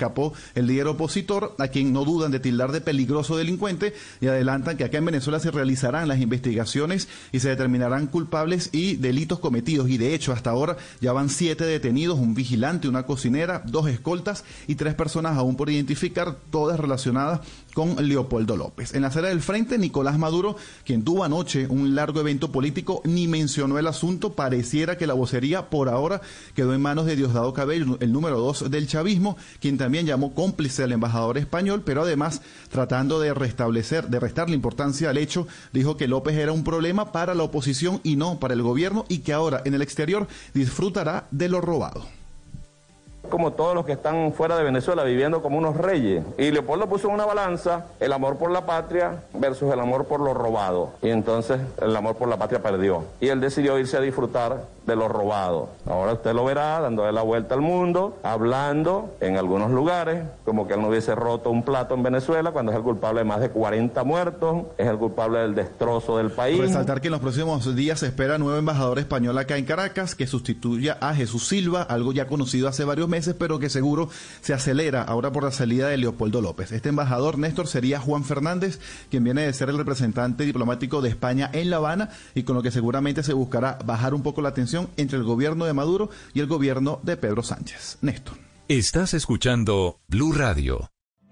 escapó el líder opositor, a quien no dudan de tildar de peligroso delincuente, y adelantan que acá en Venezuela se realizarán las investigaciones y se determinarán culpables y delitos cometidos. Y de hecho, hasta ahora ya van siete detenidos, un vigilante, una cocinera, dos escoltas y tres personas aún por identificar, todas relacionadas con Leopoldo López. En la sede del frente, Nicolás Maduro, quien tuvo anoche un largo evento político, ni mencionó el asunto. Pareciera que la vocería por ahora quedó en manos de Diosdado Cabello, el número dos del chavismo, quien también llamó cómplice al embajador español, pero además tratando de restablecer, de restarle importancia al hecho, dijo que López era un problema para la oposición y no para el gobierno y que ahora en el exterior disfrutará de lo robado como todos los que están fuera de Venezuela viviendo como unos reyes. Y Leopoldo puso en una balanza el amor por la patria versus el amor por lo robado. Y entonces el amor por la patria perdió. Y él decidió irse a disfrutar de lo robado. Ahora usted lo verá dándole la vuelta al mundo, hablando en algunos lugares, como que él no hubiese roto un plato en Venezuela cuando es el culpable de más de 40 muertos, es el culpable del destrozo del país. Resaltar que en los próximos días se espera nuevo embajador español acá en Caracas que sustituya a Jesús Silva, algo ya conocido hace varios meses, pero que seguro se acelera ahora por la salida de Leopoldo López. Este embajador, Néstor, sería Juan Fernández, quien viene de ser el representante diplomático de España en La Habana y con lo que seguramente se buscará bajar un poco la tensión entre el gobierno de Maduro y el gobierno de Pedro Sánchez. Néstor. Estás escuchando Blue Radio.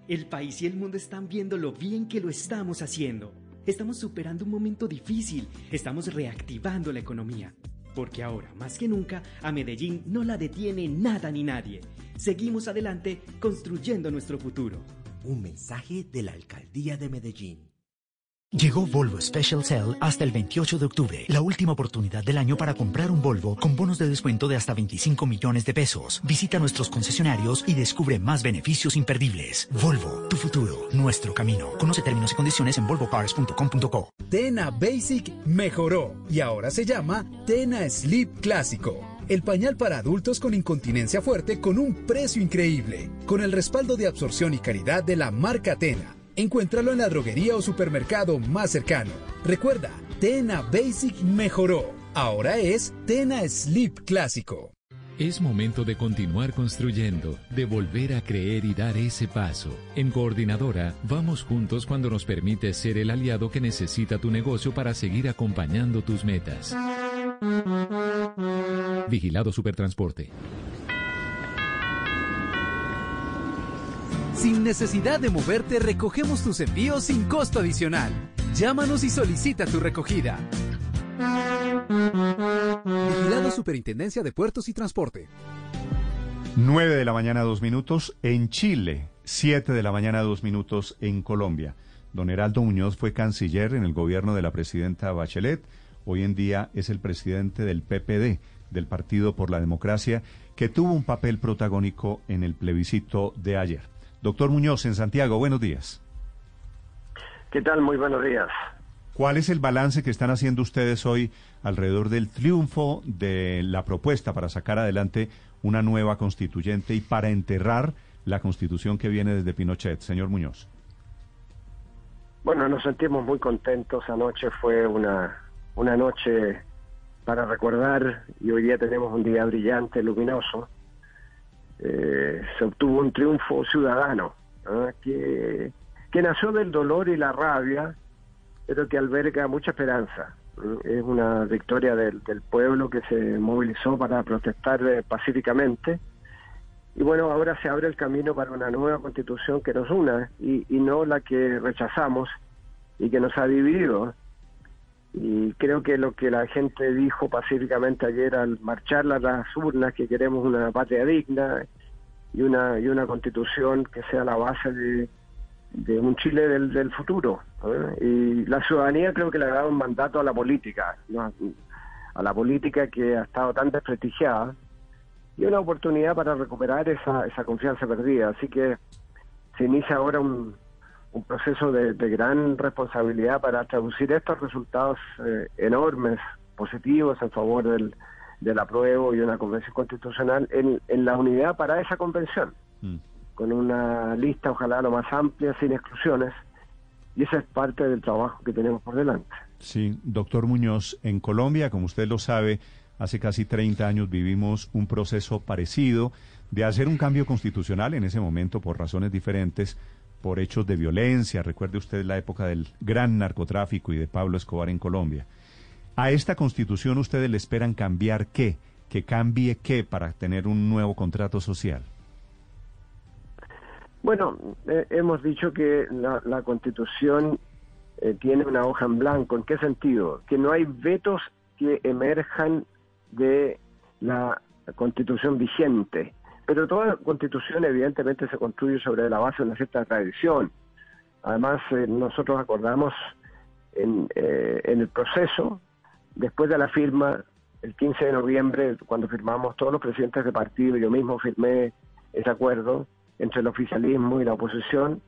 El país y el mundo están viendo lo bien que lo estamos haciendo. Estamos superando un momento difícil, estamos reactivando la economía. Porque ahora, más que nunca, a Medellín no la detiene nada ni nadie. Seguimos adelante construyendo nuestro futuro. Un mensaje de la Alcaldía de Medellín. Llegó Volvo Special Sale hasta el 28 de octubre, la última oportunidad del año para comprar un Volvo con bonos de descuento de hasta 25 millones de pesos. Visita nuestros concesionarios y descubre más beneficios imperdibles. Volvo, tu futuro, nuestro camino. Conoce términos y condiciones en volvocars.com.co. Tena Basic mejoró y ahora se llama Tena Sleep Clásico. El pañal para adultos con incontinencia fuerte con un precio increíble, con el respaldo de absorción y calidad de la marca Tena. Encuéntralo en la droguería o supermercado más cercano. Recuerda, Tena Basic mejoró. Ahora es Tena Sleep Clásico. Es momento de continuar construyendo, de volver a creer y dar ese paso. En Coordinadora, vamos juntos cuando nos permite ser el aliado que necesita tu negocio para seguir acompañando tus metas. Vigilado Supertransporte. Sin necesidad de moverte, recogemos tus envíos sin costo adicional. Llámanos y solicita tu recogida. Vigilado Superintendencia de Puertos y Transporte. 9 de la mañana, dos minutos en Chile. 7 de la mañana, dos minutos en Colombia. Don Heraldo Muñoz fue canciller en el gobierno de la presidenta Bachelet. Hoy en día es el presidente del PPD, del Partido por la Democracia, que tuvo un papel protagónico en el plebiscito de ayer. Doctor Muñoz, en Santiago, buenos días. ¿Qué tal? Muy buenos días. ¿Cuál es el balance que están haciendo ustedes hoy alrededor del triunfo de la propuesta para sacar adelante una nueva constituyente y para enterrar la constitución que viene desde Pinochet, señor Muñoz? Bueno, nos sentimos muy contentos. Anoche fue una, una noche para recordar y hoy día tenemos un día brillante, luminoso. Eh, se obtuvo un triunfo ciudadano que, que nació del dolor y la rabia, pero que alberga mucha esperanza. Es una victoria del, pueblo que se movilizó para protestar eh, pacíficamente. Y bueno, ahora se abre el camino para una nueva constitución que nos una y, y no la que rechazamos y que nos ha dividido. Y creo que lo que la gente dijo pacíficamente ayer al marchar a las urnas, que queremos una patria digna y una, y una constitución que sea la base de, un Chile del, del futuro. Y la ciudadanía creo que le ha dado un mandato a la política, a la política que ha estado tan desprestigiada, y una oportunidad para recuperar esa, esa confianza perdida. Así que se inicia ahora un, un proceso de, gran responsabilidad para traducir estos resultados eh, enormes, positivos en favor del, del apruebo y una convención constitucional en, en la unidad para esa convención, mm. con una lista ojalá lo más amplia, sin exclusiones, y esa es parte del trabajo que tenemos por delante. Sí, doctor Muñoz, en Colombia, como usted lo sabe, hace casi 30 años vivimos un proceso parecido de hacer un cambio constitucional en ese momento por razones diferentes, por hechos de violencia. Recuerde usted la época del gran narcotráfico y de Pablo Escobar en Colombia. ¿A esta constitución ustedes le esperan cambiar qué? ¿Que cambie qué para tener un nuevo contrato social? Bueno, eh, hemos dicho que la, constitución eh, tiene una hoja en blanco. ¿En qué sentido? Que no hay vetos que emerjan de la constitución vigente. Pero toda constitución evidentemente se construye sobre la base de una cierta tradición. Además, eh, nosotros acordamos en, eh, en el proceso, después de la firma, el 15 de noviembre, cuando firmamos todos los presidentes de partido, yo mismo firmé ese acuerdo entre el oficialismo y la oposición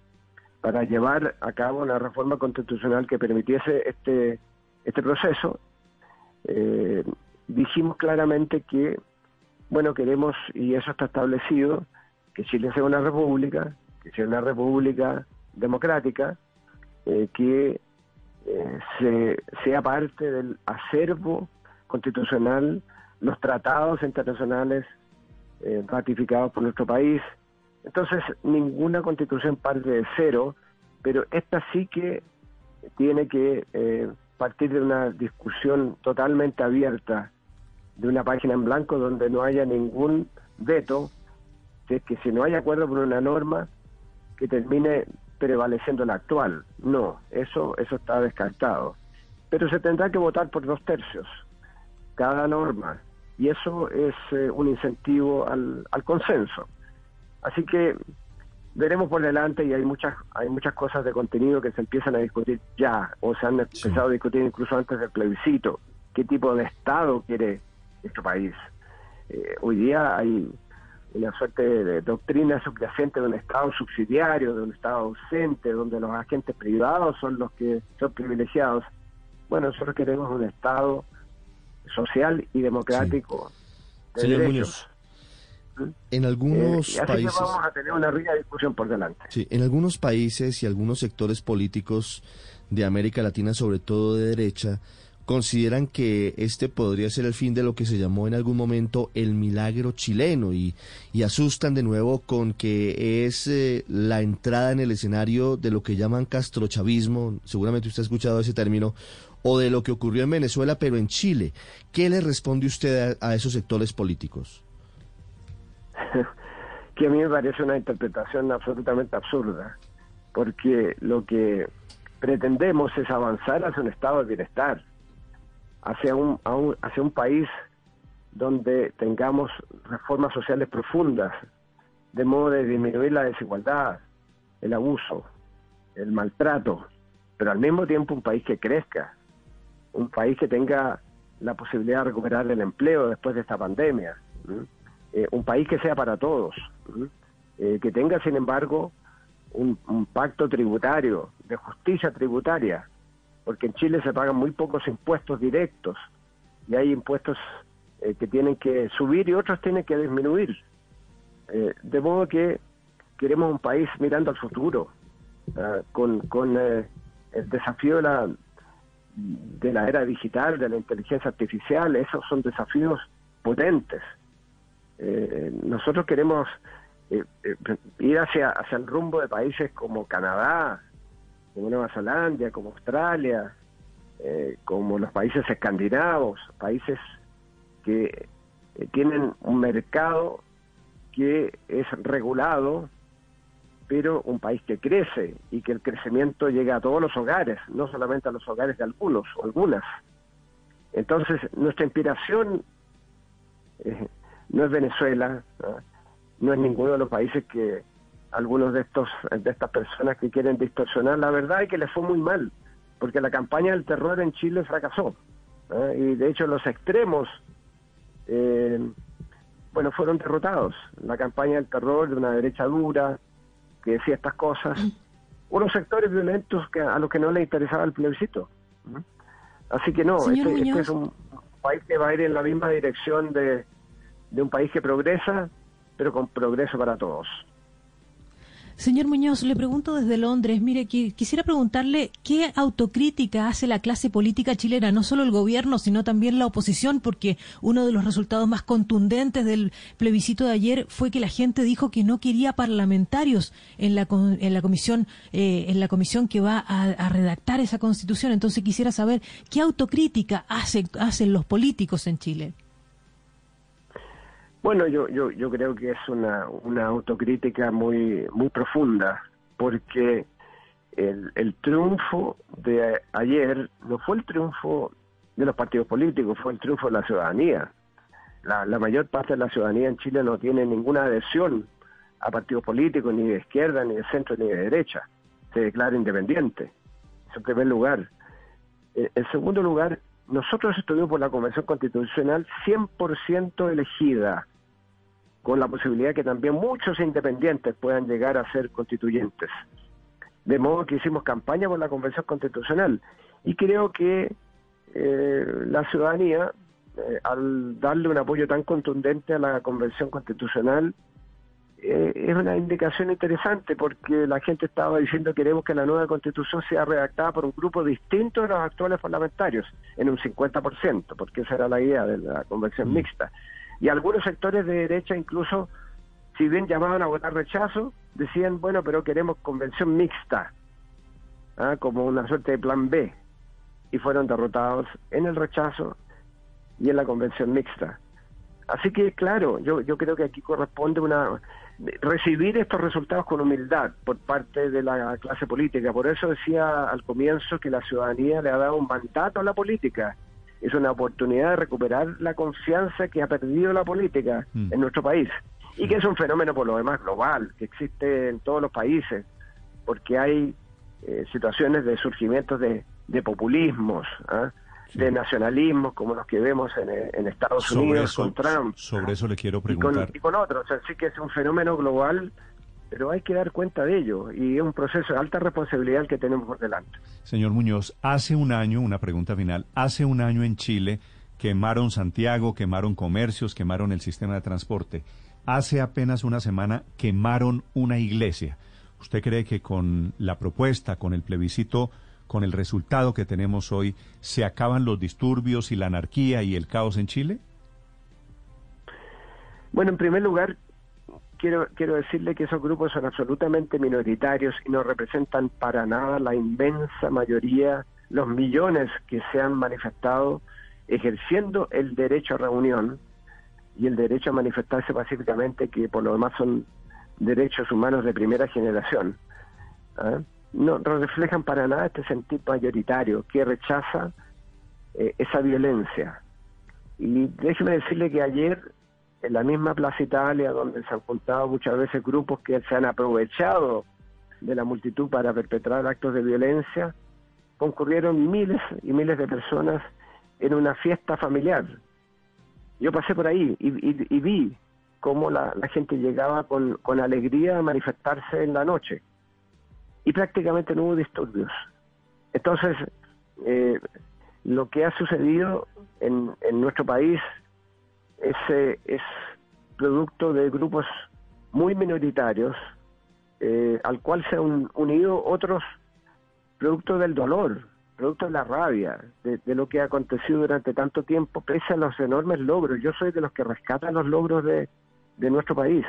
para llevar a cabo una reforma constitucional que permitiese este, este proceso. Eh, dijimos claramente que bueno, queremos, y eso está establecido, que Chile sea una república, que sea una república democrática, eh, que eh, se, sea parte del acervo constitucional, los tratados internacionales eh, ratificados por nuestro país. Entonces, ninguna constitución parte de cero, pero esta sí que tiene que partir de una discusión totalmente abierta de una página en blanco donde no haya ningún veto, es que si no hay acuerdo por una norma que termine prevaleciendo la actual. No, eso, eso está descartado. Pero se tendrá que votar por dos tercios cada norma y eso es eh, un incentivo al, al consenso. Así que veremos por delante y hay muchas hay muchas cosas de contenido que se empiezan a discutir ya o se han empezado a discutir incluso antes del plebiscito. ¿Qué tipo de Estado quiere nuestro país. Eh, hoy día hay una suerte de doctrina subyacente de un Estado subsidiario, de un Estado ausente, donde los agentes privados son los que son privilegiados. Bueno, nosotros queremos un Estado social y democrático. Señor Muñoz, ¿Mm? en algunos eh, países... vamos a tener una rica discusión por delante. Sí, en algunos países y algunos sectores políticos de América Latina, sobre todo de derecha, consideran que este podría ser el fin de lo que se llamó en algún momento el milagro chileno y, asustan de nuevo con que es eh, la entrada en el escenario de lo que llaman castrochavismo, seguramente usted ha escuchado ese término, o de lo que ocurrió en Venezuela, pero en Chile. ¿Qué le responde usted a, a esos sectores políticos? que a mí me parece una interpretación absolutamente absurda, porque lo que pretendemos es avanzar hacia un estado de bienestar hacia un, hacia un país donde tengamos reformas sociales profundas, de modo de disminuir la desigualdad, el abuso, el maltrato, pero al mismo tiempo un país que crezca, un país que tenga la posibilidad de recuperar el empleo después de esta pandemia, eh, un país que sea para todos, eh, que tenga sin embargo un, un pacto tributario, de justicia tributaria, porque en Chile se pagan muy pocos impuestos directos y hay impuestos eh, que tienen que subir y otros tienen que disminuir. Eh, de modo que queremos un país mirando al futuro, ah, con, con eh, el desafío de la, de la era digital, de la inteligencia artificial, esos son desafíos potentes. nosotros queremos ir hacia, hacia el rumbo de países como Canadá, como Nueva Zelanda, como Australia, eh, como los países escandinavos, países que eh, tienen un mercado que es regulado, pero un país que crece y que el crecimiento llega a todos los hogares, no solamente a los hogares de algunos o algunas. Entonces, nuestra inspiración eh, no es Venezuela, ¿no? es ninguno de los países que, algunos de estos de estas personas que quieren distorsionar la verdad y que les fue muy mal, porque la campaña del terror en Chile fracasó. ¿eh? Y de hecho los extremos, eh, bueno, fueron derrotados. La campaña del terror de una derecha dura que decía estas cosas, unos sectores violentos que a los que no les interesaba el plebiscito. ¿eh? Así que no, este, este, es un país que va a ir en la misma dirección de, de un país que progresa, pero con progreso para todos. Señor Muñoz, le pregunto desde Londres, mire, quisiera preguntarle qué autocrítica hace la clase política chilena, no solo el gobierno, sino también la oposición, porque uno de los resultados más contundentes del plebiscito de ayer fue que la gente dijo que no quería parlamentarios en la, en la comisión eh, en la comisión que va a, redactar esa constitución. Entonces quisiera saber qué autocrítica hace, hacen los políticos en Chile. Bueno, yo, yo, yo creo que es una, una autocrítica muy, muy profunda, porque el, el triunfo de ayer no fue el triunfo de los partidos políticos, fue el triunfo de la ciudadanía. La, la mayor parte de la ciudadanía en Chile no tiene ninguna adhesión a partidos políticos, ni de izquierda, ni de centro, ni de derecha. Se declara independiente. En primer lugar. Eh, en segundo lugar, nosotros estuvimos por la Convención Constitucional 100% elegida con la posibilidad que también muchos independientes puedan llegar a ser constituyentes. De modo que hicimos campaña por la Convención Constitucional y creo que eh, la ciudadanía, eh, al darle un apoyo tan contundente a la Convención Constitucional, eh, es una indicación interesante porque la gente estaba diciendo queremos que la nueva constitución sea redactada por un grupo distinto de los actuales parlamentarios, en un 50%, porque esa era la idea de la convención mm. mixta. Y algunos sectores de derecha incluso, si bien llamaban a votar rechazo, decían, bueno, pero queremos convención mixta, ¿ah? como una suerte de plan B. Y fueron derrotados en el rechazo y en la convención mixta. Así que, claro, yo, yo creo que aquí corresponde una recibir estos resultados con humildad por parte de la clase política. Por eso decía al comienzo que la ciudadanía le ha dado un mandato a la política es una oportunidad de recuperar la confianza que ha perdido la política mm. en nuestro país y que es un fenómeno por lo demás global, que existe en todos los países, porque hay eh, situaciones de surgimiento de, populismos, de nacionalismos como los que vemos en, Estados Unidos con Trump. Sobre eso le quiero preguntar. Y con, y con otros, así que es un fenómeno global pero hay que dar cuenta de ello y es un proceso de alta responsabilidad el que tenemos por delante. Señor Muñoz, hace un año, una pregunta final, hace un año en Chile quemaron Santiago, quemaron comercios, quemaron el sistema de transporte. Hace apenas una semana quemaron una iglesia. ¿Usted cree que con la propuesta, con el plebiscito, con el resultado que tenemos hoy, se acaban los disturbios y la anarquía y el caos en Chile? Bueno, en primer lugar, quiero, quiero decirle que esos grupos son absolutamente minoritarios y no representan para nada la inmensa mayoría, los millones que se han manifestado ejerciendo el derecho a reunión y el derecho a manifestarse pacíficamente, que por lo demás son derechos humanos de primera generación. ¿ah? No, reflejan para nada este sentido mayoritario que rechaza eh, esa violencia. Y déjeme decirle que ayer en la misma Plaza Italia, donde se han juntado muchas veces grupos que se han aprovechado de la multitud para perpetrar actos de violencia, concurrieron miles y miles de personas en una fiesta familiar. Yo pasé por ahí y, vi cómo la, gente llegaba con, alegría a manifestarse en la noche y prácticamente no hubo disturbios. Entonces, eh, lo que ha sucedido en, nuestro país ese es producto de grupos muy minoritarios eh, al cual se han unido otros productos del dolor, producto de la rabia, de, lo que ha acontecido durante tanto tiempo, pese a los enormes logros. Yo soy de los que rescatan los logros de nuestro país.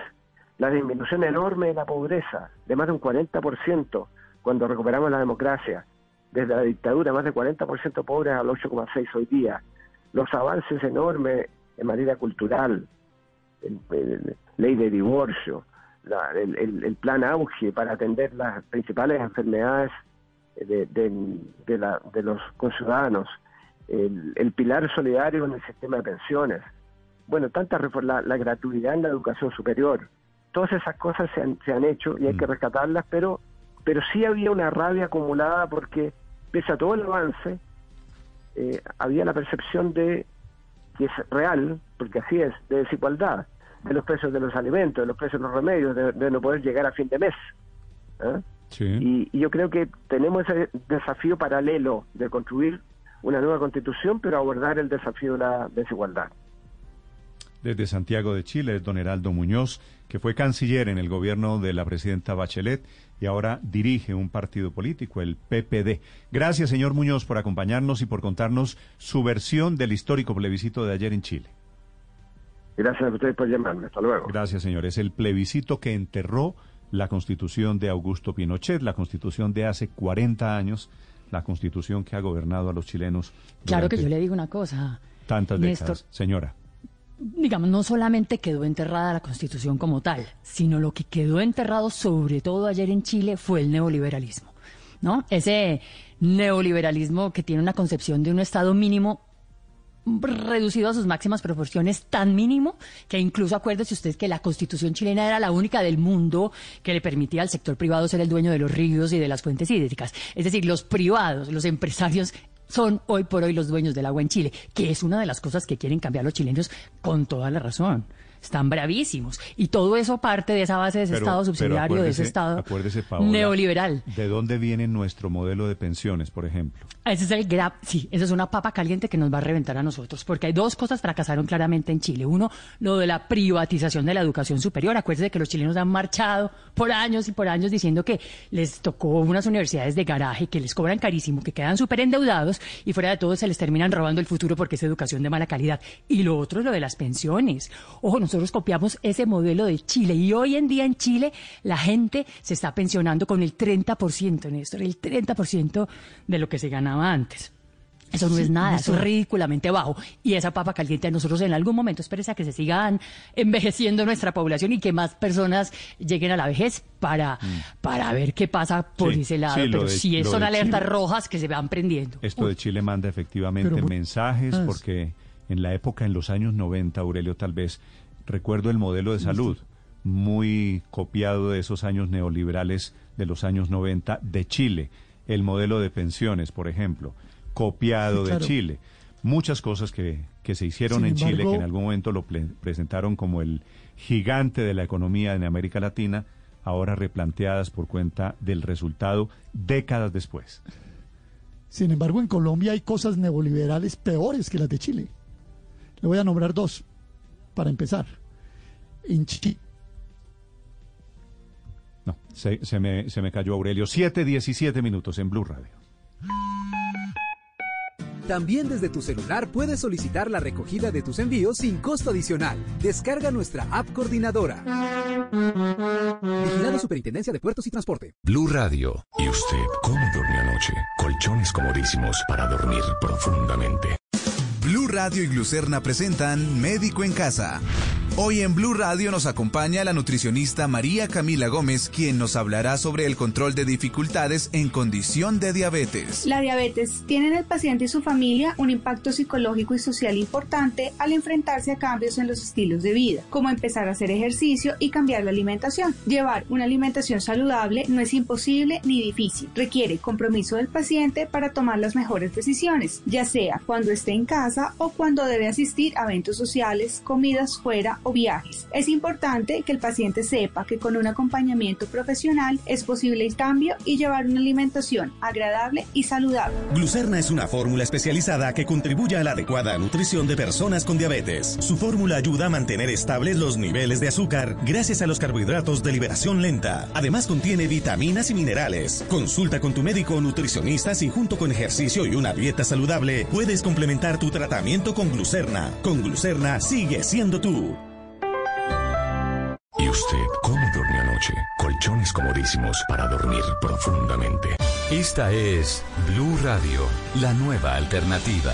La disminución enorme de la pobreza, de más de un 40% cuando recuperamos la democracia. Desde la dictadura, más de 40% pobres al 8,6 hoy día. Los avances enormes en materia cultural, ley de divorcio, el, plan auge para atender las principales enfermedades de, los conciudadanos, el, pilar solidario en el sistema de pensiones, bueno, tantas la, la gratuidad en la educación superior, todas esas cosas se han, se han hecho y hay que mm. rescatarlas, pero, pero sí había una rabia acumulada porque pese a todo el avance, eh, había la percepción de que es real, porque así es, de desigualdad, de los precios de los alimentos, de los precios de los remedios, de, no poder llegar a fin de mes. ¿eh? Y, yo creo que tenemos ese desafío paralelo de construir una nueva constitución, pero abordar el desafío de la desigualdad. Desde Santiago de Chile es don Heraldo Muñoz, que fue canciller en el gobierno de la presidenta Bachelet y ahora dirige un partido político, el PPD. Gracias, señor Muñoz, por acompañarnos y por contarnos su versión del histórico plebiscito de ayer en Chile. Gracias a ustedes por llamarme. Hasta luego. Gracias, señor. Es el plebiscito que enterró la constitución de Augusto Pinochet, la constitución de hace 40 años, la constitución que ha gobernado a los chilenos. Claro que yo le digo una cosa. Tantas décadas. Señora digamos, no solamente quedó enterrada la Constitución como tal, sino lo que quedó enterrado sobre todo ayer en Chile fue el neoliberalismo, ¿no? Ese neoliberalismo que tiene una concepción de un Estado mínimo reducido a sus máximas proporciones tan mínimo que incluso acuérdese usted que la constitución chilena era la única del mundo que le permitía al sector privado ser el dueño de los ríos y de las fuentes hídricas. Es decir, los privados, los empresarios son hoy por hoy los dueños del agua en Chile, que es una de las cosas que quieren cambiar los chilenos con toda la razón están bravísimos. Y todo eso parte de esa base de ese Estado subsidiario, de ese Estado neoliberal. ¿De dónde viene nuestro modelo de pensiones, por ejemplo? Ese es el grab, sí, esa es una papa caliente que nos va a reventar a nosotros, porque hay dos cosas fracasaron claramente en Chile. Uno, lo de la privatización de la educación superior. Acuérdense que los chilenos han marchado por años y por años diciendo que les tocó unas universidades de garaje que les cobran carísimo, que quedan súper endeudados y fuera de todo se les terminan robando el futuro porque es educación de mala calidad. Y lo otro, lo de las pensiones. Ojo, nosotros copiamos ese modelo de Chile y hoy en día en Chile la gente se está pensionando con el 30%, Néstor, el 30% de lo que se ganaba antes. Eso no es nada, eso es ridículamente bajo. Y esa papa caliente a nosotros en algún momento, espérese a que se sigan envejeciendo nuestra población y que más personas lleguen a la vejez para, mm. para ver qué pasa por ese lado. Pero sí son alertas rojas que se van prendiendo. Esto de Chile manda efectivamente mensajes porque en la época, en los años 90, Aurelio, tal vez, recuerdo el modelo de salud, muy copiado de esos años neoliberales de los años 90 de Chile. El modelo de pensiones, por ejemplo, copiado de Chile. Muchas cosas que, que se hicieron en Chile, que en algún momento lo presentaron como el gigante de la economía en América Latina, ahora replanteadas por cuenta del resultado décadas después. Sin embargo, en Colombia hay cosas neoliberales peores que las de Chile. Le voy a nombrar dos, para empezar. En Chile. No, se, se, me, se me cayó Aurelio. 7, 17 minutos en Blue Radio. También desde tu celular puedes solicitar la recogida de tus envíos sin costo adicional. Descarga nuestra app coordinadora. Vigilado Superintendencia de Puertos y Transporte. Blue Radio. ¿Y usted cómo durmió anoche? Colchones comodísimos para dormir profundamente. Radio y Glucerna presentan Médico en Casa. Hoy en Blue Radio nos acompaña la nutricionista María Camila Gómez, quien nos hablará sobre el control de dificultades en condición de diabetes. La diabetes tiene en el paciente y su familia un impacto psicológico y social importante al enfrentarse a cambios en los estilos de vida, como empezar a hacer ejercicio y cambiar la alimentación. Llevar una alimentación saludable no es imposible ni difícil, requiere compromiso del paciente para tomar las mejores decisiones, ya sea cuando esté en casa o cuando debe asistir a eventos sociales, comidas fuera o viajes. Es importante que el paciente sepa que con un acompañamiento profesional es posible el cambio y llevar una alimentación agradable y saludable. Glucerna es una fórmula especializada que contribuye a la adecuada nutrición de personas con diabetes. Su fórmula ayuda a mantener estables los niveles de azúcar gracias a los carbohidratos de liberación lenta. Además contiene vitaminas y minerales. Consulta con tu médico o nutricionista si junto con ejercicio y una dieta saludable puedes complementar tu tratamiento con glucerna. Con glucerna sigue siendo tú. ¿Y usted cómo durmió anoche? Colchones comodísimos para dormir profundamente. Esta es Blue Radio, la nueva alternativa.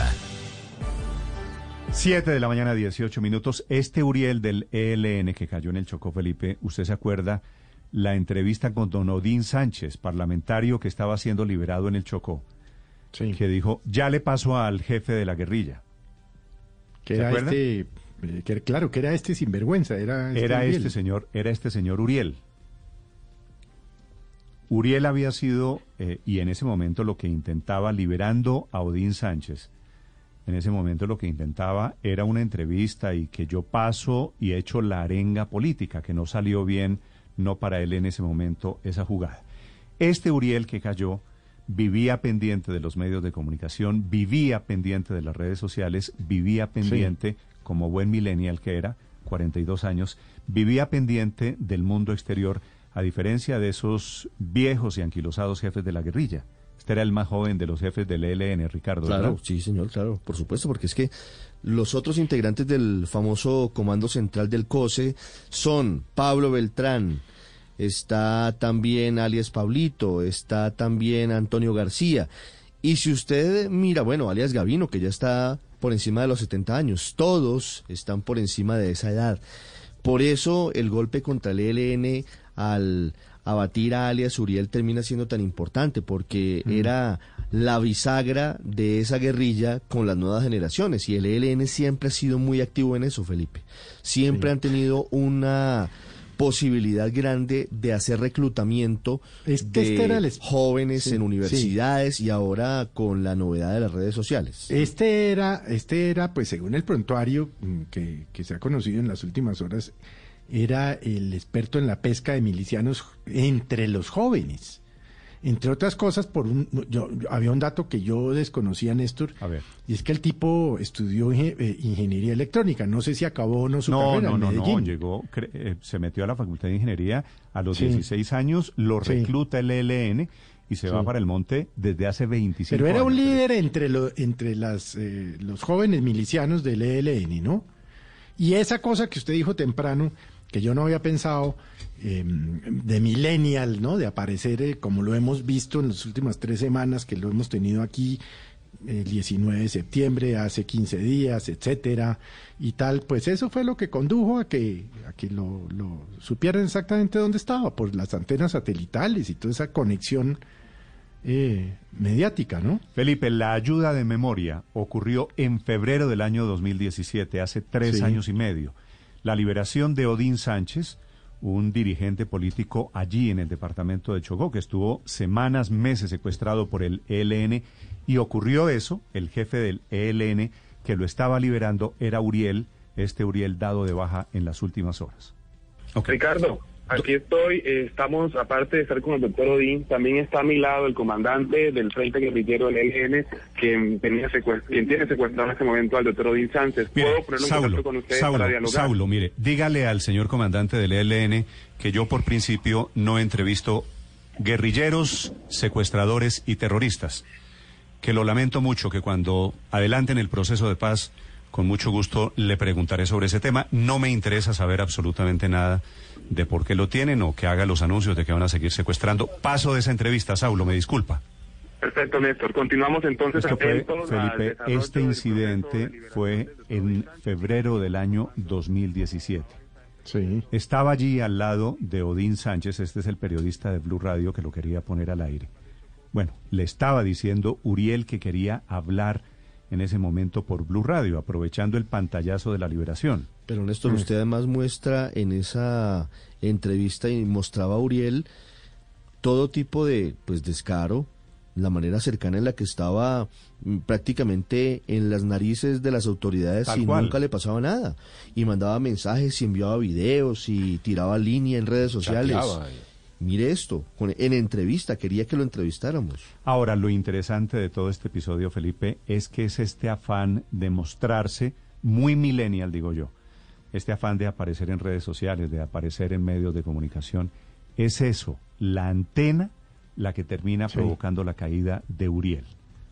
7 de la mañana, 18 minutos. Este Uriel del ELN que cayó en el Chocó Felipe, ¿usted se acuerda la entrevista con don Odín Sánchez, parlamentario que estaba siendo liberado en el Chocó? Sí. Que dijo, ya le pasó al jefe de la guerrilla. Que era este eh, claro, que era este sinvergüenza, era este era este señor, era este señor Uriel. Uriel había sido, eh, y en ese momento lo que intentaba, liberando a Odín Sánchez, en ese momento lo que intentaba era una entrevista y que yo paso y he hecho la arenga política, que no salió bien, no para él en ese momento esa jugada. Este Uriel que cayó vivía pendiente de los medios de comunicación, vivía pendiente de las redes sociales, vivía pendiente como buen millennial que era, 42 años, vivía pendiente del mundo exterior, a diferencia de esos viejos y anquilosados jefes de la guerrilla. Este era el más joven de los jefes del ELN, Ricardo. Claro, sí, señor, claro, por supuesto, porque es que los otros integrantes del famoso Comando Central del COSE son Pablo Beltrán, está también alias Pablito, está también Antonio García. Y si usted mira, bueno, alias Gavino, que ya está por encima de los 70 años, todos están por encima de esa edad. Por eso el golpe contra el ELN al abatir a alias Uriel termina siendo tan importante, porque era la bisagra de esa guerrilla con las nuevas generaciones. Y el ELN siempre ha sido muy activo en eso, Felipe. Siempre han tenido una posibilidad grande de hacer reclutamiento de este jóvenes en universidades y ahora con la novedad de las redes sociales. Este era, este era, pues según el prontuario mm, que, que se ha conocido en las últimas horas, era el experto en la pesca de milicianos entre los jóvenes. Entre otras cosas, por un, yo, había un dato que yo desconocía, Néstor, y es que el tipo estudió eh, ingeniería electrónica. No sé si acabó o no su no, carrera. No, no, no, llegó, eh, se metió a la Facultad de Ingeniería a los 16 años, lo recluta el ELN y se va para el monte desde hace 25 años. Pero era un líder entre, lo, entre las, eh, los jóvenes milicianos del ELN, ¿no? Y esa cosa que usted dijo temprano, que yo no había pensado, eh, de millennial, ¿no? De aparecer eh, como lo hemos visto en las últimas tres semanas, que lo hemos tenido aquí el 19 de septiembre, hace 15 días, etcétera, y tal, pues eso fue lo que condujo a que, a que lo, lo supieran exactamente dónde estaba, por las antenas satelitales y toda esa conexión eh, mediática, ¿no? Felipe, la ayuda de memoria ocurrió en febrero del año 2017, hace tres Sí. años y medio. La liberación de Odín Sánchez, un dirigente político allí en el departamento de Chocó, que estuvo semanas, meses secuestrado por el ELN, y ocurrió eso, el jefe del ELN que lo estaba liberando era Uriel, este Uriel dado de baja en las últimas horas. Ricardo, aquí estoy. eh, estamos, aparte de estar con el doctor Odín, también está a mi lado el comandante del Frente Guerrillero del ELN, quien, tenía quien tiene secuestrado en este momento al doctor Odín Sánchez. ¿Puedo ponerlo en Saulo, contacto con ustedes Saulo, para dialogar? Saulo, mire, dígale al señor comandante del ELN que yo por principio no entrevisto guerrilleros, secuestradores y terroristas. Que lo lamento mucho, que cuando adelanten el proceso de paz, con mucho gusto le preguntaré sobre ese tema. No me interesa saber absolutamente nada de por qué lo tienen o que haga los anuncios de que van a seguir secuestrando. Paso de esa entrevista, Saulo, me disculpa. Perfecto, Néstor. Continuamos entonces Es que fue, atentos al Felipe, este incidente fue en febrero del año 2017. Sí. Estaba allí al lado de Odín Sánchez, este es el periodista de Blue Radio que lo quería poner al aire. Bueno, le estaba diciendo Uriel que quería hablar en ese momento por Blue Radio, aprovechando el pantallazo de la liberación. Pero Néstor, usted además muestra en esa entrevista y mostraba a Uriel todo tipo de pues descaro, la manera cercana en la que estaba mm, prácticamente en las narices de las autoridades Tal y cual. nunca le pasaba nada. Y mandaba mensajes y enviaba videos y tiraba línea en redes sociales. Chateaba. Mire esto, en entrevista, quería que lo entrevistáramos. Ahora, lo interesante de todo este episodio, Felipe, es que es este afán de mostrarse muy millennial, digo yo. Este afán de aparecer en redes sociales, de aparecer en medios de comunicación. Es eso, la antena la que termina provocando la caída de Uriel.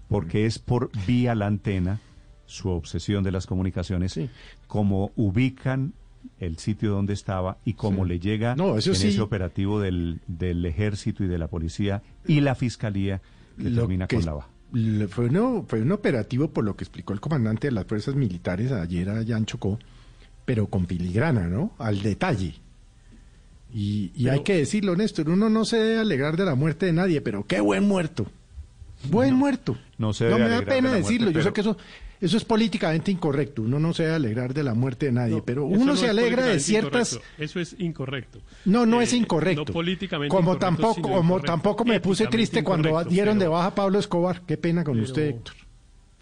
Porque es por vía la antena, su obsesión de las comunicaciones, como ubican el sitio donde estaba y cómo Sí. le llega No, eso en sí. ese operativo del, del ejército y de la policía y la fiscalía que Lo termina que con la baja. Fue, no, fue un operativo, por lo que explicó el comandante de las fuerzas militares ayer allá en Chocó, pero con filigrana, ¿no? Al detalle. Y, y Pero- hay que decirlo, Néstor, uno no se debe alegrar de la muerte de nadie, pero qué buen muerto. Buen muerto. no se No me da de pena decirlo, yo sé que eso, eso es políticamente incorrecto. Uno no se debe alegrar de la muerte de nadie, pero uno no se alegra de ciertas... incorrecto. Eso es incorrecto. No, no Eh, es incorrecto. No políticamente como incorrecto, tampoco, como tampoco me puse triste cuando dieron de baja a Pablo Escobar. Qué pena con pero- usted, Héctor.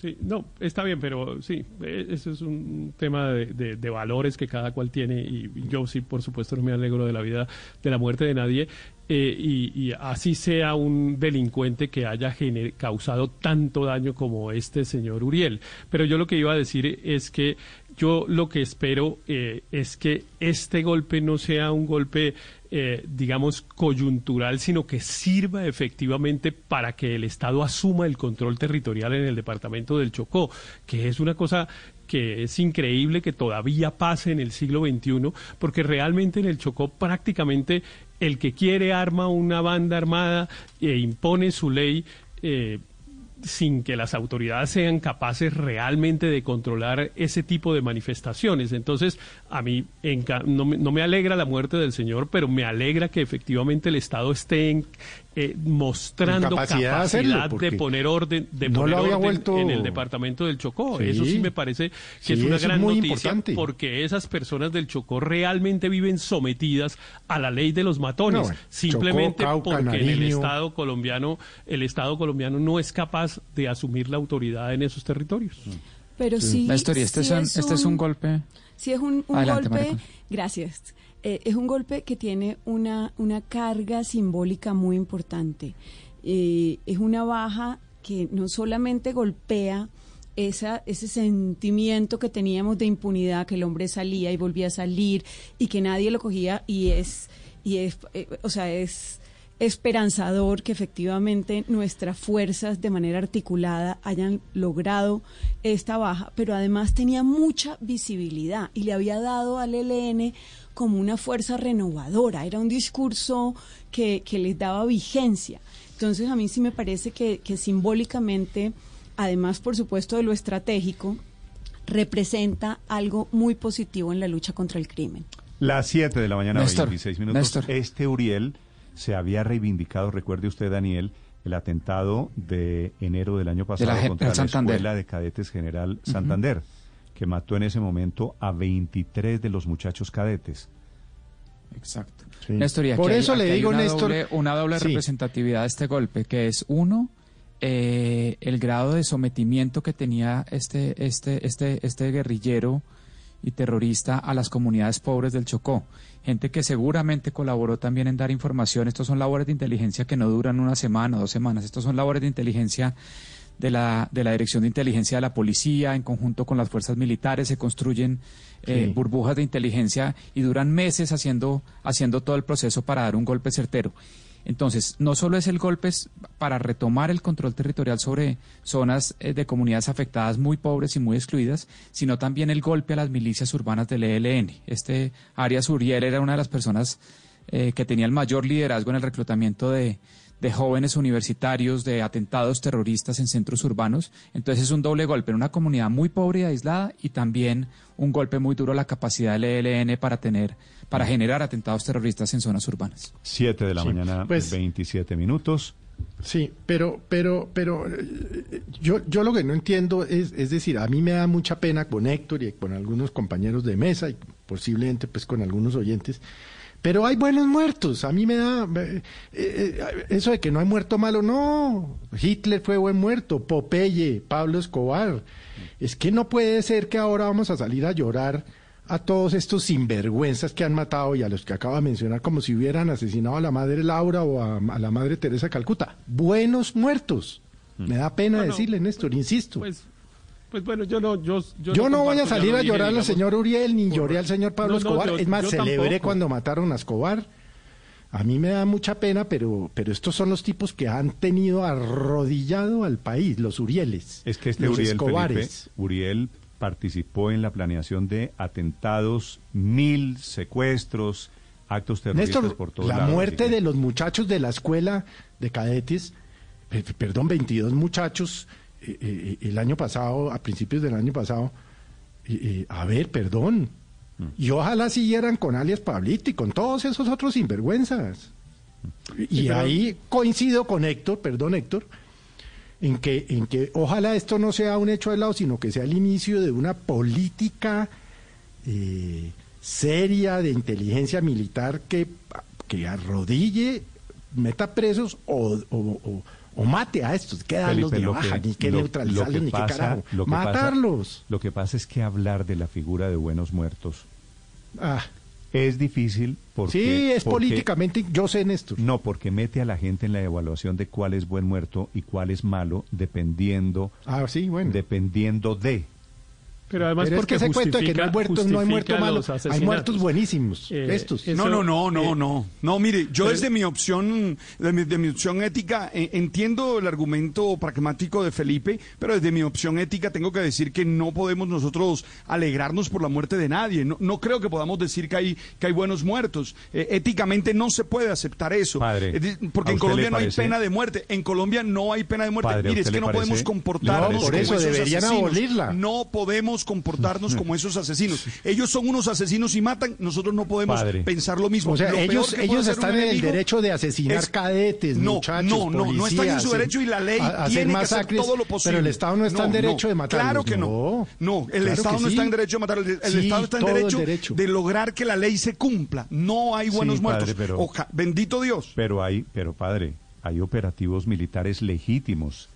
Sí, no, está bien, pero sí, eh, eso es un tema de, valores que cada cual tiene y yo sí, por supuesto, no me alegro de la vida, de la muerte de nadie eh, y, así sea un delincuente que haya causado tanto daño como este señor Uriel. Pero yo lo que iba a decir es que yo lo que espero eh, es que este golpe no sea un golpe, eh, digamos, coyuntural, sino que sirva efectivamente para que el Estado asuma el control territorial en el departamento del Chocó, que es una cosa que es increíble que todavía pase en el siglo XXI, porque realmente en el Chocó prácticamente el que quiere arma una banda armada e impone su ley. Eh, sin que las autoridades sean capaces realmente de controlar ese tipo de manifestaciones. Entonces, a mí no me, no me alegra la muerte del señor, pero me alegra que efectivamente el Estado esté en, eh, mostrando capacidad, de, poner orden, de poner orden en el departamento del Chocó. Eso sí me parece que es una gran noticia porque esas personas del Chocó realmente viven sometidas a la ley de los matones, simplemente porque en el Estado colombiano el Estado colombiano no es capaz de asumir la autoridad en esos territorios. Pero sí, este, es, este es un golpe. Sí es un, golpe. Gracias eh, es un golpe que tiene una, una carga simbólica muy importante. Eh, es una baja que no solamente golpea esa, ese sentimiento que teníamos de impunidad, que el hombre salía y volvía a salir y que nadie lo cogía y es, y es eh, o sea, es esperanzador que efectivamente nuestras fuerzas de manera articulada hayan logrado esta baja, pero además tenía mucha visibilidad y le había dado al ELN como una fuerza renovadora, era un discurso que, que les daba vigencia. Entonces a mí sí me parece que, simbólicamente, además por supuesto de lo estratégico, representa algo muy positivo en la lucha contra el crimen. Las 7 de la mañana, Néstor, 26 minutos. Este Uriel se había reivindicado, recuerde usted, Daniel, el atentado de enero del año pasado contra la Escuela de Cadetes General Santander que mató en ese momento a 23 de los muchachos cadetes. Exacto. Por eso le digo, una Néstor, doble, una doble representatividad de este golpe, que es uno, eh, el grado de sometimiento que tenía este, este, este, este guerrillero y terrorista a las comunidades pobres del Chocó. Gente que seguramente colaboró también en dar información. Estos son labores de inteligencia que no duran una semana o dos semanas. Estos son labores de inteligencia de la, de la Dirección de Inteligencia de la Policía, en conjunto con las fuerzas militares, se construyen eh, burbujas de inteligencia y duran meses haciendo, haciendo todo el proceso para dar un golpe certero. Entonces, no solo es el golpe para retomar el control territorial sobre zonas eh, de comunidades afectadas muy pobres y muy excluidas, sino también el golpe a las milicias urbanas del ELN. Este Arias Uriel era una de las personas eh, que tenía el mayor liderazgo en el reclutamiento de, de jóvenes universitarios, de atentados terroristas en centros urbanos. Entonces es un doble golpe en una comunidad muy pobre y aislada y también un golpe muy duro a la capacidad del ELN para tener, para generar atentados terroristas en zonas urbanas. Siete de la mañana, pues, 27 minutos. Sí, pero, pero, pero eh, yo, yo lo que no entiendo es, es decir, a mí me da mucha pena con Héctor y con algunos compañeros de mesa y posiblemente pues con algunos oyentes pero hay buenos muertos. A mí me da eh, eh, eso de que no hay muerto malo. No, Hitler fue buen muerto, Popeye, Pablo Escobar. Es que no puede ser que ahora vamos a salir a llorar a todos estos sinvergüenzas que han matado y a los que acaba de mencionar como si hubieran asesinado a la madre Laura o a, la madre Teresa Calcuta. Buenos muertos. Me da pena decirle, Néstor, insisto. Pues pues bueno, yo no, yo, yo, no, voy a salir a llorar al señor Uriel ni lloré al señor Pablo Escobar. es más, celebré cuando mataron a Escobar. A mí me da mucha pena, pero, pero estos son los tipos que han tenido arrodillado al país, los Urieles. Es que este Uriel, Uriel participó en la planeación de atentados, mil secuestros, actos terroristas por todo La muerte de los muchachos de la escuela de cadetes, perdón, 22 muchachos eh, el año pasado, a principios del año pasado, a ver, perdón, mm. y ojalá siguieran con alias Pablito y con todos esos otros sinvergüenzas. y ahí coincido con Héctor, perdón Héctor, en que, en que ojalá esto no sea un hecho lado sino que sea el inicio de una política eh, seria de inteligencia militar que, que arrodille, meta presos o o mate a estos, que darlos de baja, ni que neutralizarlos, ni que carajo. Matarlos. lo que pasa es que hablar de la figura de buenos muertos ah. es difícil porque... Sí, es políticamente, yo sé, Néstor. No, porque mete a la gente en la evaluación de cuál es buen muerto y cuál es malo, dependiendo... Ah, sí, bueno. Dependiendo de... Pero además porque es que ese cuento de que no hay muertos, no hay muertos malos, hay muertos buenísimos. Eh, estos. no, no, no, no, no. No, mire, yo desde mi opción, de mi, opción ética, eh, entiendo el argumento pragmático de Felipe, pero desde mi opción ética tengo que decir que no podemos nosotros alegrarnos por la muerte de nadie. No, no creo que podamos decir que hay, que hay buenos muertos. Eh, éticamente no se puede aceptar eso. porque en Colombia no hay pena de muerte. En Colombia no hay pena de muerte. mire, es que no podemos comportarnos por eso deberían abolirla. No podemos comportarnos como esos asesinos. Ellos son unos asesinos y matan, nosotros no podemos pensar lo mismo. O sea, ellos, ellos están en el derecho de asesinar cadetes, no, muchachos, No, no, no están en su derecho y la ley tiene que hacer todo lo posible. Pero el Estado no está en derecho de matar. Claro que no. No, el Estado no está en derecho de matar. El, Estado está en derecho, de lograr que la ley se cumpla. No hay buenos muertos. bendito Dios. Pero hay, pero padre, hay operativos militares legítimos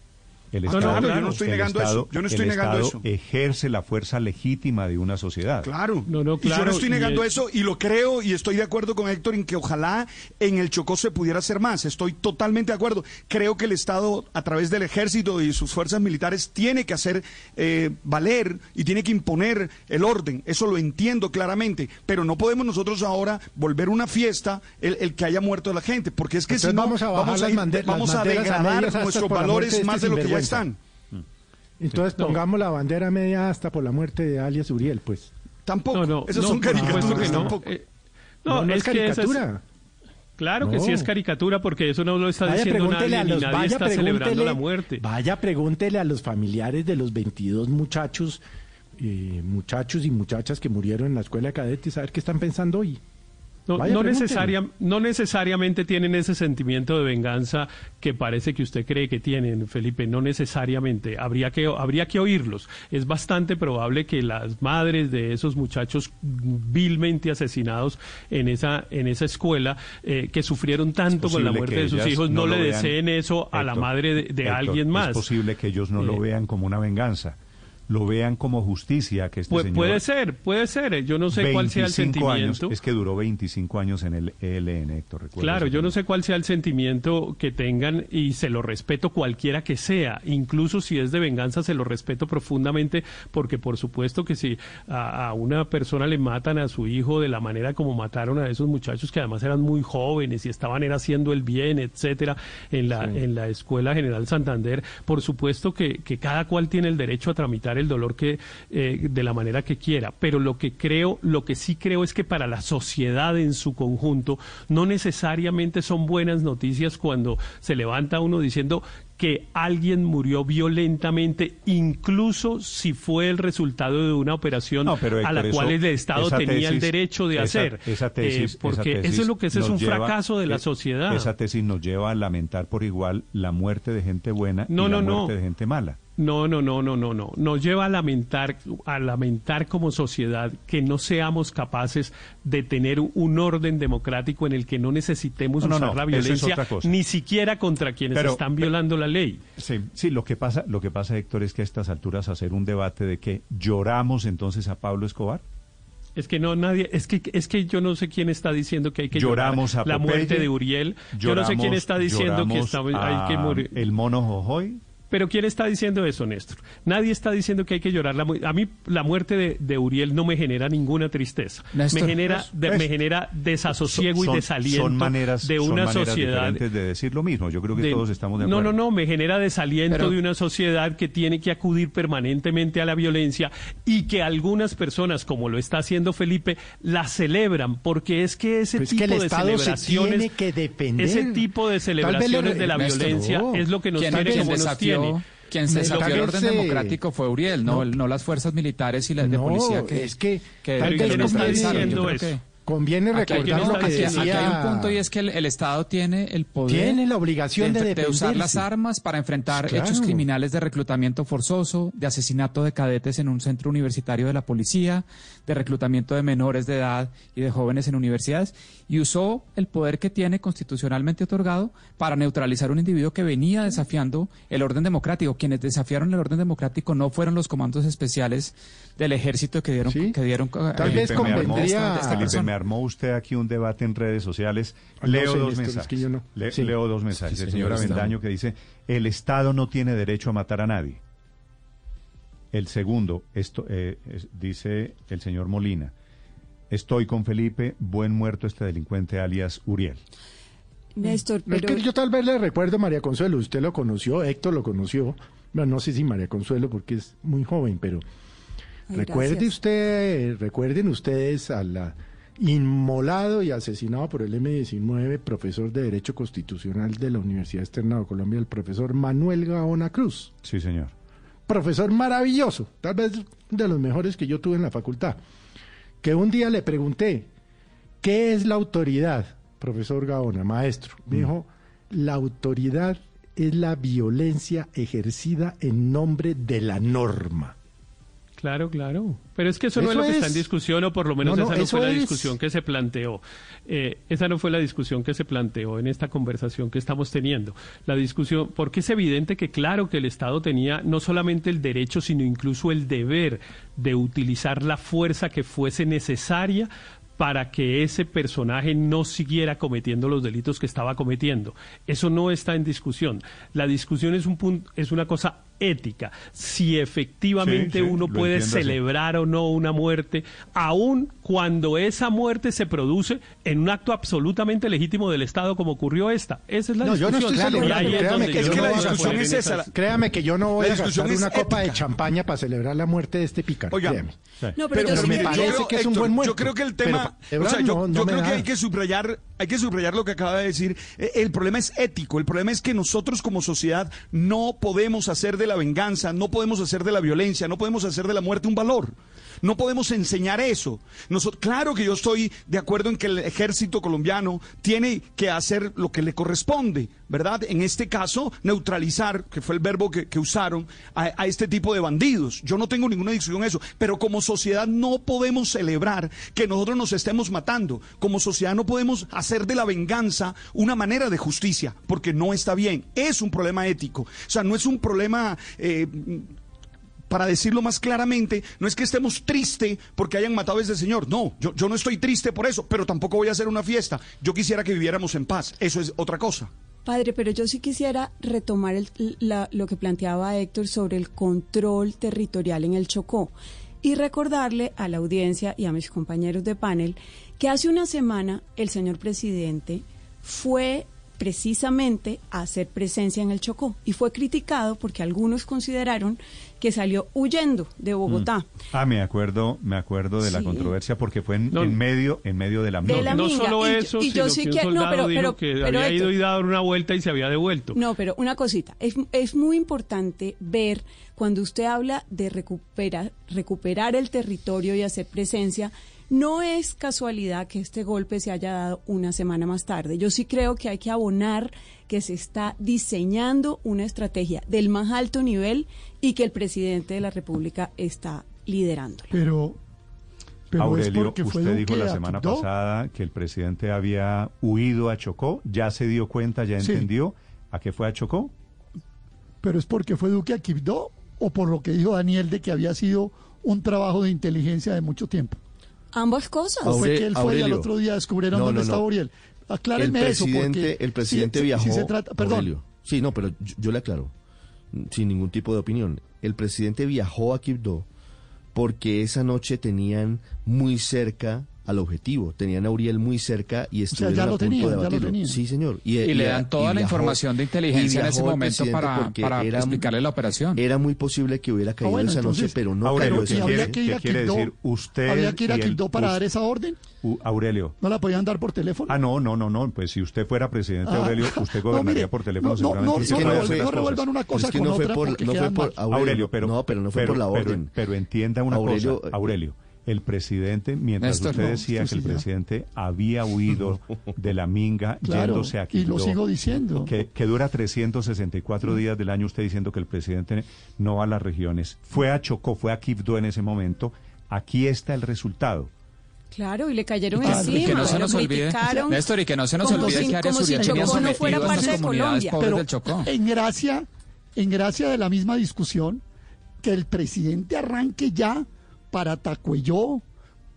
el Estado, no, yo no estoy negando eso. Yo no estoy negando eso. ejerce la fuerza legítima de una sociedad. Claro. No, no, claro. Y yo no estoy negando eso y lo creo y estoy de acuerdo con Héctor en que ojalá en el Chocó se pudiera hacer más. Estoy totalmente de acuerdo. Creo que el Estado, a través del ejército y sus fuerzas militares, tiene que hacer eh, valer y tiene que imponer el orden. Eso lo entiendo claramente. Pero no podemos nosotros ahora volver una fiesta el, que haya muerto la gente. Porque es que si no, vamos a, vamos a, degradar nuestros valores más de lo que ya están. Mm. Entonces pongamos la bandera media hasta por la muerte de alias Uriel, pues. Tampoco. No, Esas son caricaturas. No, eh, no, es, caricatura. Claro que sí es caricatura porque eso no lo está diciendo nadie, ni nadie está celebrando la muerte. Vaya, pregúntele a los familiares de los 22 muchachos, eh, muchachos y muchachas que murieron en la escuela de cadetes a ver qué están pensando hoy. No, no, necesariamente tienen ese sentimiento de venganza que parece que usted cree que tienen, Felipe. No necesariamente. Habría que, habría que oírlos. Es bastante probable que las madres de esos muchachos vilmente asesinados en esa, en esa escuela, eh, que sufrieron tanto con la muerte de sus hijos, no, le deseen eso a la madre de, alguien más. Es posible que ellos no lo eh, vean como una venganza lo vean como justicia que este señor puede ser puede ser yo no sé cuál sea el sentimiento. Es que duró 25 años en el ELN Héctor claro yo no sé cuál sea el sentimiento que tengan y se lo respeto cualquiera que sea. Incluso si es de venganza se lo respeto profundamente porque por supuesto que si a, una persona le matan a su hijo de la manera como mataron a esos muchachos que además eran muy jóvenes y estaban era haciendo el bien etcétera en la en la escuela General Santander por supuesto que, que cada cual tiene el derecho a tramitar el dolor que eh, de la manera que quiera, pero lo que creo, lo que sí creo es que para la sociedad en su conjunto no necesariamente son buenas noticias cuando se levanta uno diciendo que alguien murió violentamente, incluso si fue el resultado de una operación a la cual el Estado tenía el derecho de hacer. Esa tesis, eh, porque eso es lo que es, es un fracaso de la sociedad. Esa tesis nos lleva a lamentar por igual la muerte de gente buena y la muerte de gente mala. No, no, no, no, no, no. Nos lleva a lamentar, a lamentar como sociedad que no seamos capaces de tener un orden democrático en el que no necesitemos usar la violencia ni siquiera contra quienes están violando la ley. Sí, sí. Lo que pasa, lo que pasa, Héctor, es que a estas alturas hacer un debate de que lloramos entonces a Pablo Escobar. Es que no nadie, es que es que yo no sé quién está diciendo que hay que lloramos llorar la muerte de Uriel. yo no sé quién está diciendo que hay que morir. El mono Jojoy. Pero ¿quién está diciendo eso, Néstor? Nadie está diciendo que hay que llorar. La a mí la muerte de, Uriel no me genera ninguna tristeza. me genera, me genera desasosiego y desaliento son maneras, de una son sociedad. de decir lo mismo. Yo creo que todos estamos de acuerdo. No, no, no. Me genera desaliento de una sociedad que tiene que acudir permanentemente a la violencia y que algunas personas, como lo está haciendo Felipe, la celebran porque es que ese tipo de celebraciones, ese tipo de celebraciones de la violencia es lo que nos tiene como nos tiene quien se desafió el orden democrático fue Uriel, no, no, las fuerzas militares y las de policía que es que, que tal vez está diciendo eso. Conviene recordar lo que decía... Aquí hay un punto y es que el, Estado tiene el poder... Tiene la obligación de, de, usar las armas para enfrentar hechos criminales de reclutamiento forzoso, de asesinato de cadetes en un centro universitario de la policía, de reclutamiento de menores de edad y de jóvenes en universidades, y usó el poder que tiene constitucionalmente otorgado para neutralizar un individuo que venía desafiando el orden democrático. Quienes desafiaron el orden democrático no fueron los comandos especiales del ejército que dieron... Que dieron Tal vez convendría armó usted aquí un debate en redes sociales. Leo dos mensajes. Leo dos mensajes. el señor Avendaño que dice, el Estado no tiene derecho a matar a nadie. El segundo, esto eh, dice el señor Molina, estoy con Felipe, buen muerto este delincuente alias Uriel. Néstor, pero... yo tal vez le recuerdo a María Consuelo, usted lo conoció, Héctor lo conoció, bueno, no sé si María Consuelo porque es muy joven, pero recuerde usted, recuerden ustedes a la inmolado y asesinado por el M-19, profesor de Derecho Constitucional de la Universidad Externa de Colombia, el profesor Manuel Gaona Cruz. Sí, señor. Profesor maravilloso, tal vez de los mejores que yo tuve en la facultad. Que un día le pregunté, ¿qué es la autoridad? Profesor Gaona, maestro. Me mm. dijo, la autoridad es la violencia ejercida en nombre de la norma. Claro, claro. Pero es que eso, no es lo que está en discusión, o por lo menos esa no fue la discusión que se planteó. Eh, esa no fue la discusión que se planteó en esta conversación que estamos teniendo. La discusión, porque es evidente que, claro, que el Estado tenía no solamente el derecho, sino incluso el deber de utilizar la fuerza que fuese necesaria para que ese personaje no siguiera cometiendo los delitos que estaba cometiendo. Eso no está en discusión. La discusión es un punto, es una cosa ética, si efectivamente uno puede celebrar o no una muerte, aun cuando esa muerte se produce en un acto absolutamente legítimo del Estado como ocurrió esta. Esa es la discusión. Yo no estoy celebrando, créame que, la discusión es esa. Créame que yo no voy a gastar una copa de champaña para celebrar la muerte de este pícaro. No, pero, me parece que es un buen muerto. Yo creo que el tema, o sea, yo, creo que hay que subrayar, hay que subrayar lo que acaba de decir. Eh, el problema es ético, el problema es que nosotros como sociedad no podemos hacer de la venganza, no podemos hacer de la violencia, no podemos hacer de la muerte un valor. No podemos enseñar eso. claro que yo estoy de acuerdo en que el ejército colombiano tiene que hacer lo que le corresponde, ¿verdad? En este caso, neutralizar, que fue el verbo que, usaron, a, este tipo de bandidos. Yo no tengo ninguna discusión en eso, pero como sociedad no podemos celebrar que nosotros nos estemos matando. Como sociedad no podemos hacer de la venganza una manera de justicia, porque no está bien. Es un problema ético. O sea, no es un problema... Eh, para decirlo más claramente, no es que estemos tristes porque hayan matado a ese señor. No, yo, yo no estoy triste por eso, pero tampoco voy a hacer una fiesta. Yo quisiera que viviéramos en paz. Eso es otra cosa. Padre, pero yo sí quisiera retomar lo que planteaba Héctor sobre el control territorial en el Chocó y recordarle a la audiencia y a mis compañeros de panel que hace una semana el señor presidente fue precisamente a hacer presencia en el Chocó y fue criticado porque algunos consideraron que salió huyendo de Bogotá. Mm. Ah, me acuerdo, me acuerdo de la controversia porque fue en, medio, en medio de la minga. No solo eso, sino que un soldado dijo que había ido y dado una vuelta y se había devuelto. No, pero una cosita, es, es muy importante ver cuando usted habla de recuperar, recuperar el territorio y hacer presencia, no es casualidad que este golpe se haya dado una semana más tarde. Yo sí creo que hay que abonar que se está diseñando una estrategia del más alto nivel y que el presidente de la República está liderando. Pero, pero Aurelio, usted dijo la semana pasada que el presidente había huido a Chocó, ya se dio cuenta, ya entendió a qué fue a Chocó. Pero es porque fue Duque a Quibdó o por lo que dijo Daniel de que había sido un trabajo de inteligencia de mucho tiempo. Ambas cosas. fue que él fue y al otro día descubrieron dónde estaba Uriel. Aclárenme el eso. Porque el presidente viajó. se trata, perdón. Sí, no, pero yo, le aclaro, sin ningún tipo de opinión. El presidente viajó a Quibdó porque esa noche tenían muy cerca al objetivo. Tenían a Uriel muy cerca y estuvieron a punto de batirlo. Sí, señor. Y, le dan toda la información de inteligencia en ese momento para, para explicarle la operación. Era muy posible que hubiera caído ah, esa noche, pero no Aurelio, ¿qué, quiere, ¿qué quiere decir? ¿Usted ¿Había que ir a Quibdó para dar esa orden? Aurelio. ¿No la podían dar por teléfono? Ah, no, no, no, no. Pues si usted fuera presidente, ah. Aurelio, usted gobernaría por teléfono no, seguramente. No, no, no, revuelvan una cosa con otra porque no fue por Aurelio, pero, no, pero no fue por la orden. Pero, entienda una cosa, Aurelio el presidente, mientras usted decía que el presidente había huido de la minga yéndose aquí. Y lo sigo diciendo. Que, que, dura 364 días del año usted diciendo que el presidente no va a las regiones. Fue a Chocó, fue a Quibdó en ese momento. Aquí está el resultado. Claro, y le cayeron encima. Y que no se nos olvide, Néstor, y que no se nos olvide que Arias Uriel tenía sometido a las comunidades pobres del Chocó. En gracia, en gracia de la misma discusión, que el presidente arranque ya para Tacuelló,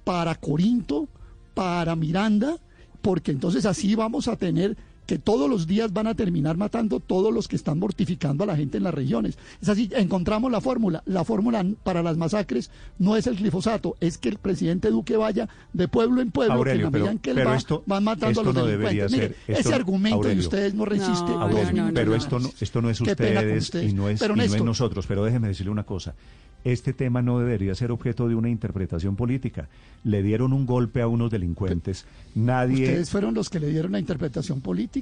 para Corinto, para Miranda, porque entonces así vamos a tener que todos los días van a terminar matando todos los que están mortificando a la gente en las regiones. Es así, encontramos la fórmula. La fórmula para las masacres no es el glifosato, es que el presidente Duque vaya de pueblo en pueblo, que en la medida en que él va, van matando a los delincuentes. ese argumento de ustedes no resiste. pero esto no, esto no es ustedes, y no es, y no es nosotros. Pero déjeme decirle una cosa este tema no debería ser objeto de una interpretación política. Le dieron un golpe a unos delincuentes. Nadie. Ustedes fueron los que le dieron la interpretación política.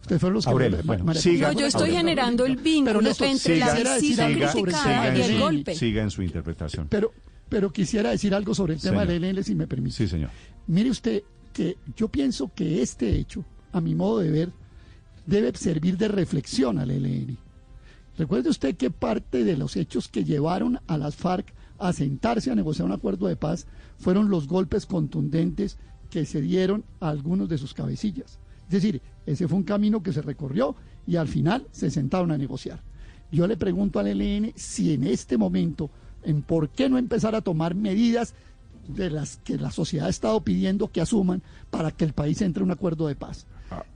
Ustedes fueron los que Aurelio, bueno, siga, no, yo estoy generando el vínculo entre la visita criticada y el golpe. Siga en su interpretación. Pero, pero quisiera decir algo sobre el tema del ELN, si me permite. Sí, señor. Mire usted que yo pienso que este hecho, a mi modo de ver, debe servir de reflexión al ELN Recuerde usted que parte de los hechos que llevaron a las FARC a sentarse a negociar un acuerdo de paz fueron los golpes contundentes que se dieron a algunos de sus cabecillas. Es decir, ese fue un camino que se recorrió y al final se sentaron a negociar. Yo le pregunto al ELN si en este momento, en por qué no empezar a tomar medidas de las que la sociedad ha estado pidiendo que asuman para que el país entre a un acuerdo de paz.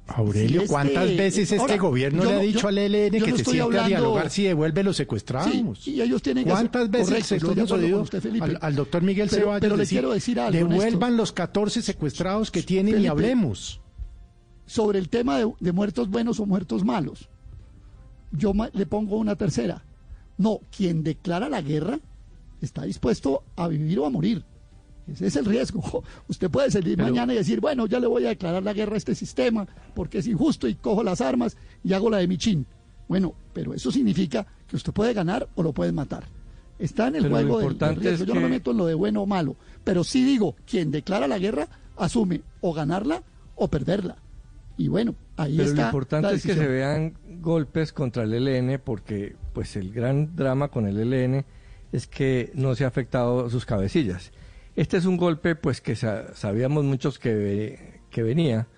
Aurelio, ¿cuántas veces este gobierno le ha dicho al ELN que se siente a dialogar si devuelve los secuestrados? y ellos tienen ¿Cuántas veces se lo hemos oído al, doctor Miguel Ceballos pero le quiero decir algo, devuelvan los 14 secuestrados que tienen y hablemos? Sobre el tema de, muertos buenos o muertos malos, yo le pongo una tercera. No, quien declara la guerra está dispuesto a vivir o a morir. Ese es el riesgo. Usted puede salir mañana y decir, bueno, ya le voy a declarar la guerra a este sistema porque es injusto y cojo las armas y hago la de Michin. Bueno, pero eso significa que usted puede ganar o lo puede matar. Está en el juego del, riesgo. Yo no me meto en lo de bueno o malo, pero sí digo, quien declara la guerra asume o ganarla o perderla. Y bueno, ahí está. Pero lo importante es que se vean golpes contra el ELN porque pues el gran drama con el ELN es que no se ha afectado sus cabecillas este es un golpe pues que sabíamos muchos que, que venía,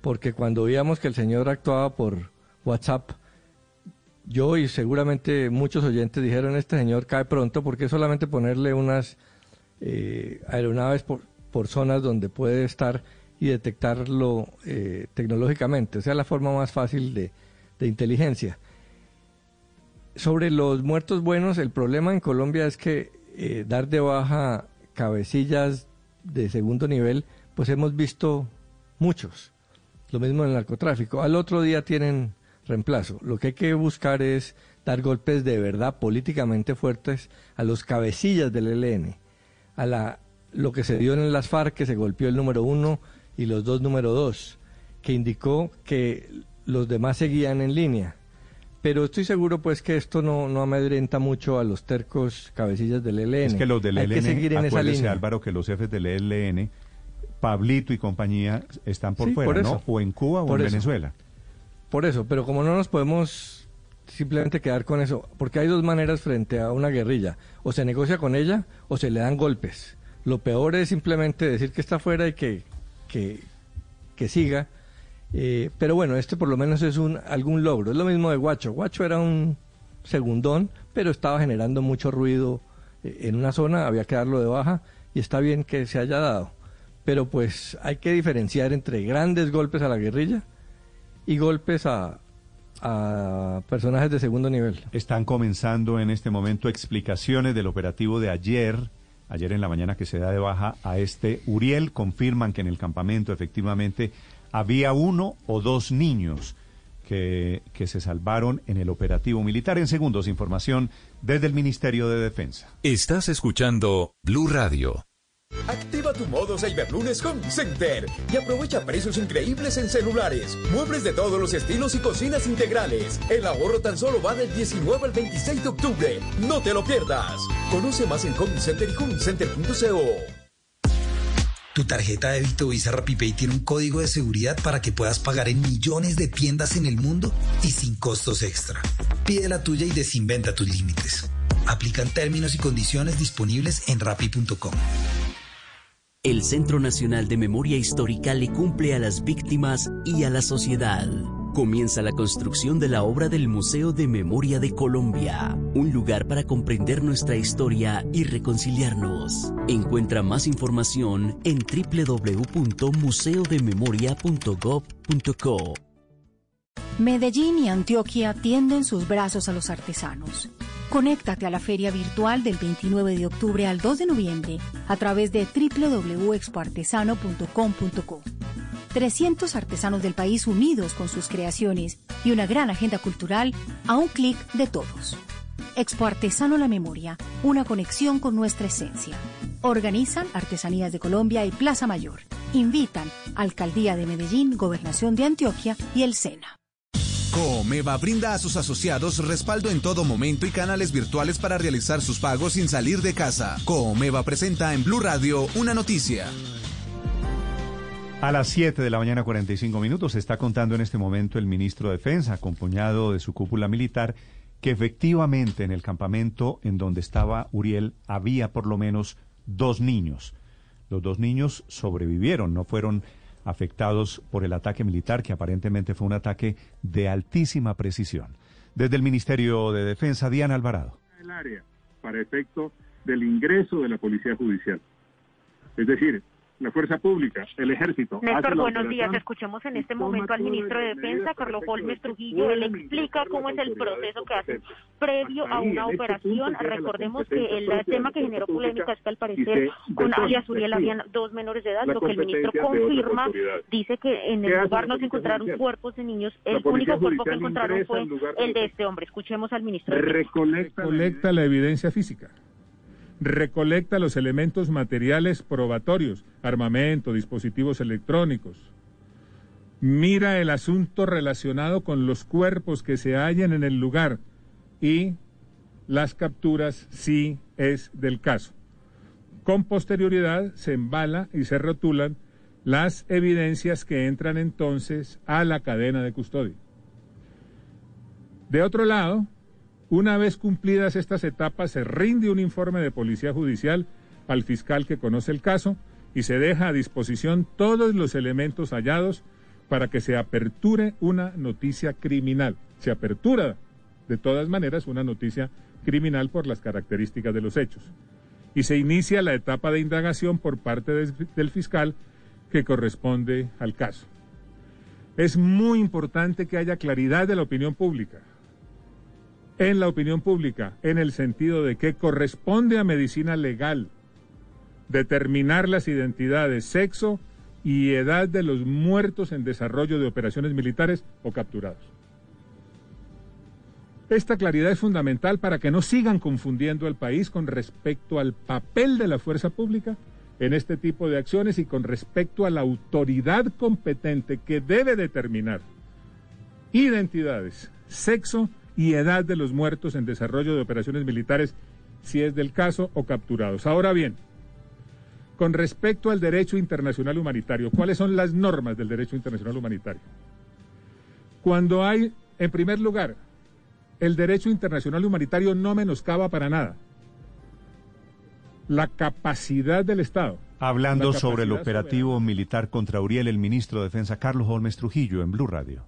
porque cuando veíamos que el señor actuaba por WhatsApp, yo y seguramente muchos oyentes dijeron, este señor cae pronto, porque solamente ponerle unas eh, aeronaves por, por, zonas donde puede estar y detectarlo eh, tecnológicamente. O sea, la forma más fácil de, de inteligencia. Sobre los muertos buenos, el problema en Colombia es que eh, dar de baja cabecillas de segundo nivel, pues hemos visto muchos. Lo mismo en el narcotráfico. Al otro día tienen reemplazo. Lo que hay que buscar es dar golpes de verdad políticamente fuertes a los cabecillas del ELN, a la, lo que se dio en las FARC, que se golpeó el número uno y los dos número dos, que indicó que los demás seguían en línea. Pero estoy seguro pues que esto no, no amedrenta mucho a los tercos cabecillas del ELN. Es que los del ELN, seguir en esa línea. Álvaro, que los jefes del ELN, Pablito y compañía, están por fuera, ¿no? O en Cuba o en Venezuela. Por eso, pero como no nos podemos simplemente quedar con eso, porque hay dos maneras frente a una guerrilla, o se negocia con ella o se le dan golpes. Lo peor es simplemente decir que está fuera y que, que, que siga eh, pero bueno, este por lo menos es un algún logro. Es lo mismo de Guacho. Guacho era un segundón, pero estaba generando mucho ruido eh, en una zona, había que darlo de baja y está bien que se haya dado. Pero pues hay que diferenciar entre grandes golpes a la guerrilla y golpes a, a personajes de segundo nivel. Están comenzando en este momento explicaciones del operativo de ayer, ayer en la mañana que se da de baja a este Uriel. Confirman que en el campamento efectivamente había uno o dos niños que, que, se salvaron en el operativo militar. En segundos, información desde el Ministerio de Defensa. Estás escuchando Blue Radio. Activa tu modo Cyberlunes Home Center y aprovecha precios increíbles en celulares, muebles de todos los estilos y cocinas integrales. El ahorro tan solo va del 19 al 26 de octubre. No te lo pierdas. Conoce más en Home Center y homecenter.co. Tu tarjeta de débito Visa RapiPay tiene un código de seguridad para que puedas pagar en millones de tiendas en el mundo y sin costos extra. Pide la tuya y desinventa tus límites. Aplican términos y condiciones disponibles en rapi.com. El Centro Nacional de Memoria Histórica le cumple a las víctimas y a la sociedad. Comienza la construcción de la obra del Museo de Memoria de Colombia, un lugar para comprender nuestra historia y reconciliarnos. Encuentra más información en www.museodememoria.gov.co. Medellín y Antioquia tienden sus brazos a los artesanos. Conéctate a la feria virtual del 29 de octubre al 2 de noviembre a través de www.expoartesano.com.co. 300 artesanos del país unidos con sus creaciones y una gran agenda cultural a un clic de todos. Expo Artesano La Memoria, una conexión con nuestra esencia. Organizan Artesanías de Colombia y Plaza Mayor. Invitan Alcaldía de Medellín, Gobernación de Antioquia y el SENA. Coomeva brinda a sus asociados respaldo en todo momento y canales virtuales para realizar sus pagos sin salir de casa. Coomeva presenta en Blue Radio una noticia. A las 7 de la mañana 45 minutos está contando en este momento el ministro de Defensa, acompañado de su cúpula militar, que efectivamente en el campamento en donde estaba Uriel había por lo menos dos niños. Los dos niños sobrevivieron, no fueron afectados por el ataque militar, que aparentemente fue un ataque de altísima precisión. Desde el Ministerio de Defensa, Diana Alvarado. El área para efecto del ingreso de la Policía Judicial. Es decir, la fuerza pública, el ejército. Néstor, buenos días. Escuchemos en este momento al ministro de Defensa, Carlos Holmes Trujillo. Él explica cómo es el proceso que hace previo a una este operación. Recordemos que el tema que generó polémica es que al parecer con alias Uriel habían dos menores de edad, lo que el ministro confirma. Dice que en el lugar no se encontraron cuerpos de niños. El único cuerpo que encontraron fue el de este hombre. Escuchemos al ministro. Recolecta la evidencia física recolecta los elementos materiales probatorios, armamento, dispositivos electrónicos. Mira el asunto relacionado con los cuerpos que se hallan en el lugar y las capturas si es del caso. Con posterioridad se embala y se rotulan las evidencias que entran entonces a la cadena de custodia. De otro lado, una vez cumplidas estas etapas, se rinde un informe de policía judicial al fiscal que conoce el caso y se deja a disposición todos los elementos hallados para que se aperture una noticia criminal. Se apertura, de todas maneras, una noticia criminal por las características de los hechos. Y se inicia la etapa de indagación por parte del fiscal que corresponde al caso. Es muy importante que haya claridad de la opinión pública en la opinión pública, en el sentido de que corresponde a medicina legal determinar las identidades, sexo y edad de los muertos en desarrollo de operaciones militares o capturados. Esta claridad es fundamental para que no sigan confundiendo al país con respecto al papel de la fuerza pública en este tipo de acciones y con respecto a la autoridad competente que debe determinar identidades, sexo y edad de los muertos en desarrollo de operaciones militares, si es del caso, o capturados. Ahora bien, con respecto al derecho internacional humanitario, ¿cuáles son las normas del derecho internacional humanitario? Cuando hay, en primer lugar, el derecho internacional humanitario no menoscaba para nada la capacidad del Estado. Hablando sobre el operativo militar contra Uriel, el ministro de Defensa Carlos Holmes Trujillo en Blue Radio.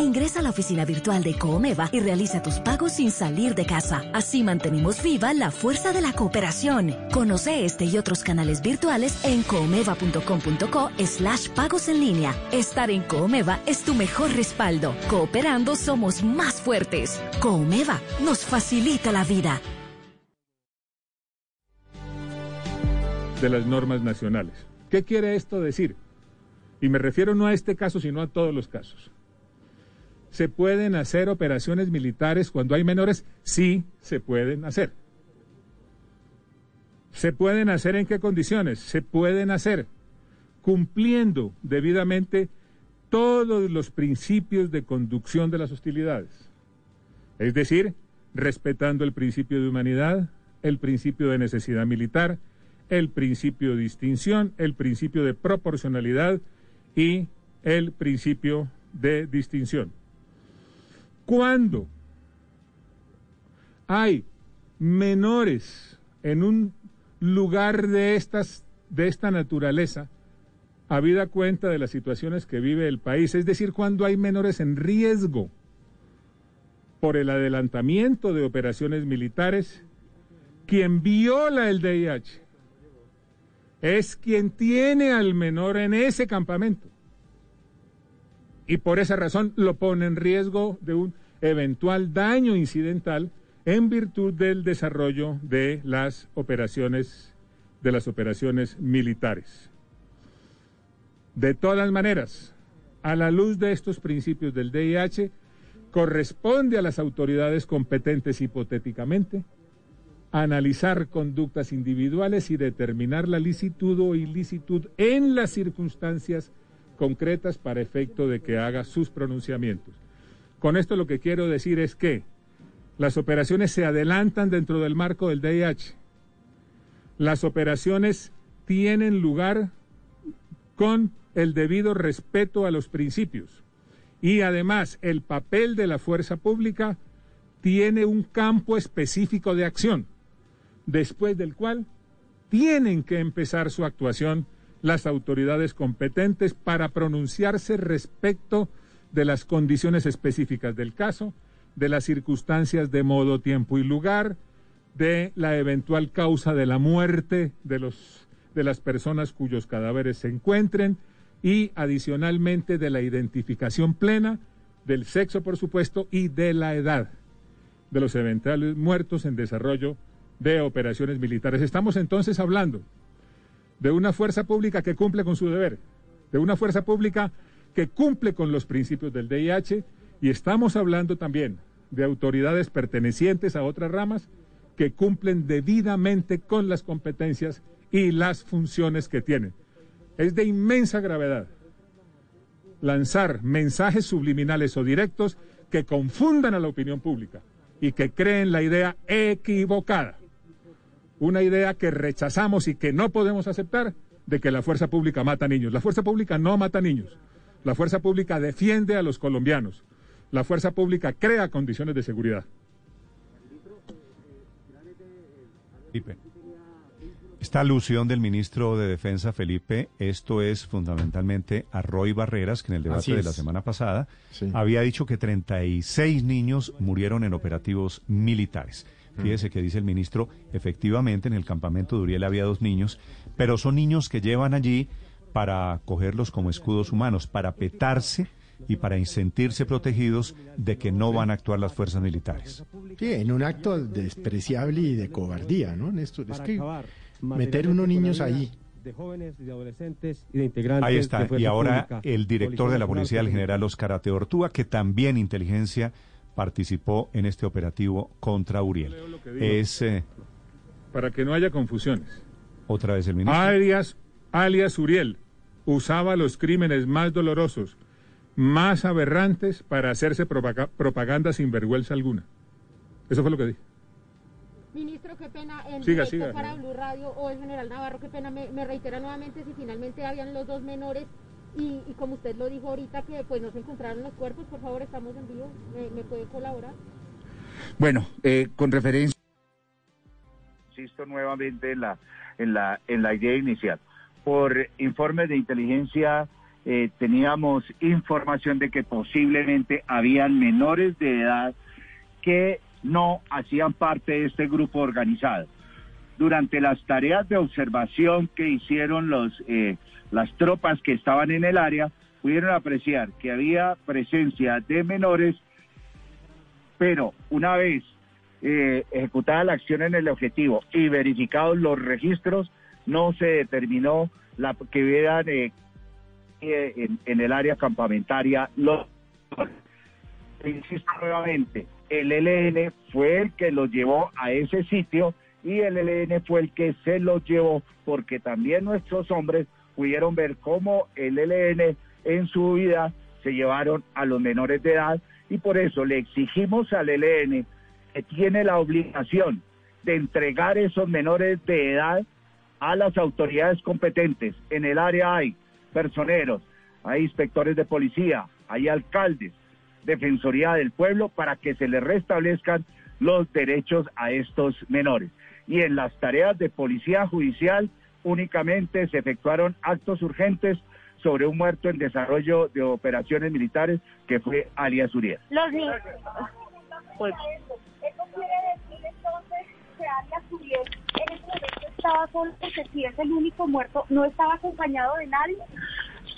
Ingresa a la oficina virtual de Coomeva y realiza tus pagos sin salir de casa. Así mantenemos viva la fuerza de la cooperación. Conoce este y otros canales virtuales en coomeva.com.co slash pagos en línea. Estar en Coomeva es tu mejor respaldo. Cooperando somos más fuertes. Coomeva nos facilita la vida. De las normas nacionales. ¿Qué quiere esto decir? Y me refiero no a este caso, sino a todos los casos. ¿Se pueden hacer operaciones militares cuando hay menores? Sí, se pueden hacer. ¿Se pueden hacer en qué condiciones? Se pueden hacer cumpliendo debidamente todos los principios de conducción de las hostilidades. Es decir, respetando el principio de humanidad, el principio de necesidad militar, el principio de distinción, el principio de proporcionalidad y el principio de distinción. Cuando hay menores en un lugar de estas de esta naturaleza, habida cuenta de las situaciones que vive el país, es decir, cuando hay menores en riesgo por el adelantamiento de operaciones militares, quien viola el DIH es quien tiene al menor en ese campamento y por esa razón lo pone en riesgo de un eventual daño incidental en virtud del desarrollo de las operaciones de las operaciones militares. De todas maneras, a la luz de estos principios del DIH, corresponde a las autoridades competentes hipotéticamente analizar conductas individuales y determinar la licitud o ilicitud en las circunstancias concretas para efecto de que haga sus pronunciamientos. Con esto lo que quiero decir es que las operaciones se adelantan dentro del marco del DIH. Las operaciones tienen lugar con el debido respeto a los principios. Y además, el papel de la fuerza pública tiene un campo específico de acción, después del cual tienen que empezar su actuación las autoridades competentes para pronunciarse respecto de las condiciones específicas del caso, de las circunstancias de modo, tiempo y lugar, de la eventual causa de la muerte de, los, de las personas cuyos cadáveres se encuentren y adicionalmente de la identificación plena del sexo, por supuesto, y de la edad de los eventuales muertos en desarrollo de operaciones militares. Estamos entonces hablando de una fuerza pública que cumple con su deber, de una fuerza pública que cumple con los principios del DIH y estamos hablando también de autoridades pertenecientes a otras ramas que cumplen debidamente con las competencias y las funciones que tienen. Es de inmensa gravedad lanzar mensajes subliminales o directos que confundan a la opinión pública y que creen la idea equivocada. Una idea que rechazamos y que no podemos aceptar de que la fuerza pública mata niños. La fuerza pública no mata niños. La fuerza pública defiende a los colombianos. La fuerza pública crea condiciones de seguridad. Esta alusión del ministro de Defensa, Felipe, esto es fundamentalmente a Roy Barreras, que en el debate de la semana pasada había dicho que 36 niños murieron en operativos militares. Fíjese que dice el ministro, efectivamente en el campamento de Uriel había dos niños, pero son niños que llevan allí para cogerlos como escudos humanos, para petarse y para sentirse protegidos de que no van a actuar las fuerzas militares. Sí, en un acto despreciable y de cobardía, ¿no, Néstor? Es que meter unos niños ahí. De jóvenes, de adolescentes y de integrantes. Ahí está. y ahora el director de la policía, el general Oscar Ateortúa, que también inteligencia participó en este operativo contra Uriel. Es. Eh, para que no haya confusiones. Otra vez el ministro. Alias, alias Uriel usaba los crímenes más dolorosos más aberrantes para hacerse propaganda sin vergüenza alguna. Eso fue lo que dije. Ministro, qué pena, en siga, siga. para Blue Radio o el general Navarro, qué pena, me, reitera nuevamente si finalmente habían los dos menores y, como usted lo dijo ahorita, que pues no se encontraron los cuerpos, por favor, estamos en vivo, ¿me, puede colaborar? Bueno, eh, con referencia... Insisto nuevamente en la, en, la, en la idea inicial. Por informes de inteligencia eh, teníamos información de que posiblemente habían menores de edad que no hacían parte de este grupo organizado. Durante las tareas de observación que hicieron los, eh, las tropas que estaban en el área, pudieron apreciar que había presencia de menores, pero una vez eh, ejecutada la acción en el objetivo y verificados los registros, no se determinó la, que hubieran eh, en, el área campamentaria. Los, insisto nuevamente, el ELN fue el que los llevó a ese sitio y el ELN fue el que se los llevó porque también nuestros hombres pudieron ver cómo el ELN en su vida se llevaron a los menores de edad y por eso le exigimos al ELN que tiene la obligación de entregar esos menores de edad a las autoridades competentes. En el área hay personeros, hay inspectores de policía, hay alcaldes, Defensoría del Pueblo para que se les restablezcan los derechos a estos menores. Y en las tareas de policía judicial únicamente se efectuaron actos urgentes sobre un muerto en desarrollo de operaciones militares que fue alias Uriel. Los niños. Pues. Eso quiere decir entonces que alias Uriel en ese momento estaba solo porque si es el único muerto, no estaba acompañado de nadie.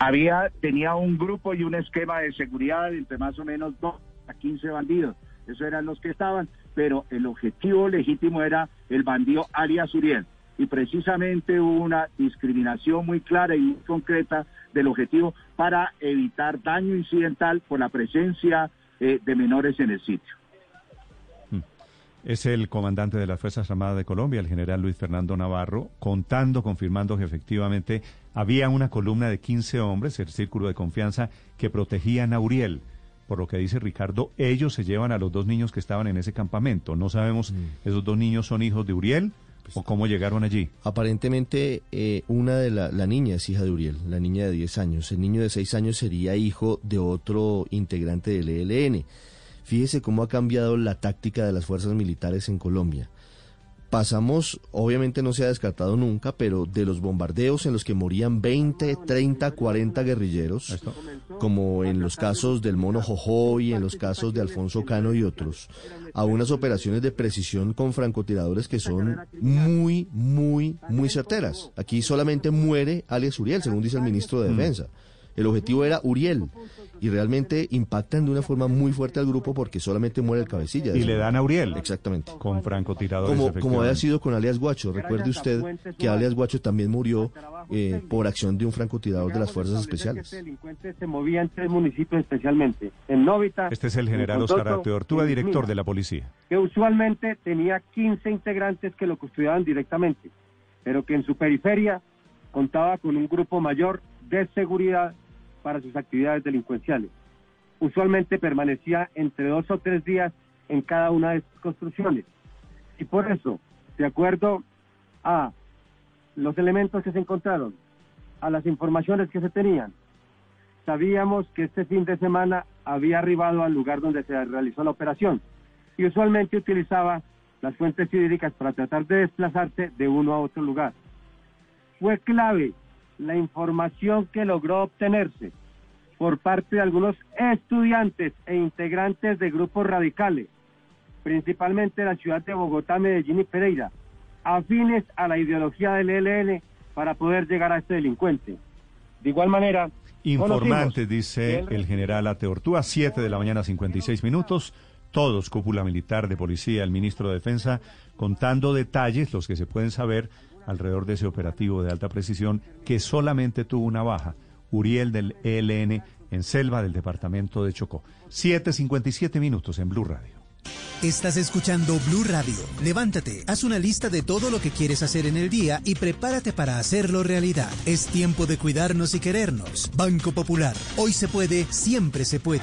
Había, tenía un grupo y un esquema de seguridad entre más o menos 2 a 15 bandidos. Esos eran los que estaban, pero el objetivo legítimo era el bandido alias Uriel. Y precisamente hubo una discriminación muy clara y muy concreta del objetivo para evitar daño incidental por la presencia eh, de menores en el sitio. Mm. Es el comandante de las Fuerzas Armadas de Colombia, el general Luis Fernando Navarro, contando, confirmando que efectivamente había una columna de 15 hombres, el círculo de confianza, que protegían a Uriel. Por lo que dice Ricardo, ellos se llevan a los dos niños que estaban en ese campamento. No sabemos, mm. ¿esos dos niños son hijos de Uriel ¿O cómo llegaron allí? Aparentemente, eh, una de la, la, niña es hija de Uriel, la niña de 10 años. El niño de 6 años sería hijo de otro integrante del ELN. Fíjese cómo ha cambiado la táctica de las fuerzas militares en Colombia pasamos, obviamente no se ha descartado nunca, pero de los bombardeos en los que morían 20, 30, 40 guerrilleros, como en los casos del Mono Jojoy, en los casos de Alfonso Cano y otros, a unas operaciones de precisión con francotiradores que son muy, muy, muy certeras. Aquí solamente muere alias Uriel, según dice el ministro de mm. Defensa. El objetivo era Uriel y realmente impactan de una forma muy fuerte al grupo porque solamente muere el cabecilla. Y le dan a Uriel. Exactamente. Con francotiradores. Como, como había sido con alias Guacho. Recuerde usted que alias Guacho también murió eh, por acción de un francotirador de las fuerzas especiales. Este delincuente se movía en tres municipios especialmente. En Novita. Este es el general Oscar Arteortúa, director de la policía. Que usualmente tenía 15 integrantes que lo custodiaban directamente, pero que en su periferia contaba con un grupo mayor de seguridad para sus actividades delincuenciales. Usualmente permanecía entre dos o tres días en cada una de sus construcciones. Y por eso, de acuerdo a los elementos que se encontraron, a las informaciones que se tenían, sabíamos que este fin de semana había arribado al lugar donde se realizó la operación y usualmente utilizaba las fuentes hídricas para tratar de desplazarse de uno a otro lugar. Fue clave la información que logró obtenerse por parte de algunos estudiantes e integrantes de grupos radicales, principalmente la ciudad de Bogotá, Medellín y Pereira, afines a la ideología del ELN para poder llegar a este delincuente. De igual manera... Informantes, dice el general Ateortúa, 7 de la mañana, 56 minutos todos, cúpula militar de policía, el ministro de Defensa, contando detalles, los que se pueden saber alrededor de ese operativo de alta precisión que solamente tuvo una baja, Uriel del ELN en Selva del departamento de Chocó. 7.57 minutos en Blue Radio. Estás escuchando Blue Radio. Levántate, haz una lista de todo lo que quieres hacer en el día y prepárate para hacerlo realidad. Es tiempo de cuidarnos y querernos. Banco Popular. Hoy se puede, siempre se puede.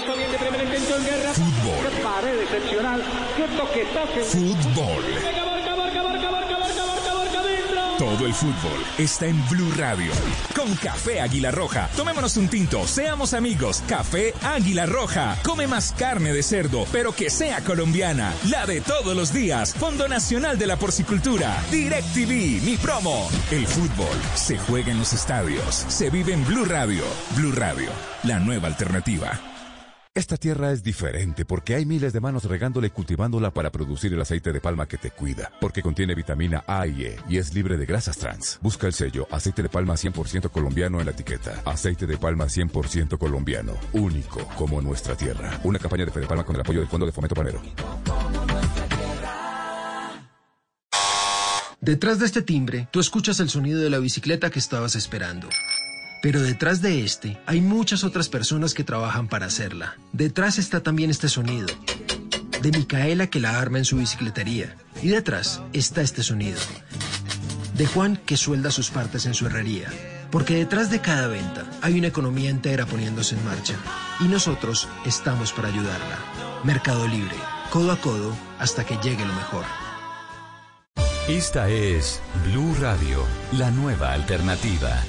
Fútbol. Todo el fútbol está en Blue Radio. Con Café Águila Roja. Tomémonos un tinto, seamos amigos. Café Águila Roja. Come más carne de cerdo, pero que sea colombiana. La de todos los días. Fondo Nacional de la Porcicultura. Direct TV, mi promo. El fútbol se juega en los estadios. Se vive en Blue Radio. Blue Radio, la nueva alternativa. Esta tierra es diferente porque hay miles de manos regándole y cultivándola para producir el aceite de palma que te cuida, porque contiene vitamina A y E y es libre de grasas trans. Busca el sello aceite de palma 100% colombiano en la etiqueta. Aceite de palma 100% colombiano, único como nuestra tierra. Una campaña de Fede Palma con el apoyo del Fondo de Fomento Panero. Detrás de este timbre, tú escuchas el sonido de la bicicleta que estabas esperando. Pero detrás de este hay muchas otras personas que trabajan para hacerla. Detrás está también este sonido de Micaela que la arma en su bicicletería. Y detrás está este sonido de Juan que suelda sus partes en su herrería. Porque detrás de cada venta hay una economía entera poniéndose en marcha. Y nosotros estamos para ayudarla. Mercado Libre, codo a codo, hasta que llegue lo mejor. Esta es Blue Radio, la nueva alternativa.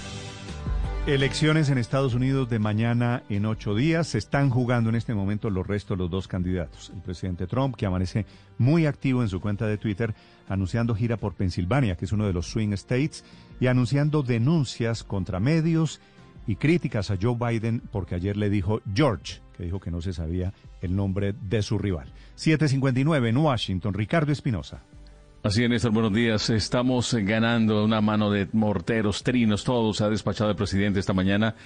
Elecciones en Estados Unidos de mañana en ocho días. Se están jugando en este momento los restos los dos candidatos. El presidente Trump, que amanece muy activo en su cuenta de Twitter, anunciando gira por Pensilvania, que es uno de los swing states, y anunciando denuncias contra medios y críticas a Joe Biden porque ayer le dijo George, que dijo que no se sabía el nombre de su rival. 759 en Washington, Ricardo Espinosa. Así es, Néstor, buenos días. Estamos ganando una mano de morteros, trinos, todo se ha despachado el presidente esta mañana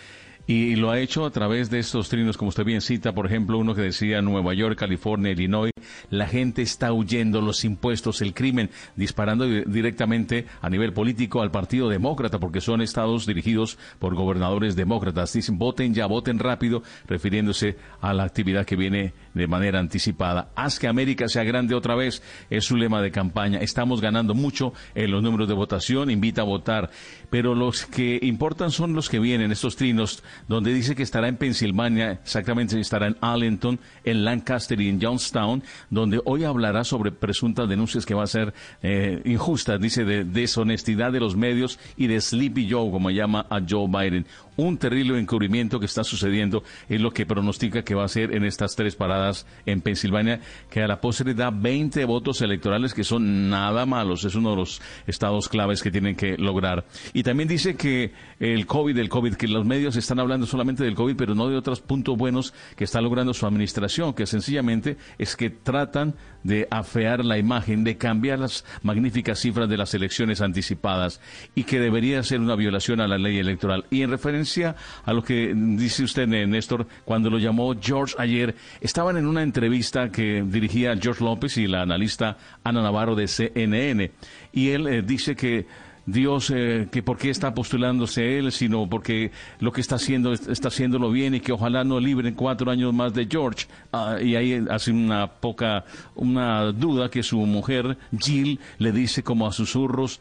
y lo ha hecho a través de estos trinos, como usted bien cita, por ejemplo, uno que decía Nueva York, California, Illinois, la gente está huyendo, los impuestos, el crimen, disparando directamente a nivel político al Partido Demócrata, porque son estados dirigidos por gobernadores demócratas. Dicen, voten ya, voten rápido, refiriéndose a la actividad que viene de manera anticipada. Haz que América sea grande otra vez, es su lema de campaña. Estamos ganando mucho en los números de votación, invita a votar, pero los que importan son los que vienen, estos trinos, donde dice que estará en Pensilvania, exactamente estará en Arlington, en Lancaster y en Johnstown, donde hoy hablará sobre presuntas denuncias que va a ser eh, injustas, dice, de deshonestidad de los medios y de Sleepy Joe, como llama a Joe Biden un terrible encubrimiento que está sucediendo es lo que pronostica que va a ser en estas tres paradas en Pensilvania, que a la postre da 20 votos electorales que son nada malos, es uno de los estados claves que tienen que lograr. Y también dice que el COVID, el COVID, que los medios están hablando solamente del COVID, pero no de otros puntos buenos que está logrando su administración, que sencillamente es que tratan de afear la imagen, de cambiar las magníficas cifras de las elecciones anticipadas y que debería ser una violación a la ley electoral. Y en referencia a lo que dice usted, Néstor, cuando lo llamó George ayer, estaban en una entrevista que dirigía George López y la analista Ana Navarro de CNN y él eh, dice que Dios eh, que por qué está postulándose él, sino porque lo que está haciendo está haciéndolo bien y que ojalá no libren cuatro años más de George. Ah, y ahí hace una poca, una duda que su mujer Jill le dice como a susurros,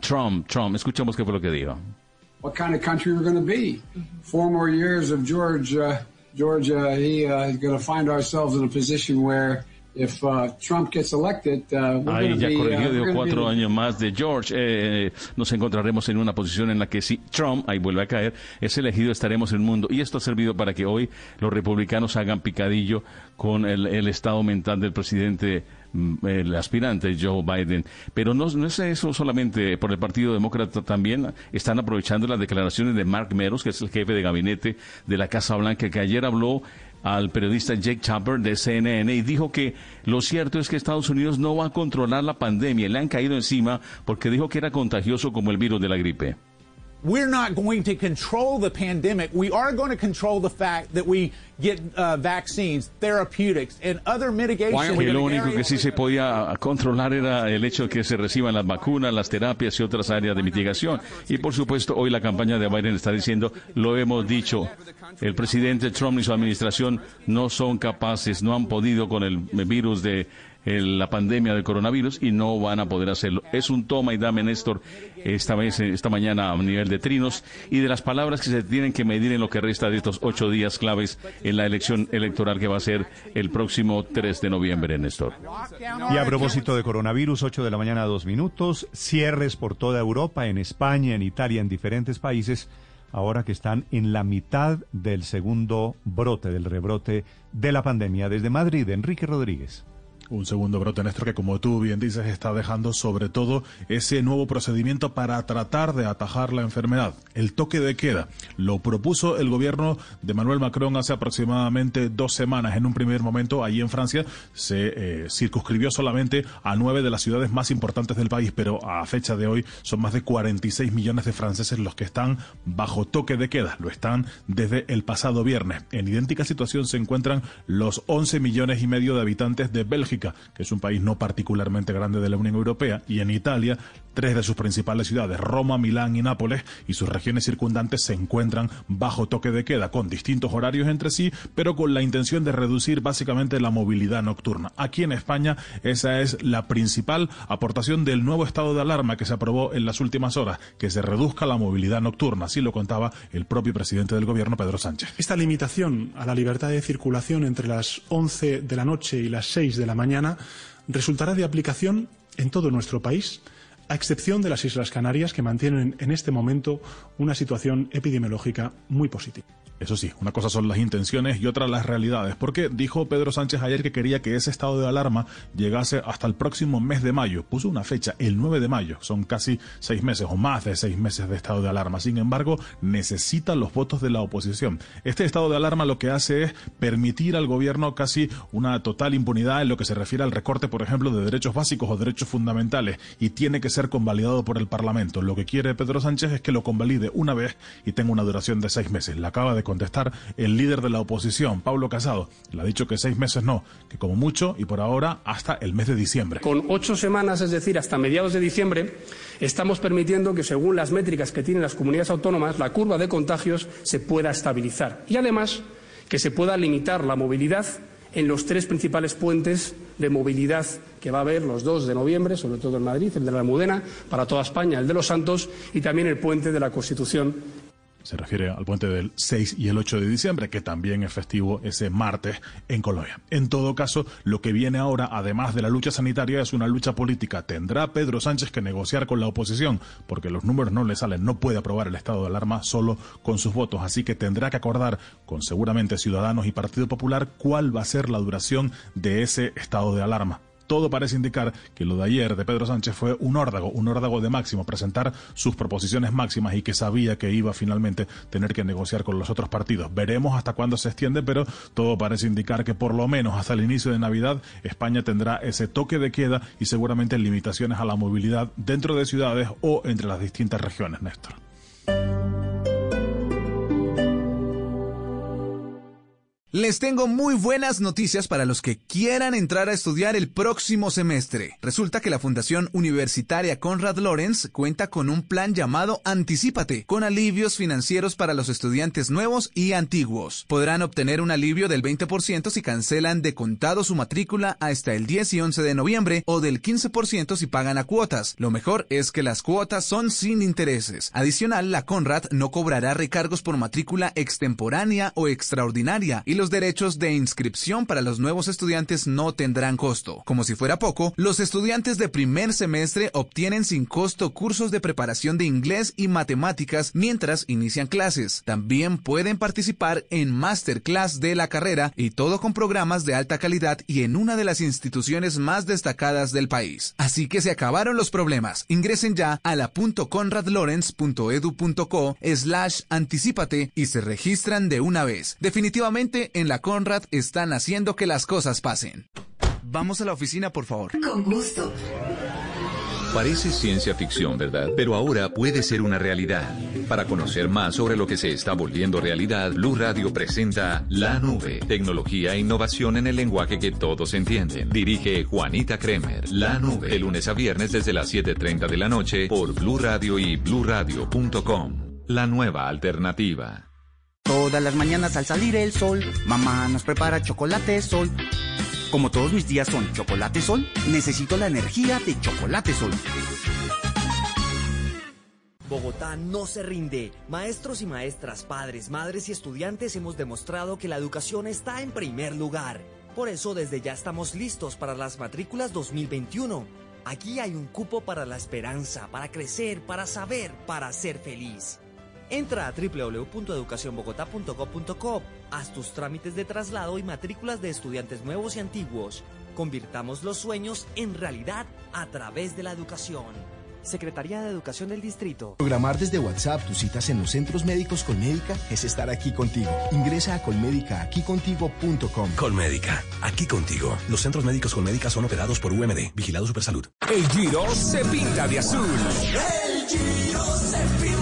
Trump, Trump. Escuchamos qué fue lo que dijo. What kind of country we're going to be? Four more years of George, uh, George, uh, he uh, is going to find ourselves in a position where if uh, Trump gets elected, uh, Ahí ya corrigió, uh, cuatro años más de George. Eh, nos encontraremos en una posición en la que si Trump, ahí vuelve a caer, es elegido, estaremos en el mundo. Y esto ha servido para que hoy los republicanos hagan picadillo con el, estado mental del presidente mm, el aspirante Joe Biden. Pero no, no, es eso solamente por el Partido Demócrata, también están aprovechando las declaraciones de Mark Meadows, que es el jefe de gabinete de la Casa Blanca, que ayer habló al periodista Jake Tapper de CNN y dijo que lo cierto es que Estados Unidos no va a controlar la pandemia. Le han caído encima porque dijo que era contagioso como el virus de la gripe. We're not going to control the pandemic. We are going to control the fact that we get uh, vaccines, therapeutics, and other mitigation. Y lo único que sí se podía controlar era el hecho de que se reciban las vacunas, las terapias y otras áreas de mitigación. Y por supuesto, hoy la campaña de Biden está diciendo, lo hemos dicho, el presidente Trump y su administración no son capaces, no han podido con el virus de la pandemia del coronavirus y no van a poder hacerlo. Es un toma y dame, Néstor, esta vez, esta mañana a nivel de trinos y de las palabras que se tienen que medir en lo que resta de estos ocho días claves en la elección electoral que va a ser el próximo 3 de noviembre, Néstor. Y a propósito de coronavirus, 8 de la mañana, dos minutos, cierres por toda Europa, en España, en Italia, en diferentes países ahora que están en la mitad del segundo brote, del rebrote de la pandemia. Desde Madrid, Enrique Rodríguez. Un segundo brote, Néstor, que como tú bien dices, está dejando sobre todo ese nuevo procedimiento para tratar de atajar la enfermedad, el toque de queda. Lo propuso el gobierno de Manuel Macron hace aproximadamente dos semanas. En un primer momento, allí en Francia, se eh, circunscribió solamente a nueve de las ciudades más importantes del país, pero a fecha de hoy son más de 46 millones de franceses los que están bajo toque de queda. Lo están desde el pasado viernes. En idéntica situación se encuentran los 11 millones y medio de habitantes de Bélgica que es un país no particularmente grande de la Unión Europea, y en Italia, tres de sus principales ciudades, Roma, Milán y Nápoles, y sus regiones circundantes se encuentran bajo toque de queda, con distintos horarios entre sí, pero con la intención de reducir básicamente la movilidad nocturna. Aquí en España, esa es la principal aportación del nuevo estado de alarma que se aprobó en las últimas horas, que se reduzca la movilidad nocturna, así lo contaba el propio presidente del gobierno, Pedro Sánchez. Esta limitación a la libertad de circulación entre las 11 de la noche y las 6 de la mañana mañana resultará de aplicación en todo nuestro país a excepción de las Islas Canarias, que mantienen en este momento una situación epidemiológica muy positiva. Eso sí, una cosa son las intenciones y otra las realidades, porque dijo Pedro Sánchez ayer que quería que ese estado de alarma llegase hasta el próximo mes de mayo. Puso una fecha, el 9 de mayo. Son casi seis meses o más de seis meses de estado de alarma. Sin embargo, necesita los votos de la oposición. Este estado de alarma lo que hace es permitir al gobierno casi una total impunidad en lo que se refiere al recorte, por ejemplo, de derechos básicos o derechos fundamentales y tiene que ser convalidado por el Parlamento. Lo que quiere Pedro Sánchez es que lo convalide una vez y tenga una duración de seis meses. La acaba contestar el líder de la oposición, Pablo Casado. Le ha dicho que seis meses no, que como mucho y por ahora hasta el mes de diciembre. Con ocho semanas, es decir, hasta mediados de diciembre, estamos permitiendo que según las métricas que tienen las comunidades autónomas, la curva de contagios se pueda estabilizar y además que se pueda limitar la movilidad en los tres principales puentes de movilidad que va a haber los dos de noviembre, sobre todo en Madrid, el de la Almudena, para toda España, el de los Santos y también el puente de la Constitución se refiere al puente del 6 y el 8 de diciembre, que también es festivo ese martes en Colombia. En todo caso, lo que viene ahora, además de la lucha sanitaria, es una lucha política. Tendrá Pedro Sánchez que negociar con la oposición, porque los números no le salen, no puede aprobar el estado de alarma solo con sus votos, así que tendrá que acordar con seguramente Ciudadanos y Partido Popular cuál va a ser la duración de ese estado de alarma todo parece indicar que lo de ayer de Pedro Sánchez fue un órdago, un órdago de máximo, presentar sus proposiciones máximas y que sabía que iba finalmente tener que negociar con los otros partidos. Veremos hasta cuándo se extiende, pero todo parece indicar que por lo menos hasta el inicio de Navidad España tendrá ese toque de queda y seguramente limitaciones a la movilidad dentro de ciudades o entre las distintas regiones, Néstor. Les tengo muy buenas noticias para los que quieran entrar a estudiar el próximo semestre. Resulta que la Fundación Universitaria Conrad Lorenz cuenta con un plan llamado Anticípate, con alivios financieros para los estudiantes nuevos y antiguos. Podrán obtener un alivio del 20% si cancelan de contado su matrícula hasta el 10 y 11 de noviembre o del 15% si pagan a cuotas. Lo mejor es que las cuotas son sin intereses. Adicional, la Conrad no cobrará recargos por matrícula extemporánea o extraordinaria y los derechos de inscripción para los nuevos estudiantes no tendrán costo. Como si fuera poco, los estudiantes de primer semestre obtienen sin costo cursos de preparación de inglés y matemáticas mientras inician clases. También pueden participar en masterclass de la carrera y todo con programas de alta calidad y en una de las instituciones más destacadas del país. Así que se acabaron los problemas. Ingresen ya a la .conradlorenz.edu.co slash anticipate y se registran de una vez. Definitivamente en la Conrad están haciendo que las cosas pasen. Vamos a la oficina, por favor. Con gusto. Parece ciencia ficción, ¿verdad? Pero ahora puede ser una realidad. Para conocer más sobre lo que se está volviendo realidad, Blue Radio presenta La Nube, tecnología e innovación en el lenguaje que todos entienden. Dirige Juanita Kremer. La Nube, de lunes a viernes desde las 7:30 de la noche por Blue Radio y bluradio.com. La nueva alternativa. Todas las mañanas al salir el sol, mamá nos prepara chocolate sol. Como todos mis días son chocolate sol, necesito la energía de chocolate sol. Bogotá no se rinde. Maestros y maestras, padres, madres y estudiantes hemos demostrado que la educación está en primer lugar. Por eso desde ya estamos listos para las matrículas 2021. Aquí hay un cupo para la esperanza, para crecer, para saber, para ser feliz. Entra a www.educacionbogotá.co.co, haz tus trámites de traslado y matrículas de estudiantes nuevos y antiguos. Convirtamos los sueños en realidad a través de la educación. Secretaría de Educación del Distrito. Programar desde WhatsApp tus citas en los centros médicos Colmédica es estar aquí contigo. Ingresa a colmédicaaquicontigo.com. Colmédica, aquí contigo. Los centros médicos Colmédica son operados por UMD, Vigilado Supersalud. El Giro se pinta de azul. El Giro se pinta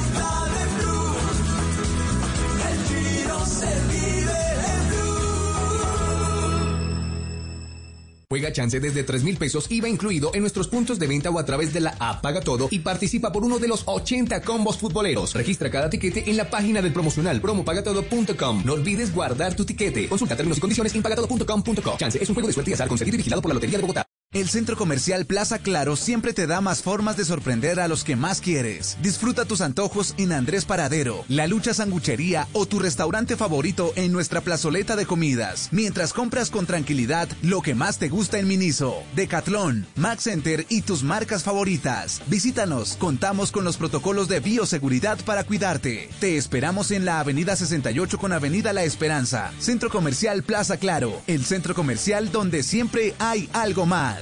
Juega chance desde 3 mil pesos, IVA incluido en nuestros puntos de venta o a través de la app Paga Todo y participa por uno de los 80 combos futboleros. Registra cada tiquete en la página del promocional promopagatodo.com. No olvides guardar tu tiquete. Consulta términos y condiciones en pagatodo.com.co. Chance es un juego de suerte y azar concedido y vigilado por la Lotería de Bogotá. El Centro Comercial Plaza Claro siempre te da más formas de sorprender a los que más quieres. Disfruta tus antojos en Andrés Paradero, La Lucha Sanguchería o tu restaurante favorito en nuestra plazoleta de comidas. Mientras compras con tranquilidad lo que más te gusta en Miniso, Decathlon, Max Center y tus marcas favoritas. Visítanos, contamos con los protocolos de bioseguridad para cuidarte. Te esperamos en la Avenida 68 con Avenida La Esperanza. Centro Comercial Plaza Claro, el centro comercial donde siempre hay algo más.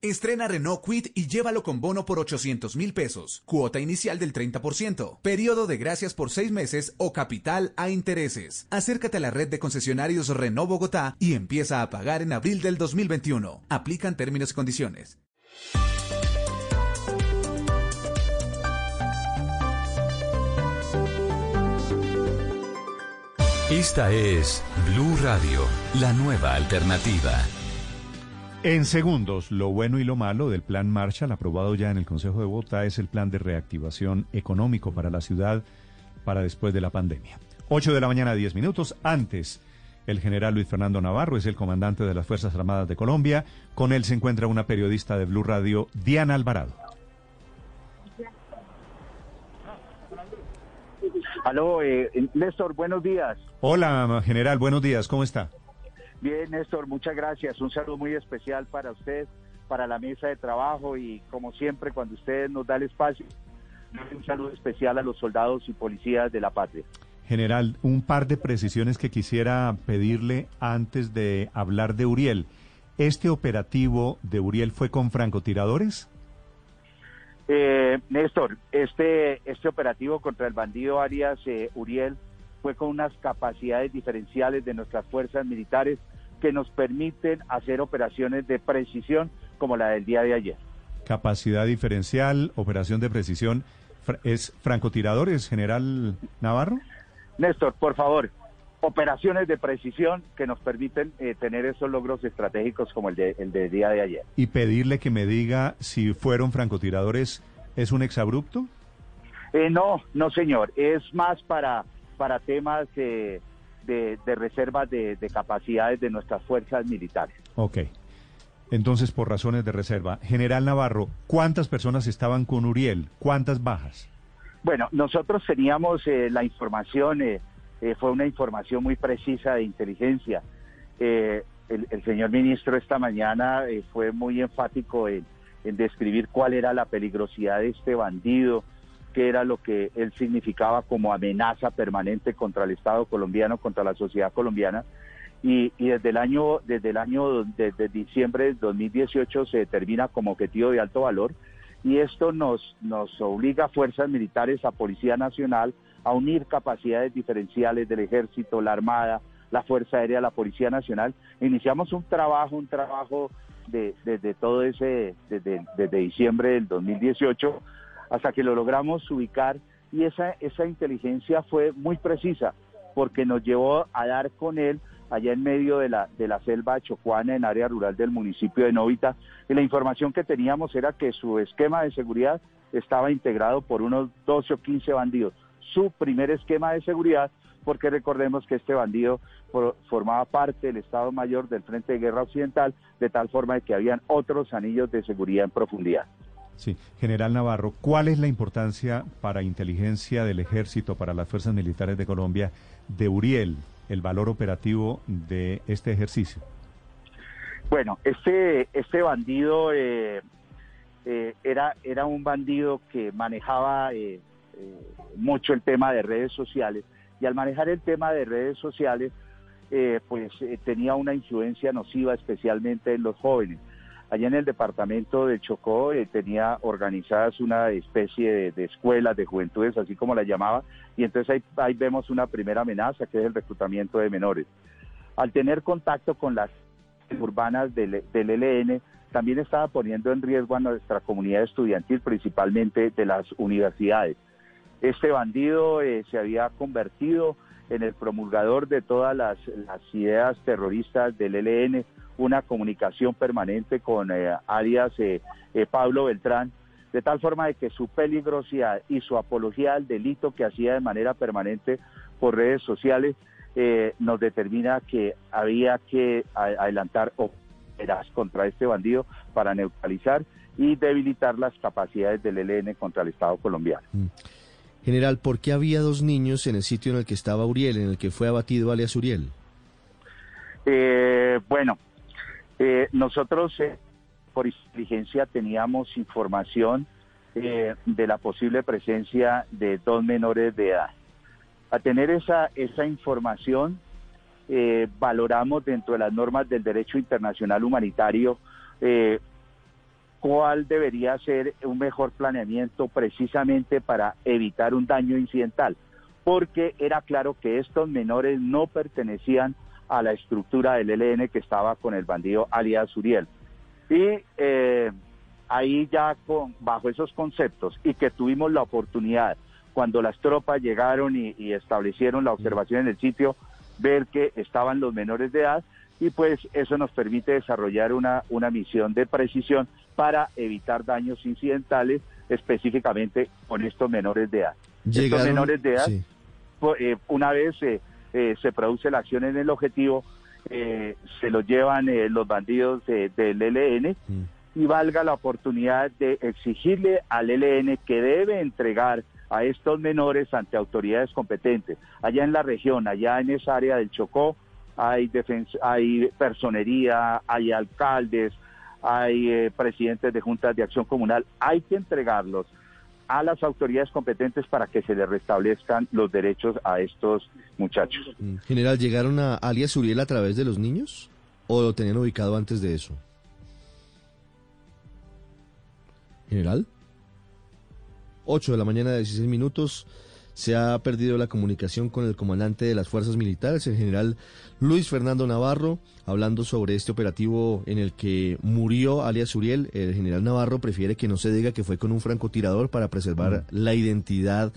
Estrena Renault Quit y llévalo con bono por 800 mil pesos. Cuota inicial del 30%. Periodo de gracias por seis meses o capital a intereses. Acércate a la red de concesionarios Renault Bogotá y empieza a pagar en abril del 2021. Aplican términos y condiciones. Esta es Blue Radio, la nueva alternativa. En segundos, lo bueno y lo malo del plan Marshall aprobado ya en el Consejo de Bogotá es el plan de reactivación económico para la ciudad para después de la pandemia. 8 de la mañana, 10 minutos. Antes, el general Luis Fernando Navarro es el comandante de las Fuerzas Armadas de Colombia. Con él se encuentra una periodista de Blue Radio, Diana Alvarado. Aló, eh, Néstor, buenos días. Hola, general, buenos días, ¿cómo está? Bien, Néstor, muchas gracias. Un saludo muy especial para usted, para la mesa de trabajo y como siempre, cuando usted nos da el espacio, un saludo especial a los soldados y policías de la patria. General, un par de precisiones que quisiera pedirle antes de hablar de Uriel. ¿Este operativo de Uriel fue con francotiradores? Eh, Néstor, este, este operativo contra el bandido Arias eh, Uriel fue con unas capacidades diferenciales de nuestras fuerzas militares que nos permiten hacer operaciones de precisión como la del día de ayer. Capacidad diferencial, operación de precisión. ¿Es francotiradores, general Navarro? Néstor, por favor, operaciones de precisión que nos permiten eh, tener esos logros estratégicos como el de el del día de ayer. Y pedirle que me diga si fueron francotiradores, ¿es un exabrupto? Eh, no, no señor, es más para, para temas eh, de, de reservas de, de capacidades de nuestras fuerzas militares. Ok. Entonces, por razones de reserva. General Navarro, ¿cuántas personas estaban con Uriel? ¿Cuántas bajas? Bueno, nosotros teníamos eh, la información, eh, eh, fue una información muy precisa de inteligencia. Eh, el, el señor ministro esta mañana eh, fue muy enfático en, en describir cuál era la peligrosidad de este bandido, era lo que él significaba como amenaza permanente contra el Estado colombiano, contra la sociedad colombiana. Y, y desde el año desde el año desde diciembre del 2018 se determina como objetivo de alto valor y esto nos nos obliga a fuerzas militares, a Policía Nacional, a unir capacidades diferenciales del Ejército, la Armada, la Fuerza Aérea, la Policía Nacional. Iniciamos un trabajo, un trabajo de, desde todo ese, desde, desde diciembre del 2018 hasta que lo logramos ubicar y esa, esa inteligencia fue muy precisa porque nos llevó a dar con él allá en medio de la, de la selva chocuana en área rural del municipio de Novita y la información que teníamos era que su esquema de seguridad estaba integrado por unos 12 o 15 bandidos. Su primer esquema de seguridad, porque recordemos que este bandido for- formaba parte del Estado Mayor del Frente de Guerra Occidental, de tal forma que habían otros anillos de seguridad en profundidad. Sí. General Navarro, ¿cuál es la importancia para inteligencia del ejército, para las fuerzas militares de Colombia, de Uriel, el valor operativo de este ejercicio? Bueno, este, este bandido eh, eh, era, era un bandido que manejaba eh, eh, mucho el tema de redes sociales y al manejar el tema de redes sociales, eh, pues tenía una influencia nociva especialmente en los jóvenes. Allá en el departamento de Chocó eh, tenía organizadas una especie de, de escuelas de juventudes, así como la llamaba, y entonces ahí, ahí vemos una primera amenaza que es el reclutamiento de menores. Al tener contacto con las urbanas del, del también estaba poniendo en riesgo a nuestra comunidad estudiantil, principalmente de las universidades. Este bandido eh, se había convertido en el promulgador de todas las, las ideas terroristas del ELN, una comunicación permanente con eh, alias eh, eh, Pablo Beltrán, de tal forma de que su peligrosidad y su apología al delito que hacía de manera permanente por redes sociales eh, nos determina que había que adelantar operas contra este bandido para neutralizar y debilitar las capacidades del ELN contra el Estado colombiano. General, ¿por qué había dos niños en el sitio en el que estaba Uriel, en el que fue abatido alias Uriel? Eh, bueno, eh, nosotros eh, por inteligencia teníamos información eh, de la posible presencia de dos menores de edad. A tener esa, esa información, eh, valoramos dentro de las normas del derecho internacional humanitario cuál debería ser un mejor planeamiento precisamente para evitar un daño incidental, porque era claro que estos menores no pertenecían a la estructura del ELN que estaba con el bandido alias Uriel. Y eh, ahí ya con, bajo esos conceptos y que tuvimos la oportunidad cuando las tropas llegaron y, y establecieron la observación en el sitio, ver que estaban los menores de edad y pues eso nos permite desarrollar una, una misión de precisión para evitar daños incidentales específicamente con estos menores de edad. estos menores de edad, sí. po- eh, una vez eh, eh, se produce la acción en el objetivo, eh, se los llevan eh, los bandidos de- del ELN y valga la oportunidad de exigirle al ELN que debe entregar a estos menores ante autoridades competentes. Allá en la región, allá en esa área del Chocó, hay, hay personería, hay alcaldes, hay eh, presidentes de juntas de acción comunal. Hay que entregarlos a las autoridades competentes para que se les restablezcan los derechos a estos muchachos. General, ¿llegaron a alias Uriel a través de los niños? ¿O lo tenían ubicado antes de eso? General. 8 de la mañana, 16 minutos. Se ha perdido la comunicación con el comandante de las fuerzas militares, el general Luis Fernando Navarro, hablando sobre este operativo en el que murió alias Uriel. El general Navarro prefiere que no se diga que fue con un francotirador para preservar la identidad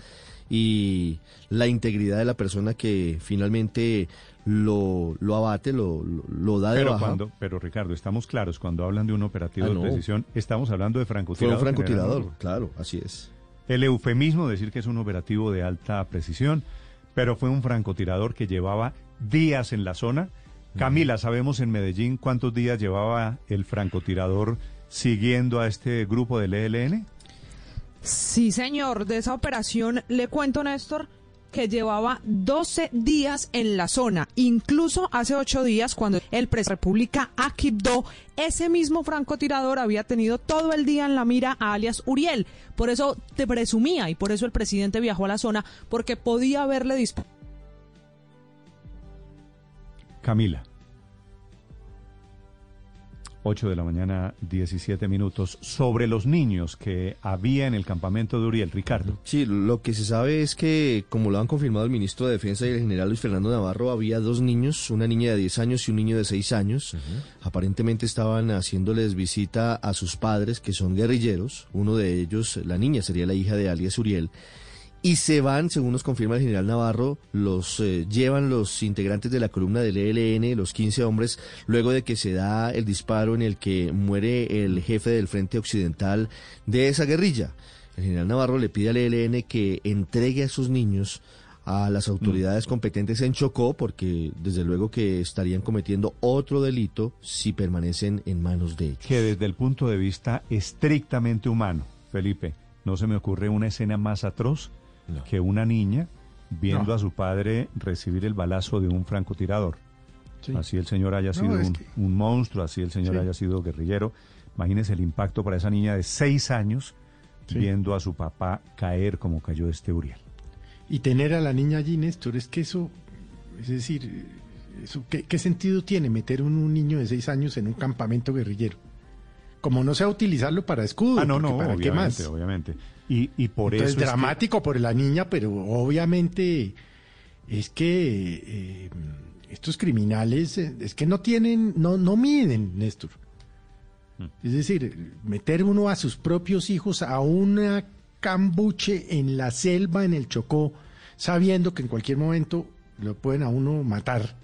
y la integridad de la persona que finalmente lo, lo abate, lo, lo, lo da de Pero, baja. cuando, pero Ricardo, estamos claros, cuando hablan de un operativo Ah, de precisión, estamos hablando de Fue francotirador. un francotirador, claro, así es. El eufemismo decir que es un operativo de alta precisión, pero fue un francotirador que llevaba días en la zona. Camila, ¿sabemos en Medellín cuántos días llevaba el francotirador siguiendo a este grupo del ELN? Sí, señor, de esa operación le cuento, Néstor, que llevaba 12 días en la zona. Incluso hace 8 días, cuando el presidente República Akibdo, ese mismo francotirador había tenido todo el día en la mira a alias Uriel. Por eso te presumía y por eso el presidente viajó a la zona, porque podía haberle disparado. Camila. 8 de la mañana, 17 minutos. Sobre los niños que había en el campamento de Uriel, Ricardo. Sí, lo que se sabe es que, como lo han confirmado el ministro de Defensa y el general Luis Fernando Navarro, había dos niños, una niña de 10 años y un niño de 6 años. Aparentemente estaban haciéndoles visita a sus padres, que son guerrilleros. Uno de ellos, la niña, sería la hija de alias Uriel. Y se van, según nos confirma el general Navarro, los eh, llevan los integrantes de la columna del ELN, los 15 hombres, luego de que se da el disparo en el que muere el jefe del Frente Occidental de esa guerrilla. El general Navarro le pide al ELN que entregue a sus niños a las autoridades competentes en Chocó, porque desde luego que estarían cometiendo otro delito si permanecen en manos de ellos. Que desde el punto de vista estrictamente humano, Felipe, no se me ocurre una escena más atroz que una niña viendo No. a su padre recibir el balazo de un francotirador. Sí. Así el señor haya sido un, que- un monstruo, así el señor Sí. haya sido guerrillero. Imagínese el impacto para esa niña de seis años Sí. viendo a su papá caer como cayó este Uriel. Y tener a la niña allí, Néstor, es que eso, es decir, eso, ¿qué, qué sentido tiene meter un, un niño de seis años en un campamento guerrillero? Como no sea utilizarlo para escudo, Ah, no, no, ¿para qué más? obviamente. Y, y por Entonces, eso es que- dramático por la niña, pero obviamente es que eh, estos criminales eh, es que no tienen, no, no miden, Néstor. Es decir, meter uno a sus propios hijos a una cambuche en la selva, en el Chocó, sabiendo que en cualquier momento lo pueden a uno matar.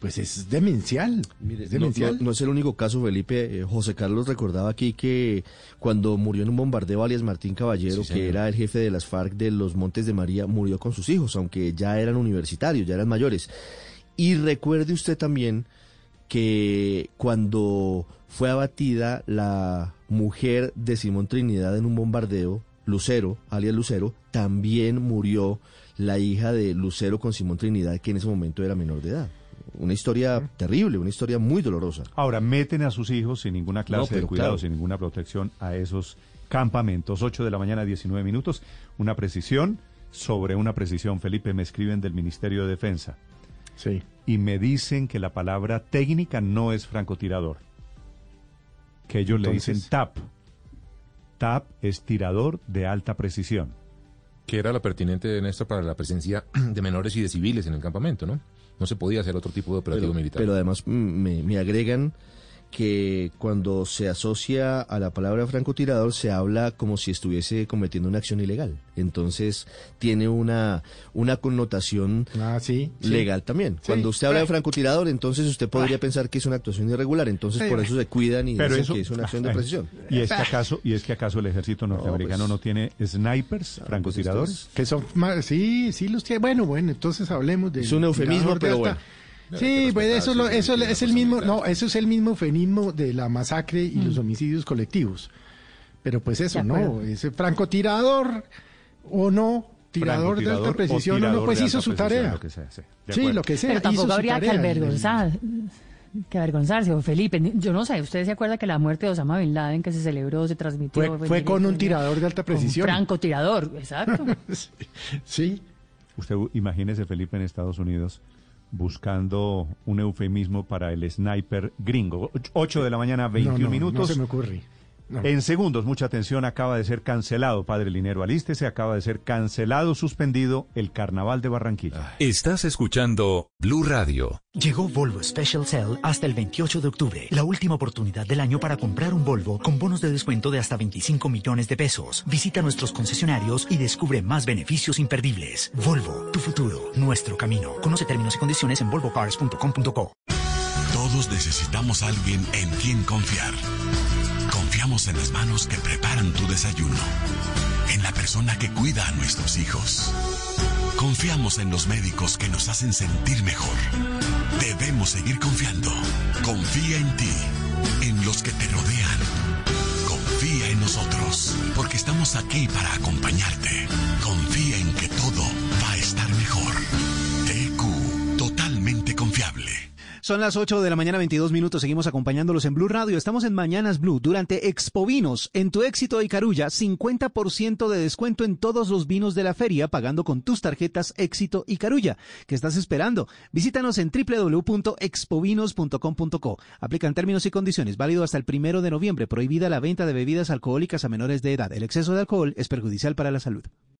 Pues es demencial. Mire, es no, demencial. no- no es el único caso, Felipe. Eh, José Carlos recordaba aquí que cuando murió en un bombardeo alias Martín Caballero, Sí, que era el jefe de las FARC de los Montes de María, murió con sus hijos, aunque ya eran universitarios, ya eran mayores. Y recuerde usted también que cuando fue abatida la mujer de Simón Trinidad en un bombardeo, Lucero, alias Lucero, también murió la hija de Lucero con Simón Trinidad, que en ese momento era menor de edad. Una historia terrible, una historia muy dolorosa. Ahora, meten a sus hijos sin ninguna clase No, de cuidado, claro. sin ninguna protección a esos campamentos. 8 de la mañana, 19 minutos. Una precisión sobre una precisión. Felipe, me escriben del Ministerio de Defensa. Sí. Y me dicen que la palabra técnica no es francotirador. Que ellos le dicen TAP. TAP es tirador de alta precisión. Que era la pertinente, Néstor, para la presencia de menores y de civiles en el campamento, ¿no? No se podía hacer otro tipo de operativo pero, militar. pero además me, me agregan que cuando se asocia a la palabra francotirador se habla como si estuviese cometiendo una acción ilegal. Entonces tiene una, una connotación Ah, sí, sí. legal también. Sí. Cuando usted habla de francotirador, entonces usted podría pensar que es una actuación irregular. Entonces por eso se cuidan y Pero dicen eso- que es una acción de precisión. ¿Y es que acaso, y es que acaso el ejército norteamericano pues- no tiene snipers, francotiradores? Que son más, sí, sí los tiene. Bueno, bueno, entonces hablemos de. Es un eufemismo, pero alta- Sí, pues eso, lo- eso es el mismo, no, eso es el mismo eufemismo de la masacre y los homicidios colectivos. Pero pues eso, no, ese francotirador o no, tirador de alta o precisión o no, pues hizo su tarea. lo que sea, sí. Sí, lo que sea. Pero hizo tampoco su habría que avergonzar, que avergonzarse. O Felipe, yo no sé, ¿usted se acuerda que la muerte de Osama Bin Laden que se celebró, se transmitió? Fue, con un tirador de alta precisión. francotirador, exacto. sí. Usted imagínese, Felipe, en Estados Unidos buscando un eufemismo para el sniper gringo. 8 de la mañana, 21 No, no, minutos. No se me ocurre. No. En segundos, mucha atención, acaba de ser cancelado, Padre Linero, alístese, acaba de ser cancelado, suspendido el Carnaval de Barranquilla. Estás escuchando Blue Radio. Llegó Volvo Special Sale hasta el 28 de octubre, la última oportunidad del año para comprar un Volvo con bonos de descuento de hasta 25 millones de pesos. Visita nuestros concesionarios y descubre más beneficios imperdibles. Volvo, tu futuro, nuestro camino. Conoce términos y condiciones en volvocars.com.co. Todos necesitamos a alguien en quien confiar. Confiamos en las manos que preparan tu desayuno, en la persona que cuida a nuestros hijos. Confiamos en los médicos que nos hacen sentir mejor. Debemos seguir confiando. Confía en ti, en los que te rodean. Confía en nosotros, porque estamos aquí para acompañarte. Confía en que todo va a estar mejor. Son las 8 de la mañana, 22 minutos. Seguimos acompañándolos en Blue Radio. Estamos en Mañanas Blue durante Expo Vinos. En tu éxito y Carulla, 50% de descuento en todos los vinos de la feria, pagando con tus tarjetas Éxito y Carulla. ¿Qué estás esperando? Visítanos en www.expovinos.com.co. Aplican términos y condiciones. Válido hasta el primero de noviembre. Prohibida la venta de bebidas alcohólicas a menores de edad. El exceso de alcohol es perjudicial para la salud.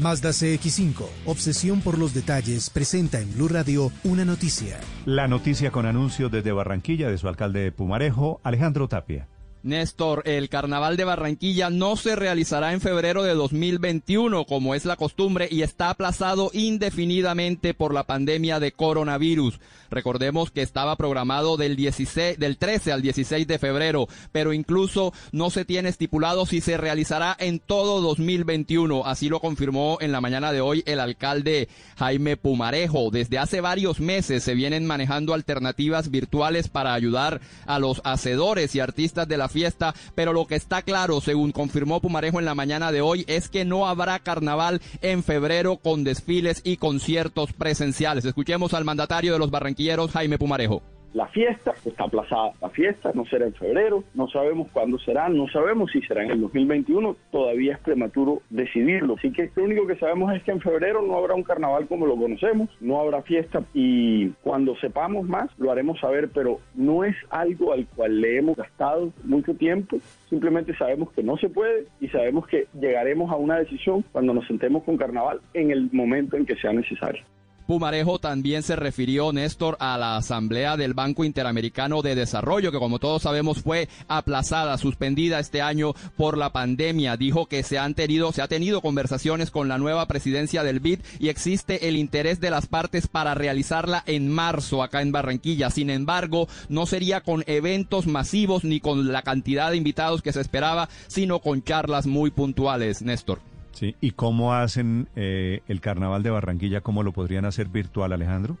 Mazda CX5, obsesión por los detalles, presenta en Blue Radio una noticia. La noticia con anuncio desde Barranquilla de su alcalde de Pumarejo, Alejandro Tapia. Néstor, el carnaval de Barranquilla no se realizará en febrero de 2021 como es la costumbre y está aplazado indefinidamente por la pandemia de coronavirus. Recordemos que estaba programado del 16, del 13 al 16 de febrero, pero incluso no se tiene estipulado si se realizará en todo 2021. Así lo confirmó en la mañana de hoy el alcalde Jaime Pumarejo. Desde hace varios meses se vienen manejando alternativas virtuales para ayudar a los hacedores y artistas de la fiesta, pero lo que está claro, según confirmó Pumarejo en la mañana de hoy, es que no habrá carnaval en febrero con desfiles y conciertos presenciales. Escuchemos al mandatario de los barranquilleros, Jaime Pumarejo. La fiesta está aplazada. La fiesta no será en febrero, no sabemos cuándo será, no sabemos si será en el 2021, todavía es prematuro decidirlo. Así que lo único que sabemos es que en febrero no habrá un carnaval como lo conocemos, no habrá fiesta y cuando sepamos más lo haremos saber, pero no es algo al cual le hemos gastado mucho tiempo, simplemente sabemos que no se puede y sabemos que llegaremos a una decisión cuando nos sentemos con carnaval en el momento en que sea necesario. Pumarejo también se refirió, Néstor, a la asamblea del Banco Interamericano de Desarrollo, que como todos sabemos fue aplazada, suspendida este año por la pandemia. Dijo que se han tenido, se ha tenido conversaciones con la nueva presidencia del BID y existe el interés de las partes para realizarla en marzo acá en Barranquilla. Sin embargo, no sería con eventos masivos ni con la cantidad de invitados que se esperaba, sino con charlas muy puntuales, Néstor. Sí, ¿y cómo hacen eh, el carnaval de Barranquilla? ¿Cómo lo podrían hacer virtual, Alejandro?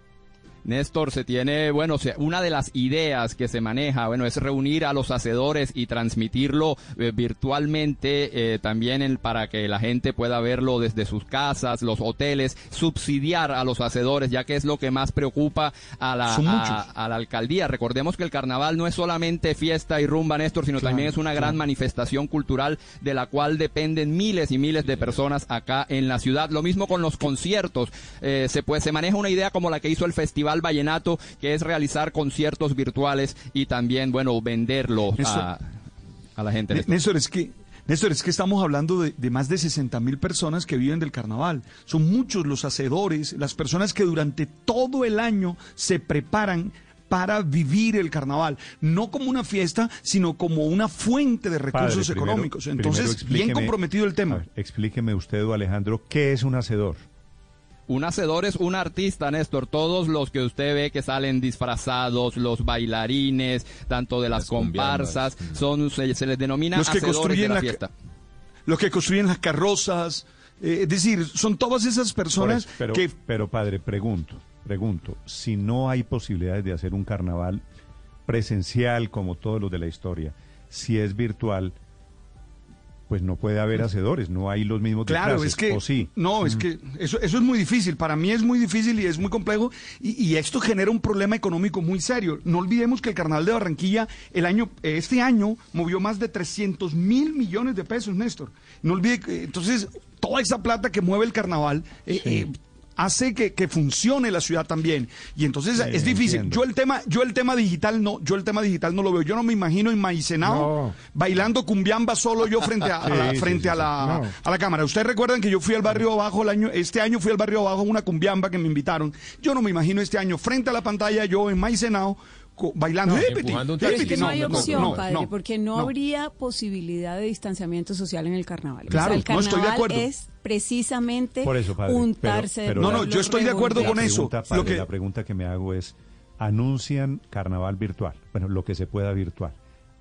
Néstor, se tiene, bueno, una de las ideas que se maneja, bueno, es reunir a los hacedores y transmitirlo eh, virtualmente eh, también en- para que la gente pueda verlo desde sus casas, los hoteles, subsidiar a los hacedores, ya que es lo que más preocupa a la, a- la alcaldía. Recordemos que el carnaval no es solamente fiesta y rumba, Néstor, sino Claro, también es una gran claro. manifestación cultural de la cual dependen miles y miles de personas acá en la ciudad. Lo mismo con los conciertos. Eh, se, puede, se maneja una idea como la que hizo el Festival Vallenato, que es realizar conciertos virtuales y también, bueno, venderlos a, a la gente. Né- Néstor, es que, Néstor, es que estamos hablando de, de más de 60 mil personas que viven del carnaval. Son muchos los hacedores, las personas que durante todo el año se preparan para vivir el carnaval, no como una fiesta, sino como una fuente de recursos Padre, primero- económicos. Entonces, bien comprometido el tema. ver, explíqueme usted, o Alejandro, ¿qué es un hacedor? Un hacedor es un artista, Néstor. Todos los que usted ve que salen disfrazados, los bailarines, tanto de las, comparsas, son se, se les denomina Los que hacedores de construyen la, la- fiesta. Los que construyen las carrozas, eh, es decir, son todas esas personas eso, pero, que pero padre, pregunto, pregunto, si no hay posibilidades de hacer un carnaval presencial como todos los de la historia, si es virtual, pues no puede haber hacedores, no hay los mismos Claro, disfraces, es que ¿o sí? no, es que eso, eso es muy difícil. Para mí es muy difícil y es muy complejo y, y esto genera un problema económico muy serio. No olvidemos que el Carnaval de Barranquilla el año, este año movió más de 300 mil millones de pesos, Néstor. No olvide que entonces toda esa plata que mueve el Carnaval eh, eh, hace que, que funcione la ciudad también. Y entonces Sí, es difícil. entiendo. Yo el tema, yo el tema digital no, yo el tema digital no lo veo. Yo no me imagino en Maicenao No. bailando cumbiamba solo yo frente a, a la, frente sí, a la No. a la cámara. Ustedes recuerdan que yo fui al barrio abajo el año, este año fui al barrio abajo una cumbiamba que me invitaron. Yo no me imagino este año frente a la pantalla yo en Maicenao co- bailando. No, un es que no, hay opción, no, padre, no, porque no, no. habría posibilidad de distanciamiento social en el carnaval. Claro, el no, estoy de carnaval acuerdo. es precisamente Por eso, padre. untarse pero- de pero No, no, yo estoy de acuerdo con eso. pregunta, Lo padre, que- La pregunta que me hago es, anuncian carnaval virtual, bueno, lo que se pueda virtual,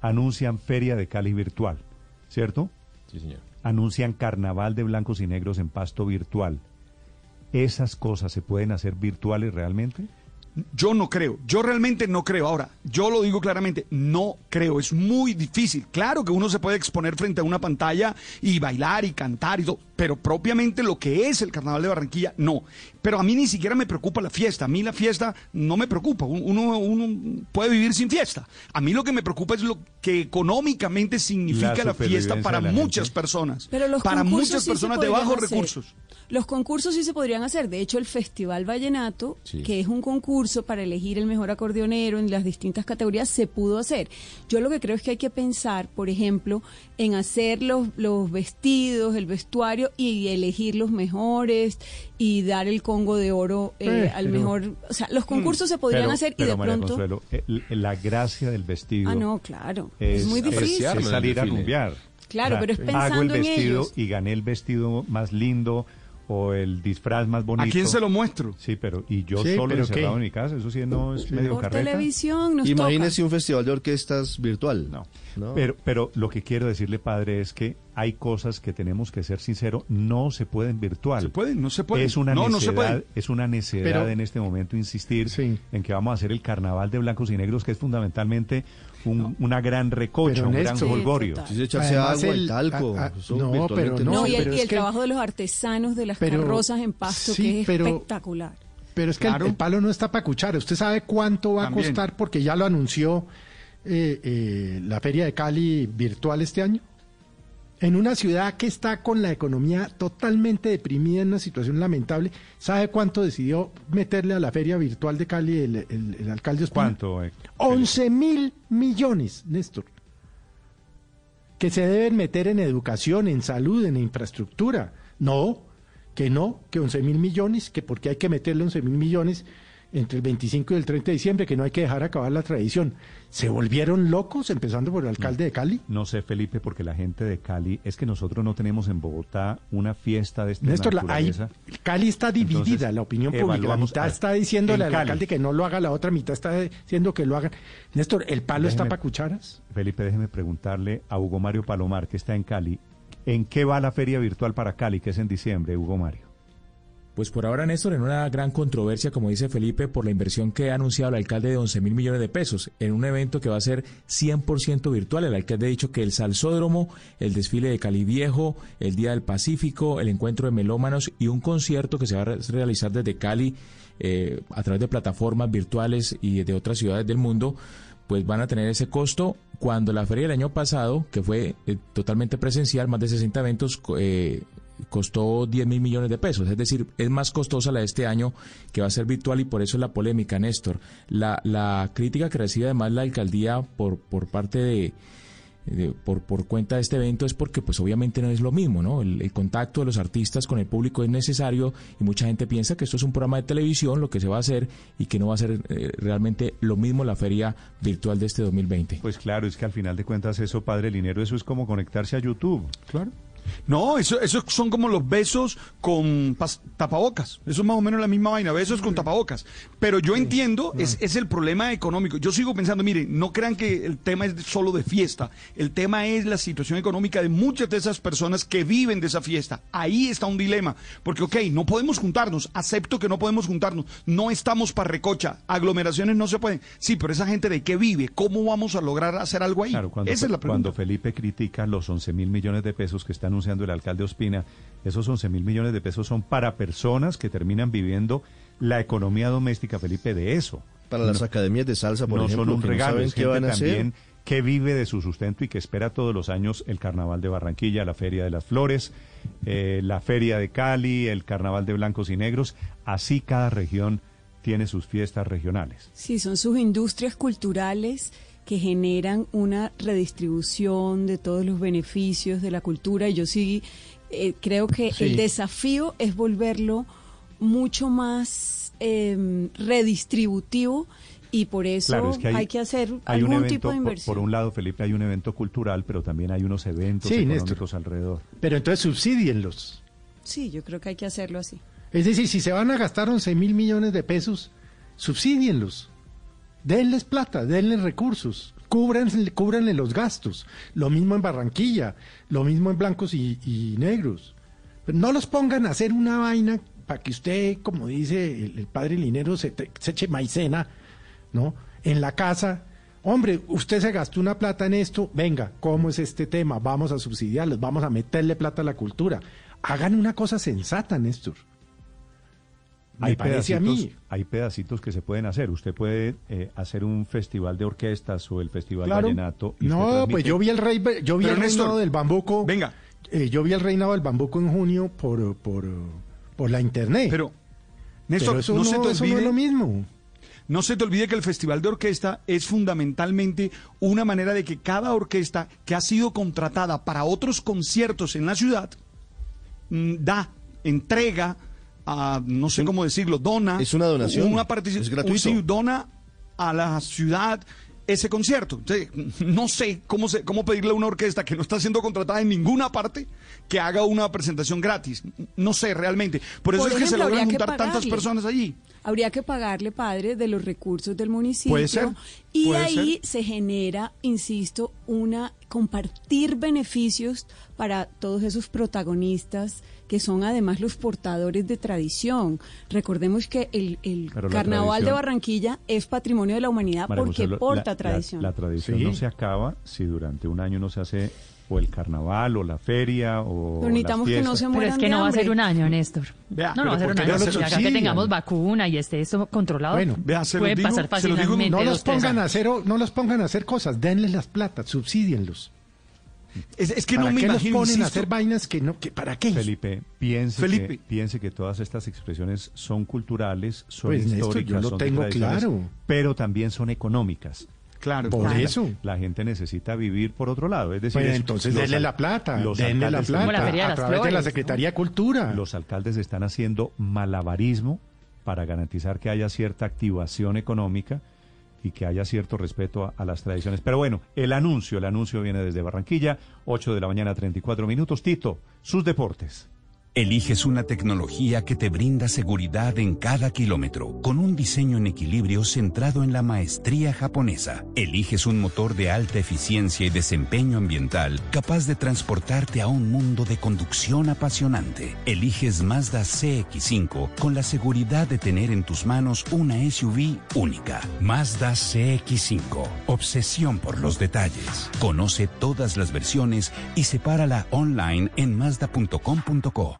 anuncian feria de Cali virtual, ¿cierto? Sí, señor. Anuncian carnaval de blancos y negros en pasto virtual. ¿Esas cosas se pueden hacer virtuales realmente? Yo no creo, yo realmente no creo. Ahora, yo lo digo claramente, no creo, es muy difícil. Claro que uno se puede exponer frente a una pantalla y bailar y cantar y todo, pero propiamente lo que es el Carnaval de Barranquilla, no. Pero a mí ni siquiera me preocupa la fiesta, a mí la fiesta no me preocupa, Un- uno, uno puede vivir sin fiesta. A mí lo que me preocupa es lo que económicamente significa La la, fiesta para la muchas gente. personas, Pero los para muchas sí personas de bajos hacer. recursos. Los concursos sí se podrían hacer. De hecho, el Festival Vallenato, Sí. que es un concurso para elegir el mejor acordeonero en las distintas categorías, se pudo hacer. Yo lo que creo es que hay que pensar, por ejemplo, en hacer los, los vestidos, el vestuario y elegir los mejores y dar el Congo de oro eh, Eh, al pero- mejor. O sea, los concursos se podrían Pero- hacer y pero, de María pronto. Consuelo, eh, l- la gracia del vestido Ah, no, claro. Es, es, muy difícil. es salir a rumbear. Claro, pero es Hago el pensando en vestido ellos. y gané el vestido más lindo o el disfraz más bonito. quién se lo muestro? Sí, pero y yo Sí, solo encerrado ¿qué? en mi casa, eso sí no es medio Por carreta. televisión nos Imagínese un festival de orquestas virtual. No. Pero, pero lo que quiero decirle, padre, es que hay cosas que tenemos que ser sinceros, no se pueden virtual. Se pueden, no se pueden. Es una No, no se necedad, pueden. es una necedad Pero- en este momento insistir en que vamos a hacer el carnaval de blancos y negros, que es fundamentalmente un- una gran recocha, un gran Néstor, holgorio. Sí, echarse Además, agua y el- talco, a- a- eso no, pero no. No, y, el, pero y es el que- trabajo de los artesanos de las Pero- carrozas en pasto, sí, que es pero- espectacular. Pero es que el- Claro. el, palo no está para cuchara. ¿Usted sabe cuánto va También. a costar? Porque ya lo anunció eh, eh, la Feria de Cali virtual este año. En una ciudad que está con la economía totalmente deprimida, en una situación lamentable, ¿sabe cuánto decidió meterle a la Feria Virtual de Cali el, el- el alcalde Ospina? ¿Cuánto? eh? 11 mil millones, Néstor. Que se deben meter en educación, en salud, en infraestructura. No, que no, que 11 mil millones, que porque hay que meterle 11 mil millones entre el 25 y el 30 de diciembre, que no hay que dejar acabar la tradición. ¿Se volvieron locos, empezando por el alcalde de Cali? No sé, Felipe, porque la gente de Cali, es que nosotros no tenemos en Bogotá una fiesta de esta Néstor, la- hay- naturaleza. Cali está dividida, Entonces, la opinión pública. La mitad está diciéndole al alcalde que no lo haga, la otra mitad está diciendo que lo hagan. Néstor, ¿el palo está para cucharas? Felipe, déjeme preguntarle a Hugo Mario Palomar, que está en Cali, ¿en qué va la feria virtual para Cali, que es en diciembre, Hugo Mario? Pues por ahora, Néstor, en una gran controversia, como dice Felipe, por la inversión que ha anunciado el alcalde de 11 mil millones de pesos en un evento que va a ser 100% virtual. El alcalde ha dicho que el salsódromo, el desfile de Cali Viejo, el Día del Pacífico, el encuentro de melómanos y un concierto que se va a re- realizar desde Cali eh, a través de plataformas virtuales y de otras ciudades del mundo, pues van a tener ese costo cuando la feria del año pasado, que fue eh, totalmente presencial, más de 60 eventos, eh, costó 10 mil millones de pesos. Es decir, es más costosa la de este año que va a ser virtual y por eso es la polémica, Néstor. La, la crítica que recibe además la alcaldía por, por parte de, de- por, por cuenta de este evento es porque pues obviamente no es lo mismo, ¿no? El, el contacto de los artistas con el público es necesario y mucha gente piensa que esto es un programa de televisión, lo que se va a hacer y que no va a ser eh, realmente lo mismo la feria virtual de este 2020. Pues claro, es que al final de cuentas eso, padre Linero, eso es como conectarse a YouTube. Claro. No, eso, eso son como los besos con pas- tapabocas. Eso es más o menos la misma vaina, besos con tapabocas. Pero yo entiendo, es, es el problema económico. Yo sigo pensando, miren, no crean que el tema es solo de fiesta. El tema es la situación económica de muchas de esas personas que viven de esa fiesta. Ahí está un dilema. Porque, ok, no podemos juntarnos. Acepto que no podemos juntarnos. No estamos para recocha. Aglomeraciones no se pueden. Sí, pero esa gente de qué vive, ¿cómo vamos a lograr hacer algo ahí? Claro, cuando, esa es la pregunta. cuando Felipe critica los 11 mil millones de pesos que está anunciando el alcalde Ospina, esos 11 mil millones de pesos son para personas que terminan viviendo la economía doméstica, Felipe, de eso. Para las No- academias de salsa, por no ejemplo, son un que no regalo, saben es qué gente van a hacer. también que vive de su sustento y que espera todos los años el Carnaval de Barranquilla, la Feria de las Flores, eh, la Feria de Cali, el Carnaval de Blancos y Negros. Así cada región tiene sus fiestas regionales. Sí, son sus industrias culturales que generan una redistribución de todos los beneficios de la cultura. Y yo sí eh, creo que Sí. el desafío es volverlo mucho más eh, redistributivo y por eso Claro, es que hay, hay, que hacer hay un algún evento, tipo de inversión. Por, un lado, Felipe, hay un evento cultural, pero también hay unos eventos Sí, económicos alrededor. Pero entonces subsídienlos. Sí, yo creo que hay que hacerlo así. Es decir, si se van a gastar 11 mil millones de pesos, subsídienlos. Denles plata, denles recursos. Cúbranle, los gastos. Lo mismo en Barranquilla, lo mismo en blancos y, negros. Pero no los pongan a hacer una vaina para que usted, como dice el, padre Linero, se eche maicena, ¿no? En la casa. Hombre, usted se gastó una plata en esto, venga, ¿cómo es este tema? Vamos a subsidiarlos, vamos a meterle plata a la cultura. Hagan una cosa sensata, Néstor. Me Hay parece a pedacitos, mí. hay pedacitos que se pueden hacer. Usted puede eh, hacer un festival de orquestas o el festival Claro. vallenato. y No, pues yo vi el rey, yo vi Pero, el Néstor, reinado del bambuco. Venga. yo vi el reinado del bambuco en junio por, por, por la internet. Pero, Néstor, Pero eso no, se te eso no olvide. es lo mismo. No se te olvide que el Festival de Orquesta es fundamentalmente una manera de que cada orquesta que ha sido contratada para otros conciertos en la ciudad mm, da, entrega, a, no sé cómo decirlo, dona. Es una donación, Una partici- es gratuito. sí, dona a la ciudad ese concierto. Entonces, no sé cómo, se, cómo pedirle a una orquesta que no está siendo contratada en ninguna parte que haga una presentación gratis. No sé realmente. Por eso Por es que se logran juntar tantas personas allí. Habría que pagarle, padre, de los recursos del municipio. Puede ser, Y puede ahí ser. se genera, insisto, una compartir beneficios para todos esos protagonistas que son además los portadores de tradición. Recordemos que el, Carnaval de Barranquilla es patrimonio de la humanidad María porque José, porta la- tradición. La, la tradición Sí. no se acaba si durante un año no se hace o el carnaval o la feria o Pero necesitamos las que no se Pero mueran es que no va a ser un año, Néstor. Vea, no, no va a pero ser un ¿por qué año. Acá que tengamos vacuna y esté esto controlado, Bueno, puede pasar fácilmente. no los pongan a hacer, o- no los pongan a hacer cosas, denles las plata, subsídienlos. Es, es que ¿Para no me qué imagino, los ponen insisto, a hacer vainas que no, que para qué? Felipe, piense, Felipe. Que, piense que todas estas expresiones son culturales, son Pues, Néstor, históricas, yo lo son de tengo claro. pero también son económicas. Claro, Por eso. La, gente necesita vivir por otro lado. Es decir, Pues es- entonces los denle la plata, los denle la plata la a través de la. Secretaría de Cultura. Los alcaldes están haciendo malabarismo para garantizar que haya cierta activación económica y que haya cierto respeto a, a las tradiciones. Pero bueno, el anuncio, el anuncio viene desde Barranquilla, 8 de la mañana, 34 minutos. Tito, sus deportes. Eliges una tecnología que te brinda seguridad en cada kilómetro, con un diseño en equilibrio centrado en la maestría japonesa. Eliges un motor de alta eficiencia y desempeño ambiental capaz de transportarte a un mundo de conducción apasionante. Eliges Mazda CX5 con la seguridad de tener en tus manos una SUV única. Mazda CX5. Obsesión por los detalles. Conoce todas las versiones y sepárala online en mazda.com.co.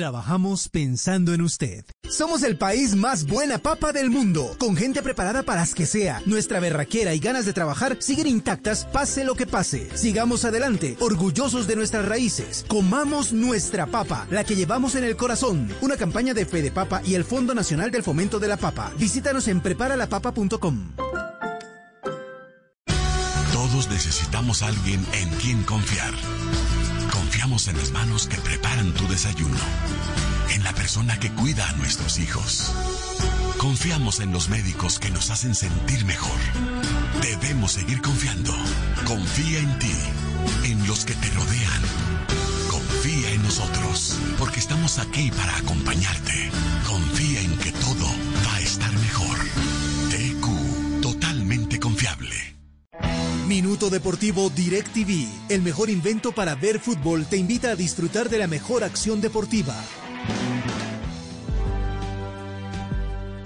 Trabajamos pensando en usted. Somos el país más buena papa del mundo, con gente preparada para las que sea. Nuestra berraquera y ganas de trabajar siguen intactas, pase lo que pase. Sigamos adelante, orgullosos de nuestras raíces. Comamos nuestra papa, la que llevamos en el corazón. Una campaña de Fede Papa y el Fondo Nacional del Fomento de la Papa. Visítanos en preparalapapa.com. Todos necesitamos a alguien en quien confiar. Confiamos en las manos que preparan tu desayuno, en la persona que cuida a nuestros hijos. Confiamos en los médicos que nos hacen sentir mejor. Debemos seguir confiando. Confía en ti, en los que te rodean. Confía en nosotros, porque estamos aquí para acompañarte. Confía en que todo va a estar mejor. Minuto Deportivo DirecTV, el mejor invento para ver fútbol, te invita a disfrutar de la mejor acción deportiva.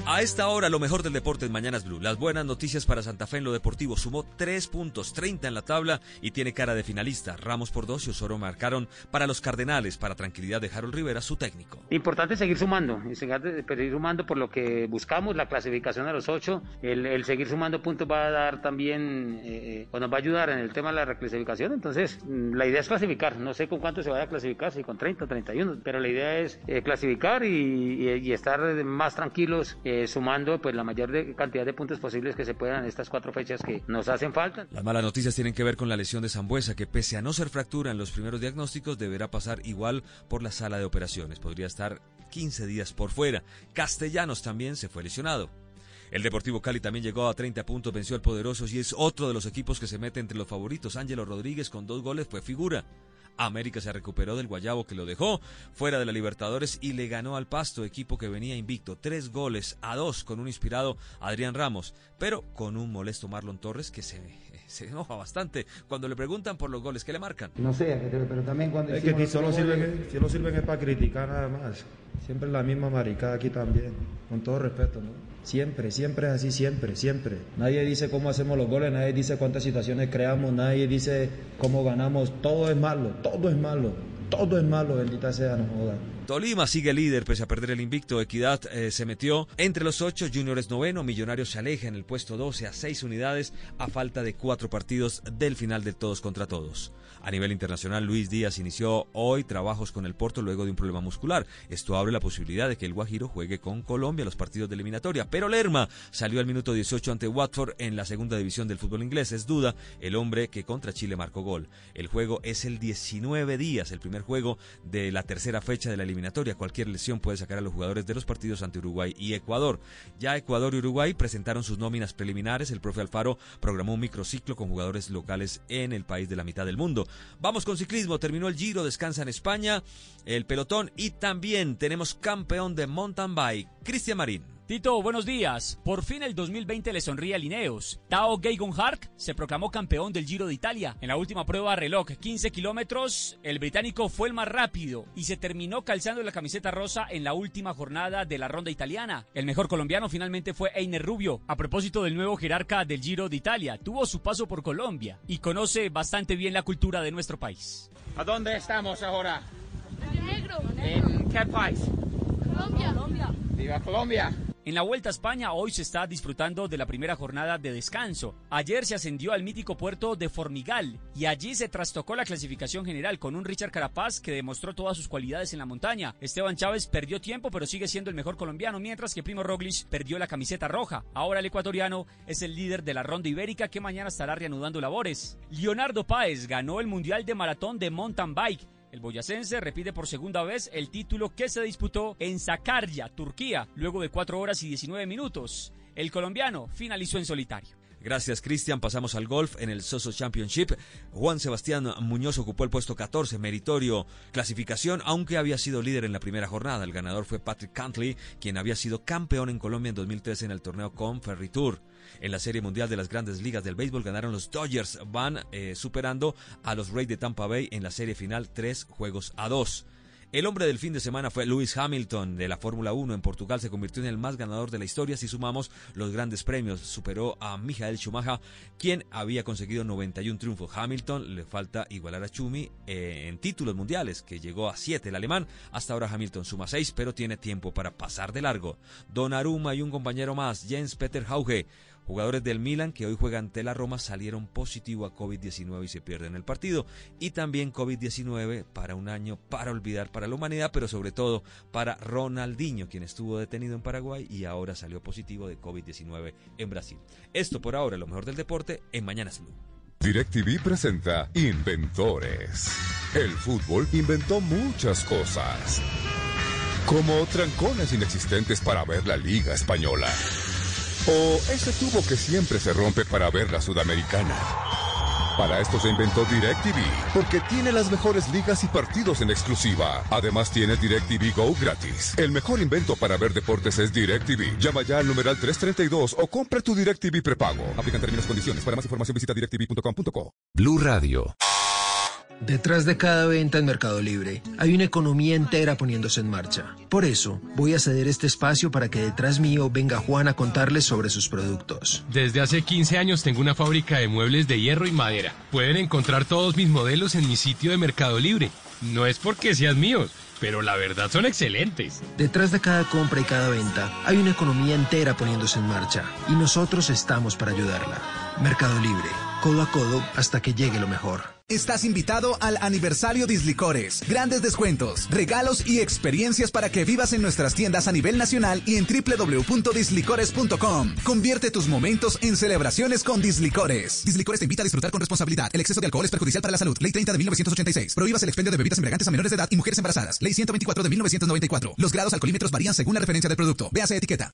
A esta hora, lo mejor del deporte en Mañanas Blue. Las buenas noticias para Santa Fe en lo deportivo. Sumó 3 puntos, 30 en la tabla y tiene cara de finalista. Ramos por dos y Osoro marcaron para los Cardenales, para tranquilidad de Harold Rivera, su técnico. Importante seguir sumando, seguir sumando por lo que buscamos, la clasificación a los ocho. El, seguir sumando puntos va a dar también, eh, o nos va a ayudar en el tema de la reclasificación. Entonces, mm, la idea es clasificar. No sé con cuánto se vaya a clasificar, si con 30 o 31, pero la idea es eh, clasificar y estar más tranquilos, eh, sumando pues la mayor cantidad de puntos posibles que se puedan en estas cuatro fechas que nos hacen falta. Las malas noticias tienen que ver con la lesión de Zambuesa, que pese a no ser fractura en los primeros diagnósticos, deberá pasar igual por la sala de operaciones. Podría estar 15 días por fuera. Castellanos también se fue lesionado. El Deportivo Cali también llegó a 30 puntos, venció al Poderosos y es otro de los equipos que se mete entre los favoritos. Ángelo Rodríguez con dos goles fue figura. América se recuperó del Guayabo que lo dejó fuera de la Libertadores y le ganó al Pasto, equipo que venía invicto. Tres goles a dos con un inspirado Adrián Ramos, pero con un molesto Marlon Torres que se, se enoja bastante cuando le preguntan por los goles que le marcan. No sé, pero, pero también cuando Es que aquí solo sirven, solo sirven es para criticar nada más. Siempre la misma maricada aquí también, con todo respeto, ¿no? Siempre, siempre es así, siempre, siempre. Nadie dice cómo hacemos los goles, nadie dice cuántas situaciones creamos, nadie dice cómo ganamos. Todo es malo, todo es malo, todo es malo, bendita sea, no joda. Tolima sigue líder pese a perder el invicto. Equidad eh, se metió entre los ocho. Junior es noveno. Millonarios se aleja en el puesto 12 a seis unidades a falta de cuatro partidos del final de todos contra todos. A nivel internacional, Luis Díaz inició hoy trabajos con el Porto luego de un problema muscular. Esto abre la posibilidad de que el Guajiro juegue con Colombia los partidos de eliminatoria. Pero Lerma salió al minuto 18 ante Watford en la segunda división del fútbol inglés. Es duda el hombre que contra Chile marcó gol. El juego es el 19 días, el primer juego de la tercera fecha de la eliminatoria Cualquier lesión puede sacar a los jugadores de los partidos ante Uruguay y Ecuador. Ya Ecuador y Uruguay presentaron sus nóminas preliminares. El profe Alfaro programó un microciclo con jugadores locales en el país de la mitad del mundo. Vamos con ciclismo. Terminó el Giro, descansa en España, el pelotón y también tenemos campeón de mountain bike, Cristian Marín. Tito, buenos días. Por fin el 2020 le sonríe a Lineos. Tao Geigon Hark se proclamó campeón del Giro de Italia. En la última prueba reloj, 15 kilómetros, el británico fue el más rápido y se terminó calzando la camiseta rosa en la última jornada de la ronda italiana. El mejor colombiano finalmente fue Einer Rubio. A propósito del nuevo jerarca del Giro de Italia, tuvo su paso por Colombia y conoce bastante bien la cultura de nuestro país. ¿A dónde estamos ahora? Negro. ¿En qué país? Colombia. ¡Viva Colombia! En la Vuelta a España hoy se está disfrutando de la primera jornada de descanso. Ayer se ascendió al mítico puerto de Formigal y allí se trastocó la clasificación general con un Richard Carapaz que demostró todas sus cualidades en la montaña. Esteban Chávez perdió tiempo pero sigue siendo el mejor colombiano mientras que Primo Roglic perdió la camiseta roja. Ahora el ecuatoriano es el líder de la ronda ibérica que mañana estará reanudando labores. Leonardo Páez ganó el Mundial de Maratón de Mountain Bike el boyacense repite por segunda vez el título que se disputó en Sakarya, Turquía, luego de 4 horas y 19 minutos. El colombiano finalizó en solitario. Gracias, Cristian. Pasamos al golf en el Soso Championship. Juan Sebastián Muñoz ocupó el puesto 14, meritorio clasificación, aunque había sido líder en la primera jornada. El ganador fue Patrick Cantley, quien había sido campeón en Colombia en 2013 en el torneo Ferry Tour. En la Serie Mundial de las Grandes Ligas del Béisbol ganaron los Dodgers, van eh, superando a los Rays de Tampa Bay en la serie final tres juegos a dos. El hombre del fin de semana fue Lewis Hamilton de la Fórmula 1 en Portugal. Se convirtió en el más ganador de la historia si sumamos los grandes premios. Superó a Michael Schumacher, quien había conseguido 91 triunfos. Hamilton le falta igualar a Schumi eh, en títulos mundiales, que llegó a 7 el alemán. Hasta ahora Hamilton suma 6, pero tiene tiempo para pasar de largo. Don Aruma y un compañero más, Jens Peter Hauge Jugadores del Milan que hoy juegan ante la Roma salieron positivo a COVID-19 y se pierden el partido. Y también COVID-19 para un año para olvidar para la humanidad, pero sobre todo para Ronaldinho, quien estuvo detenido en Paraguay y ahora salió positivo de COVID-19 en Brasil. Esto por ahora, lo mejor del deporte en Mañanas Blue. DirecTV presenta Inventores. El fútbol inventó muchas cosas. Como trancones inexistentes para ver la Liga Española o ese tubo que siempre se rompe para ver la sudamericana. Para esto se inventó DirecTV, porque tiene las mejores ligas y partidos en exclusiva. Además tiene DirecTV Go gratis. El mejor invento para ver deportes es DirecTV. Llama ya al numeral 332 o compra tu DirecTV prepago. Aplican términos y condiciones. Para más información visita directv.com.co. Blue Radio. Detrás de cada venta en Mercado Libre hay una economía entera poniéndose en marcha. Por eso, voy a ceder este espacio para que detrás mío venga Juan a contarles sobre sus productos. Desde hace 15 años tengo una fábrica de muebles de hierro y madera. Pueden encontrar todos mis modelos en mi sitio de Mercado Libre. No es porque sean míos, pero la verdad son excelentes. Detrás de cada compra y cada venta hay una economía entera poniéndose en marcha y nosotros estamos para ayudarla. Mercado Libre, codo a codo hasta que llegue lo mejor. Estás invitado al aniversario Dislicores. Grandes descuentos, regalos y experiencias para que vivas en nuestras tiendas a nivel nacional y en www.dislicores.com. Convierte tus momentos en celebraciones con Dislicores. Dislicores te invita a disfrutar con responsabilidad. El exceso de alcohol es perjudicial para la salud. Ley 30 de 1986. Prohíbas el expendio de bebidas embriagantes a menores de edad y mujeres embarazadas. Ley 124 de 1994. Los grados alcoholímetros varían según la referencia del producto. Véase etiqueta.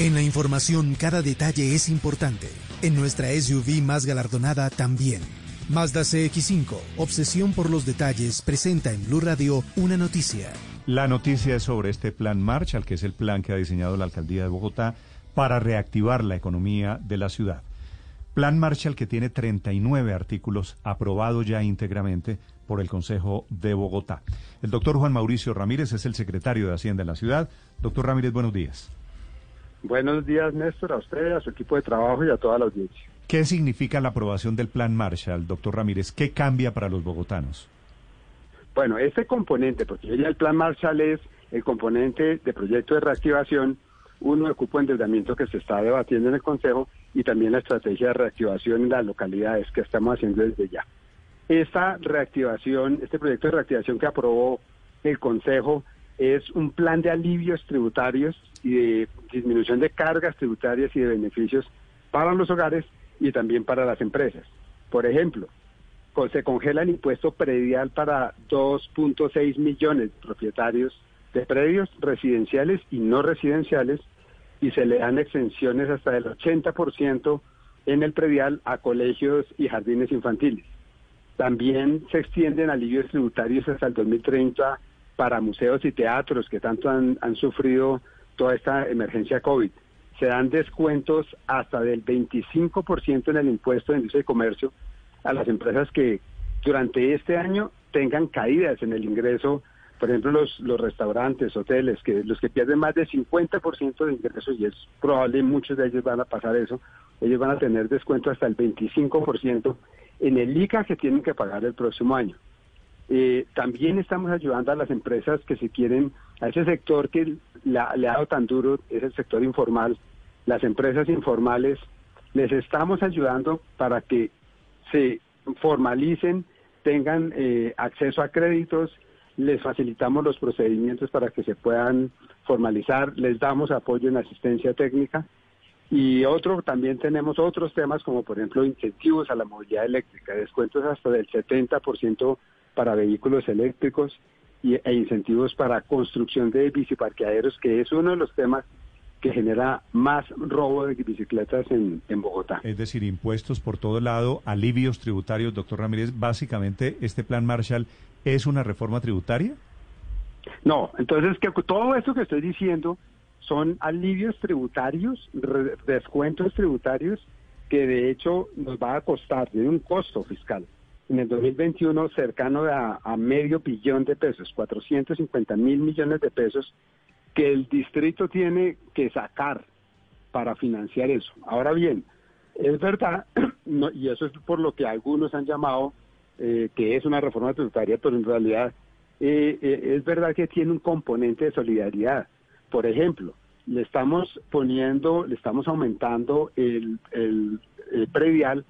En la información cada detalle es importante. En nuestra SUV más galardonada también. Mazda CX5, obsesión por los detalles, presenta en Blue Radio una noticia. La noticia es sobre este plan Marshall, que es el plan que ha diseñado la alcaldía de Bogotá para reactivar la economía de la ciudad. Plan Marshall que tiene 39 artículos aprobados ya íntegramente por el Consejo de Bogotá. El doctor Juan Mauricio Ramírez es el secretario de Hacienda de la ciudad. Doctor Ramírez, buenos días. Buenos días, Néstor, a usted, a su equipo de trabajo y a toda la audiencia. ¿Qué significa la aprobación del Plan Marshall, doctor Ramírez? ¿Qué cambia para los bogotanos? Bueno, este componente, porque ya el Plan Marshall es el componente de proyecto de reactivación, uno de cupo endeudamiento que se está debatiendo en el Consejo y también la estrategia de reactivación en las localidades que estamos haciendo desde ya. Esta reactivación, este proyecto de reactivación que aprobó el Consejo es un plan de alivios tributarios y de disminución de cargas tributarias y de beneficios para los hogares y también para las empresas. Por ejemplo, se congela el impuesto predial para 2.6 millones de propietarios de predios residenciales y no residenciales y se le dan exenciones hasta del 80% en el predial a colegios y jardines infantiles. También se extienden alivios tributarios hasta el 2030 para museos y teatros que tanto han, han sufrido toda esta emergencia COVID. Se dan descuentos hasta del 25% en el impuesto de industria y comercio a las empresas que durante este año tengan caídas en el ingreso, por ejemplo, los, los restaurantes, hoteles, que los que pierden más del 50% de ingresos, y es probable muchos de ellos van a pasar eso, ellos van a tener descuento hasta el 25% en el ICA que tienen que pagar el próximo año. Eh, también estamos ayudando a las empresas que se quieren, a ese sector que la- le ha dado tan duro, es el sector informal, las empresas informales, les estamos ayudando para que se formalicen, tengan eh, acceso a créditos, les facilitamos los procedimientos para que se puedan formalizar, les damos apoyo en asistencia técnica. Y otro también tenemos otros temas como por ejemplo incentivos a la movilidad eléctrica, descuentos hasta del 70% para vehículos eléctricos y, e incentivos para construcción de biciparqueaderos, que es uno de los temas que genera más robo de bicicletas en, en Bogotá. Es decir, impuestos por todo lado, alivios tributarios, doctor Ramírez. Básicamente, este plan Marshall es una reforma tributaria. No, entonces que todo esto que estoy diciendo son alivios tributarios, re- descuentos tributarios que de hecho nos va a costar, tiene un costo fiscal. En el 2021 cercano a, a medio billón de pesos, 450 mil millones de pesos que el distrito tiene que sacar para financiar eso. Ahora bien, es verdad, no, y eso es por lo que algunos han llamado eh, que es una reforma tributaria, pero en realidad eh, eh, es verdad que tiene un componente de solidaridad. Por ejemplo, le estamos poniendo, le estamos aumentando el, el, el predial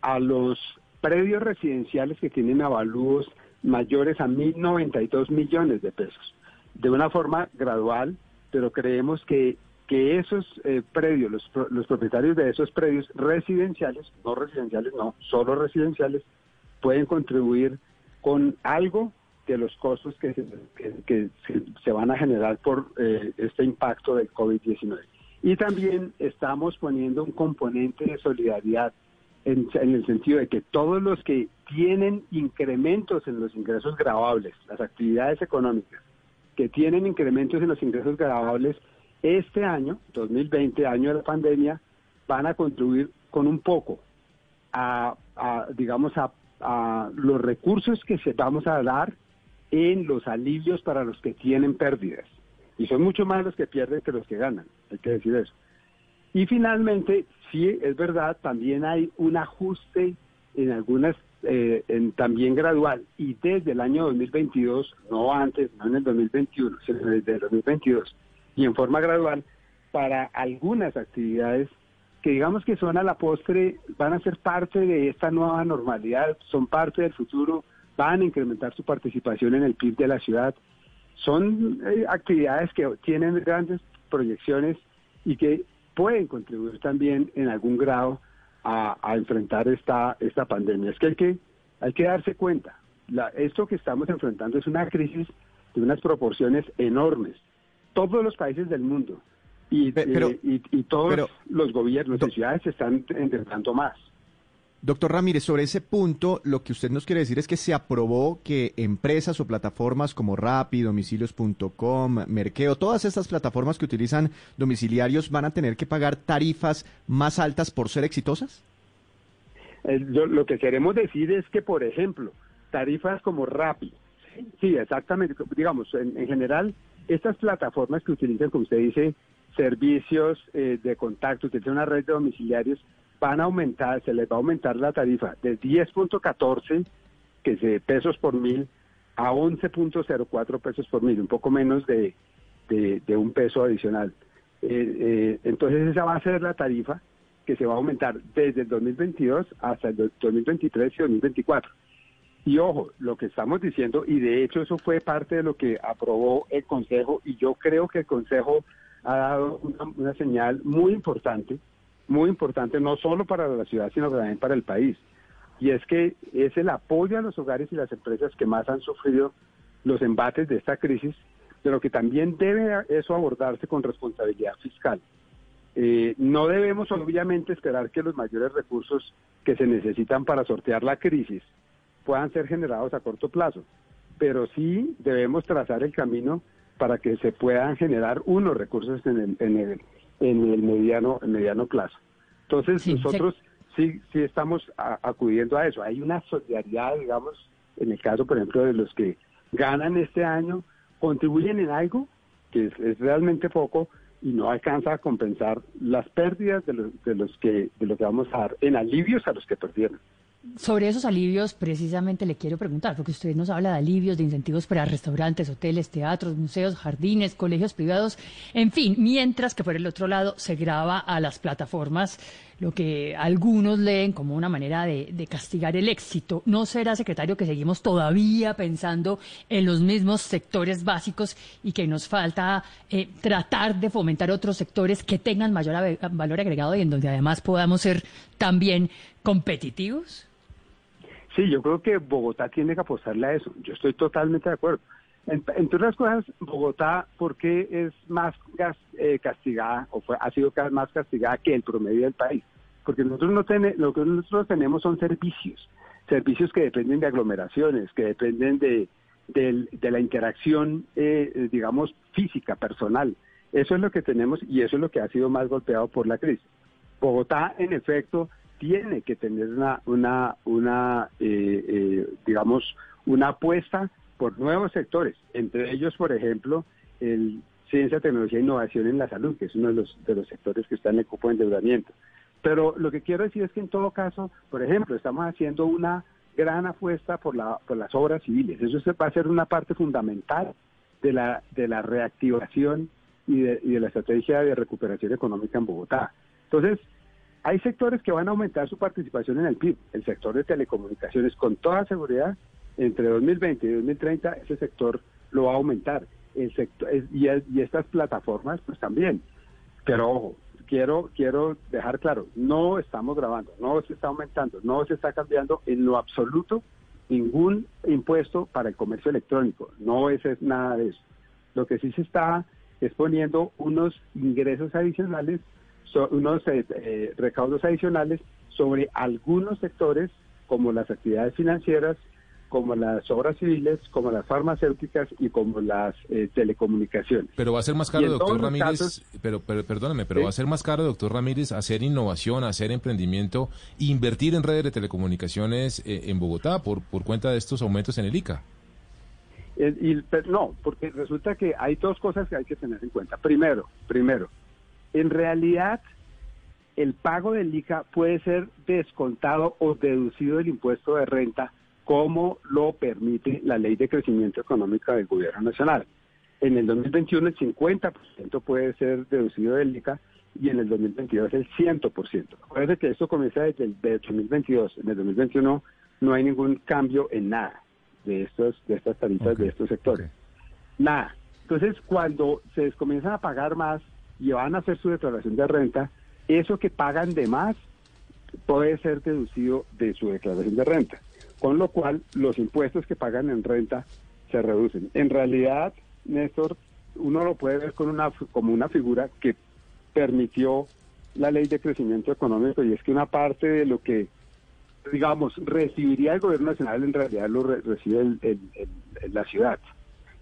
a los predios residenciales que tienen avalúos mayores a 1.092 millones de pesos, de una forma gradual, pero creemos que, que esos eh, predios, los, los propietarios de esos predios residenciales, no residenciales, no, solo residenciales, pueden contribuir con algo de los costos que se, que, se van a generar por eh, este impacto del COVID-19. Y también estamos poniendo un componente de solidaridad en, en el sentido de que todos los que tienen incrementos en los ingresos grabables, las actividades económicas, que tienen incrementos en los ingresos grabables, este año, 2020, año de la pandemia, van a contribuir con un poco a, digamos, a, a los recursos que se vamos a dar en los alivios para los que tienen pérdidas. Y son mucho más los que pierden que los que ganan, hay que decir eso. Y finalmente, sí, es verdad, también hay un ajuste en algunas, eh, en, también gradual, y desde el año 2022, no antes, no en el 2021, sino desde el 2022, y en forma gradual, para algunas actividades que digamos que son a la postre, van a ser parte de esta nueva normalidad, son parte del futuro, van a incrementar su participación en el PIB de la ciudad. Son eh, actividades que tienen grandes proyecciones y que pueden contribuir también en algún grado a, a enfrentar esta, esta pandemia. Es que hay que, hay que darse cuenta, la, esto que estamos enfrentando es una crisis de unas proporciones enormes. Todos los países del mundo y, pero- eh, y, y todos pero- los gobiernos y ciudades se están endeudando más. Doctor Ramírez, sobre ese punto, lo que usted nos quiere decir es que se aprobó que empresas o plataformas como Rappi, domicilios.com, Merkeo, todas estas plataformas que utilizan domiciliarios van a tener que pagar tarifas más altas por ser exitosas? Eh, lo que queremos decir es que, por ejemplo, tarifas como Rappi, sí, sí, exactamente, digamos, en, en general, estas plataformas que utilizan, como usted dice, servicios eh, de contacto, utilizan una red de domiciliarios, van a aumentar, se les va a aumentar la tarifa de 10.14 que pesos por mil a 11.04 pesos por mil, un poco menos de, de, un peso adicional. Eh, eh, entonces esa va a ser la tarifa que se va a aumentar desde el 2022 hasta el do- 2023 y 2024. Y ojo, lo que estamos diciendo, y de hecho eso fue parte de lo que aprobó el Consejo, y yo creo que el Consejo ha dado una señal muy importante, muy importante, no solo para la ciudad, sino también para el país. y es que es el apoyo a los hogares y las empresas que más han sufrido los embates de esta crisis, pero que también debe eso abordarse con responsabilidad fiscal. Eh, no debemos obviamente esperar que los mayores recursos que se necesitan para sortear la crisis puedan ser generados a corto plazo, pero sí debemos trazar el camino para que se puedan generar unos recursos en el, en el, en el mediano, en mediano plazo. Entonces nosotros sí, sí estamos a- acudiendo a eso. Hay una solidaridad, digamos, en el caso, por ejemplo, de los que ganan este año, contribuyen en algo que es, es realmente poco y no alcanza a compensar las pérdidas de los, de los que de lo que vamos a dar en alivios a los que perdieron. Sobre esos alivios, precisamente le quiero preguntar, porque usted nos habla de alivios, de incentivos para restaurantes, hoteles, teatros, museos, jardines, colegios privados, en fin, mientras que por el otro lado se graba a las plataformas lo que algunos leen como una manera de, castigar el éxito. ¿No será, secretario, que seguimos todavía pensando en los mismos sectores básicos y que nos falta eh, tratar de fomentar otros sectores que tengan mayor valor agregado y en donde además podamos ser también competitivos? Sí, yo creo que Bogotá tiene que apostarle a eso. Yo estoy totalmente de acuerdo. En- entre otras cosas, Bogotá, ¿por qué es más eh, castigada o fue, ha sido más castigada que el promedio del país? Porque nosotros no tenemos, lo que nosotros tenemos son servicios, servicios que dependen de aglomeraciones, que dependen de, la interacción, eh, digamos, física, personal. Eso es lo que tenemos y eso es lo que ha sido más golpeado por la crisis. Bogotá, en efecto, tiene que tener una, una, una eh, eh, digamos, una apuesta por nuevos sectores, entre ellos, por ejemplo, el ciencia, tecnología e innovación en la salud, que es uno de los, de los sectores que está en el cupo de endeudamiento. Pero lo que quiero decir es que en todo caso, por ejemplo, estamos haciendo una gran apuesta por, la, por las obras civiles. Eso va a ser una parte fundamental de la, de la reactivación y de, y de la estrategia de recuperación económica en Bogotá. Entonces, hay sectores que van a aumentar su participación en el PIB. El sector de telecomunicaciones, con toda seguridad, entre 2020 y 2030, ese sector lo va a aumentar. El sector, y estas plataformas, pues también. Pero ojo, quiero, quiero dejar claro, no estamos grabando, no se está aumentando, no se está cambiando en lo absoluto ningún impuesto para el comercio electrónico. No es, es nada de eso. Lo que sí se está es poniendo unos ingresos adicionales, so- unos eh, eh, recaudos adicionales sobre algunos sectores como las actividades financieras, como las obras civiles, como las farmacéuticas y como las eh, telecomunicaciones. Pero va a ser más caro, doctor Ramírez, casos- pero, pero perdóneme, pero ¿Sí? va a ser más caro, doctor Ramírez, hacer innovación, hacer emprendimiento, invertir en redes de telecomunicaciones eh, en Bogotá por, por cuenta de estos aumentos en el ICA. Eh, pero no, porque resulta que hay dos cosas que hay que tener en cuenta. Primero, primero, en realidad el pago del ICA puede ser descontado o deducido del impuesto de renta como lo permite la ley de crecimiento económico del gobierno nacional. En el 2021 el 50% puede ser deducido del ICA y en el 2022 el 100%. Acuérdense que esto comienza desde el de 2022. En el 2021 no hay ningún cambio en nada de estos de estas tarifas de estos sectores. Nada. Entonces, cuando se comienzan a pagar más y van a hacer su declaración de renta, eso que pagan de más puede ser deducido de su declaración de renta. Con lo cual, los impuestos que pagan en renta se reducen. En realidad, Néstor, uno lo puede ver con una, como una figura que permitió la ley de crecimiento económico y es que una parte de lo que digamos, recibiría el gobierno nacional, en realidad lo re- recibe el- la ciudad.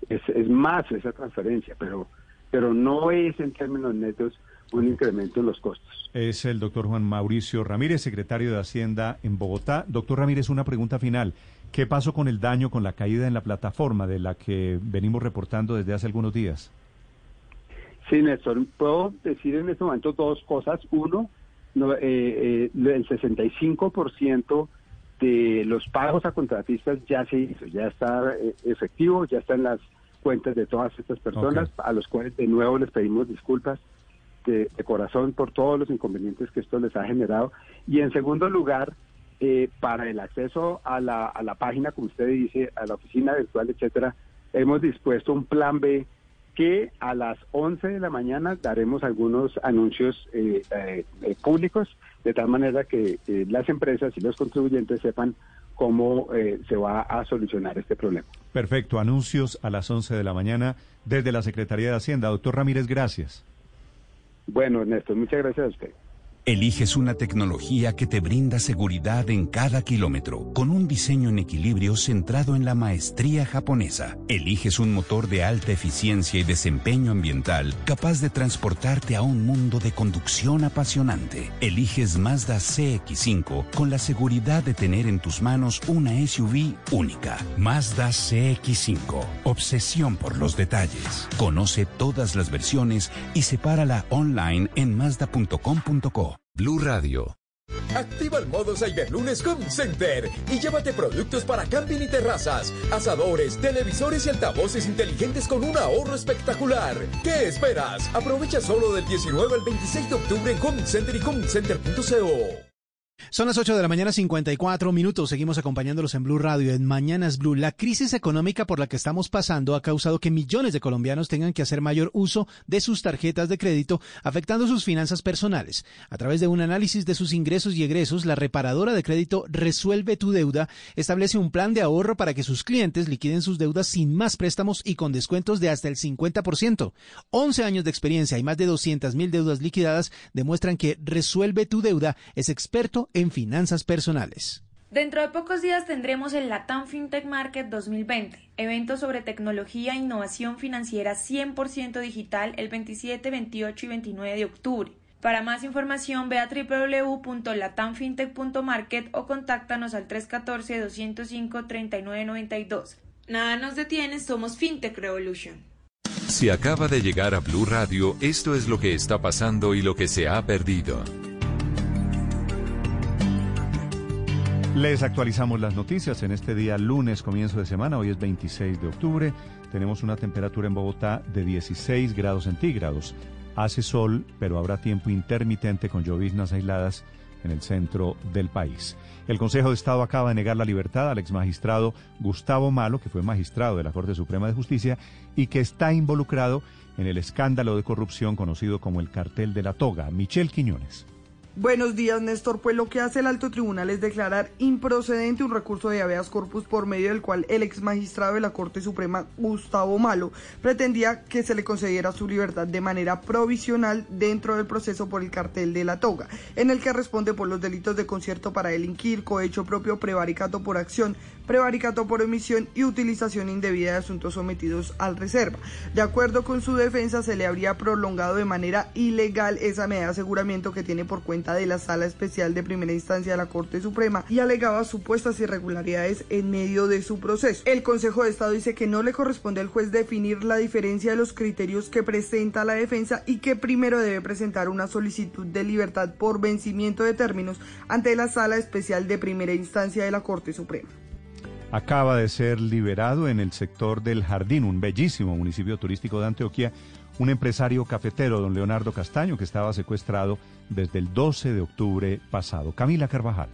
Es, es más esa transferencia, pero, pero no es en términos netos un incremento en los costos. Es el doctor Juan Mauricio Ramírez, secretario de Hacienda en Bogotá. Doctor Ramírez, una pregunta final. ¿Qué pasó con el daño, con la caída en la plataforma de la que venimos reportando desde hace algunos días? Sí, Néstor, puedo decir en este momento dos cosas. Uno, no, eh, eh, el 65% de los pagos a contratistas ya se hizo, ya está eh, efectivo, ya está en las cuentas de todas estas personas, a los cuales de nuevo les pedimos disculpas de, de corazón por todos los inconvenientes que esto les ha generado. Y en segundo lugar, eh, para el acceso a la, a la página, como usted dice, a la oficina virtual, etcétera, hemos dispuesto un plan B que a las 11 de la mañana daremos algunos anuncios eh, eh, eh, públicos, de tal manera que eh, las empresas y los contribuyentes sepan cómo eh, se va a solucionar este problema. Perfecto, anuncios a las 11 de la mañana desde la Secretaría de Hacienda. Doctor Ramírez, gracias. Bueno, Ernesto, muchas gracias a usted. Eliges una tecnología que te brinda seguridad en cada kilómetro, con un diseño en equilibrio centrado en la maestría japonesa. Eliges un motor de alta eficiencia y desempeño ambiental capaz de transportarte a un mundo de conducción apasionante. Eliges Mazda CX5 con la seguridad de tener en tus manos una SUV única. Mazda CX5. Obsesión por los detalles. Conoce todas las versiones y sepárala online en mazda.com.co. Blue Radio. Activa el modo Cyberlunes Home Center y llévate productos para camping y terrazas, asadores, televisores y altavoces inteligentes con un ahorro espectacular. ¿Qué esperas? Aprovecha solo del 19 al 26 de octubre en Home Center y homecenter.co. Son las 8 de la mañana 54 minutos. Seguimos acompañándolos en Blue Radio. En Mañanas Blue, la crisis económica por la que estamos pasando ha causado que millones de colombianos tengan que hacer mayor uso de sus tarjetas de crédito, afectando sus finanzas personales. A través de un análisis de sus ingresos y egresos, la reparadora de crédito Resuelve tu Deuda establece un plan de ahorro para que sus clientes liquiden sus deudas sin más préstamos y con descuentos de hasta el 50%. 11 años de experiencia y más de 200 mil deudas liquidadas demuestran que Resuelve tu Deuda es experto en finanzas personales. Dentro de pocos días tendremos el Latam FinTech Market 2020, evento sobre tecnología e innovación financiera 100% digital el 27, 28 y 29 de octubre. Para más información ve a www.latamfintech.market o contáctanos al 314-205-3992. Nada nos detiene, somos FinTech Revolution. Si acaba de llegar a Blue Radio, esto es lo que está pasando y lo que se ha perdido. Les actualizamos las noticias en este día lunes, comienzo de semana. Hoy es 26 de octubre. Tenemos una temperatura en Bogotá de 16 grados centígrados. Hace sol, pero habrá tiempo intermitente con lloviznas aisladas en el centro del país. El Consejo de Estado acaba de negar la libertad al exmagistrado Gustavo Malo, que fue magistrado de la Corte Suprema de Justicia y que está involucrado en el escándalo de corrupción conocido como el cartel de la toga. Michelle Quiñones. Buenos días, Néstor. Pues lo que hace el alto tribunal es declarar improcedente un recurso de habeas corpus por medio del cual el ex magistrado de la Corte Suprema, Gustavo Malo, pretendía que se le concediera su libertad de manera provisional dentro del proceso por el cartel de la toga, en el que responde por los delitos de concierto para delinquir, cohecho propio, prevaricato por acción, prevaricato por omisión y utilización indebida de asuntos sometidos al reserva. De acuerdo con su defensa, se le habría prolongado de manera ilegal esa medida de aseguramiento que tiene por cuenta de la Sala Especial de Primera Instancia de la Corte Suprema y alegaba supuestas irregularidades en medio de su proceso. El Consejo de Estado dice que no le corresponde al juez definir la diferencia de los criterios que presenta la defensa y que primero debe presentar una solicitud de libertad por vencimiento de términos ante la Sala Especial de Primera Instancia de la Corte Suprema acaba de ser liberado en el sector del Jardín, un bellísimo municipio turístico de Antioquia, un empresario cafetero, don Leonardo Castaño, que estaba secuestrado desde el 12 de octubre pasado. Camila Carvajal.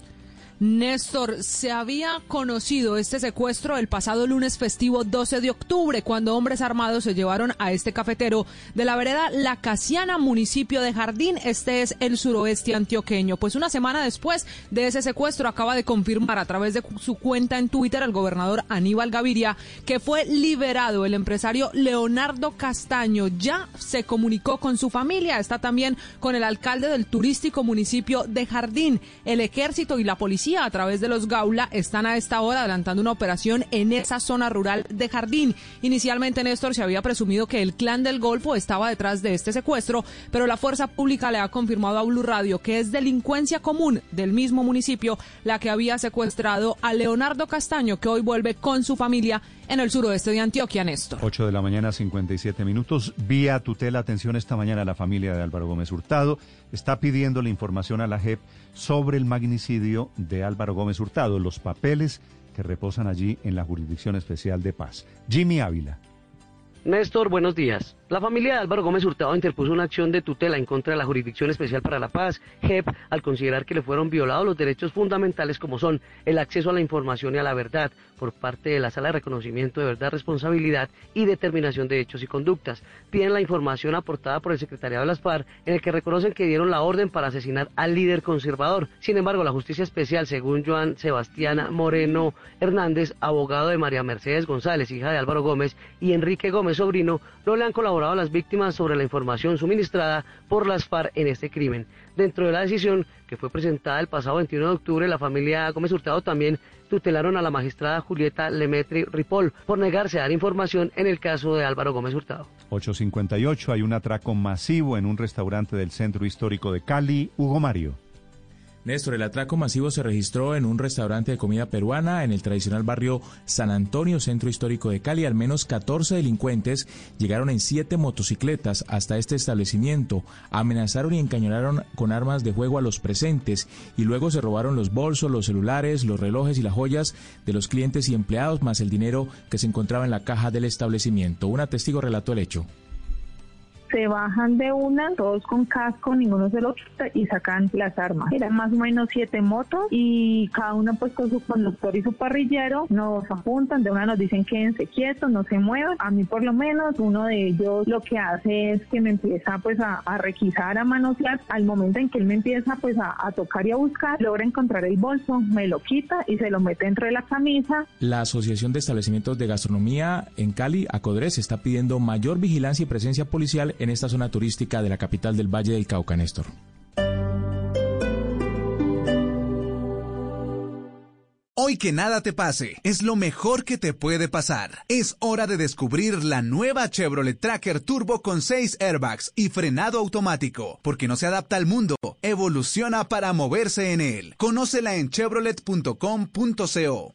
Néstor, se había conocido este secuestro el pasado lunes festivo 12 de octubre, cuando hombres armados se llevaron a este cafetero de la vereda La Casiana, municipio de Jardín. Este es el suroeste antioqueño. Pues una semana después de ese secuestro acaba de confirmar a través de su cuenta en Twitter el gobernador Aníbal Gaviria que fue liberado el empresario Leonardo Castaño. Ya se comunicó con su familia, está también con el alcalde del turístico municipio de Jardín, el ejército y la policía a través de los Gaula están a esta hora adelantando una operación en esa zona rural de Jardín. Inicialmente, Néstor, se había presumido que el clan del Golfo estaba detrás de este secuestro, pero la fuerza pública le ha confirmado a Blue Radio que es delincuencia común del mismo municipio la que había secuestrado a Leonardo Castaño, que hoy vuelve con su familia en el suroeste de Antioquia, Néstor. 8 de la mañana, 57 minutos. Vía tutela, atención esta mañana, la familia de Álvaro Gómez Hurtado está pidiendo la información a la JEP sobre el magnicidio de Álvaro Gómez Hurtado, los papeles que reposan allí en la Jurisdicción Especial de Paz. Jimmy Ávila. Néstor, buenos días. La familia de Álvaro Gómez Hurtado interpuso una acción de tutela en contra de la Jurisdicción Especial para la Paz, JEP, al considerar que le fueron violados los derechos fundamentales como son el acceso a la información y a la verdad por parte de la Sala de Reconocimiento de Verdad, Responsabilidad y Determinación de Hechos y Conductas. Piden la información aportada por el Secretariado de las FARC en el que reconocen que dieron la orden para asesinar al líder conservador. Sin embargo, la Justicia Especial, según Joan Sebastián Moreno Hernández, abogado de María Mercedes González, hija de Álvaro Gómez, y Enrique Gómez, sobrino, no le han colaborado las víctimas sobre la información suministrada por las FARC en este crimen. Dentro de la decisión que fue presentada el pasado 21 de octubre, la familia Gómez Hurtado también tutelaron a la magistrada Julieta Lemetri Ripoll por negarse a dar información en el caso de Álvaro Gómez Hurtado. 858, hay un atraco masivo en un restaurante del centro histórico de Cali. Hugo Mario. Néstor, el atraco masivo se registró en un restaurante de comida peruana en el tradicional barrio San Antonio, centro histórico de Cali. Al menos 14 delincuentes llegaron en siete motocicletas hasta este establecimiento, amenazaron y encañonaron con armas de juego a los presentes y luego se robaron los bolsos, los celulares, los relojes y las joyas de los clientes y empleados, más el dinero que se encontraba en la caja del establecimiento. Un testigo relató el hecho se bajan de una, todos con casco, ninguno se lo quita y sacan las armas. Eran más o menos siete motos y cada uno pues con su conductor y su parrillero nos apuntan, de una nos dicen quédense quietos, no se muevan. A mí por lo menos uno de ellos lo que hace es que me empieza pues a, requisar, a manosear. Al momento en que él me empieza pues a, tocar y a buscar, logra encontrar el bolso, me lo quita y se lo mete entre la camisa. La Asociación de Establecimientos de Gastronomía en Cali, Acodres, está pidiendo mayor vigilancia y presencia policial en esta zona turística de la capital del Valle del Cauca, Néstor. Hoy que nada te pase, es lo mejor que te puede pasar. Es hora de descubrir la nueva Chevrolet Tracker Turbo con 6 airbags y frenado automático, porque no se adapta al mundo, evoluciona para moverse en él. Conócela en chevrolet.com.co.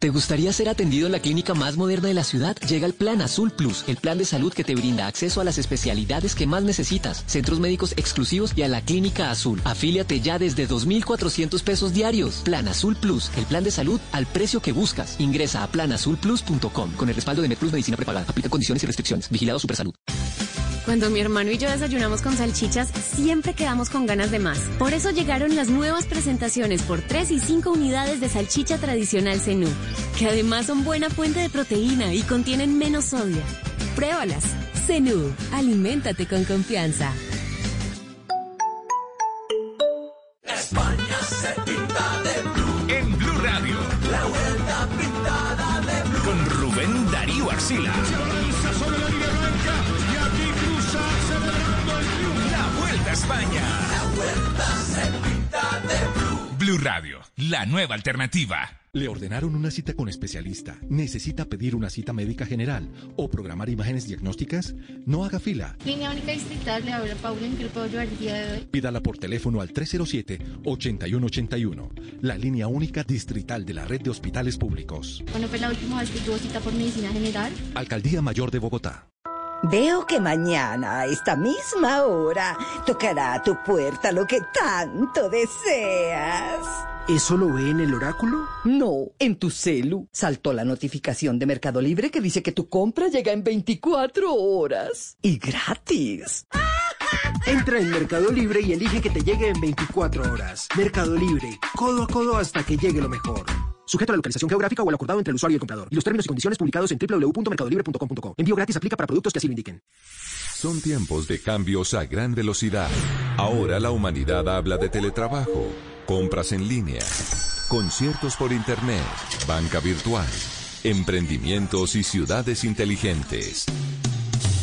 ¿Te gustaría ser atendido en la clínica más moderna de la ciudad? Llega el Plan Azul Plus, el plan de salud que te brinda acceso a las especialidades que más necesitas, centros médicos exclusivos y a la Clínica Azul. Afíliate ya desde 2.400 pesos diarios. Plan Azul Plus, el plan de salud al precio que buscas. Ingresa a planazulplus.com con el respaldo de MedPlus Medicina Prepagada. Aplica condiciones y restricciones. Vigilado Supersalud. Cuando mi hermano y yo desayunamos con salchichas, siempre quedamos con ganas de más. Por eso llegaron las nuevas presentaciones por 3 y 5 unidades de salchicha tradicional Zenú, que además son buena fuente de proteína y contienen menos sodio. Pruébalas. Zenú, aliméntate con confianza. España se pinta de blue. En Blue Radio. La vuelta pintada de blue. Con Rubén Darío Arcila. sobre la línea blanca La Vuelta a España. La vuelta se pinta de blue. Blue Radio, la nueva alternativa. Le ordenaron una cita con especialista. ¿Necesita pedir una cita médica general o programar imágenes diagnósticas? No haga fila. Línea única distrital, le habla Paula, ¿en qué le puedo ayudar el día de hoy? Pídala por teléfono al 307-8181. La línea única distrital de la red de hospitales públicos. ¿Cuándo fue la última vez que tuvo cita por medicina general? Alcaldía Mayor de Bogotá. Veo que mañana a esta misma hora tocará a tu puerta lo que tanto deseas. ¿Eso lo ve en el oráculo? No, en tu celu. Saltó la notificación de Mercado Libre que dice que tu compra llega en 24 horas. Y gratis. Entra en Mercado Libre y elige que te llegue en 24 horas. Mercado Libre, codo a codo hasta que llegue lo mejor. Sujeto a la localización geográfica o al acordado entre el usuario y el comprador. Y los términos y condiciones publicados en www.mercadolibre.com.co. Envío gratis aplica para productos que así lo indiquen. Son tiempos de cambios a gran velocidad. Ahora la humanidad habla de teletrabajo, compras en línea, conciertos por internet, banca virtual, emprendimientos y ciudades inteligentes.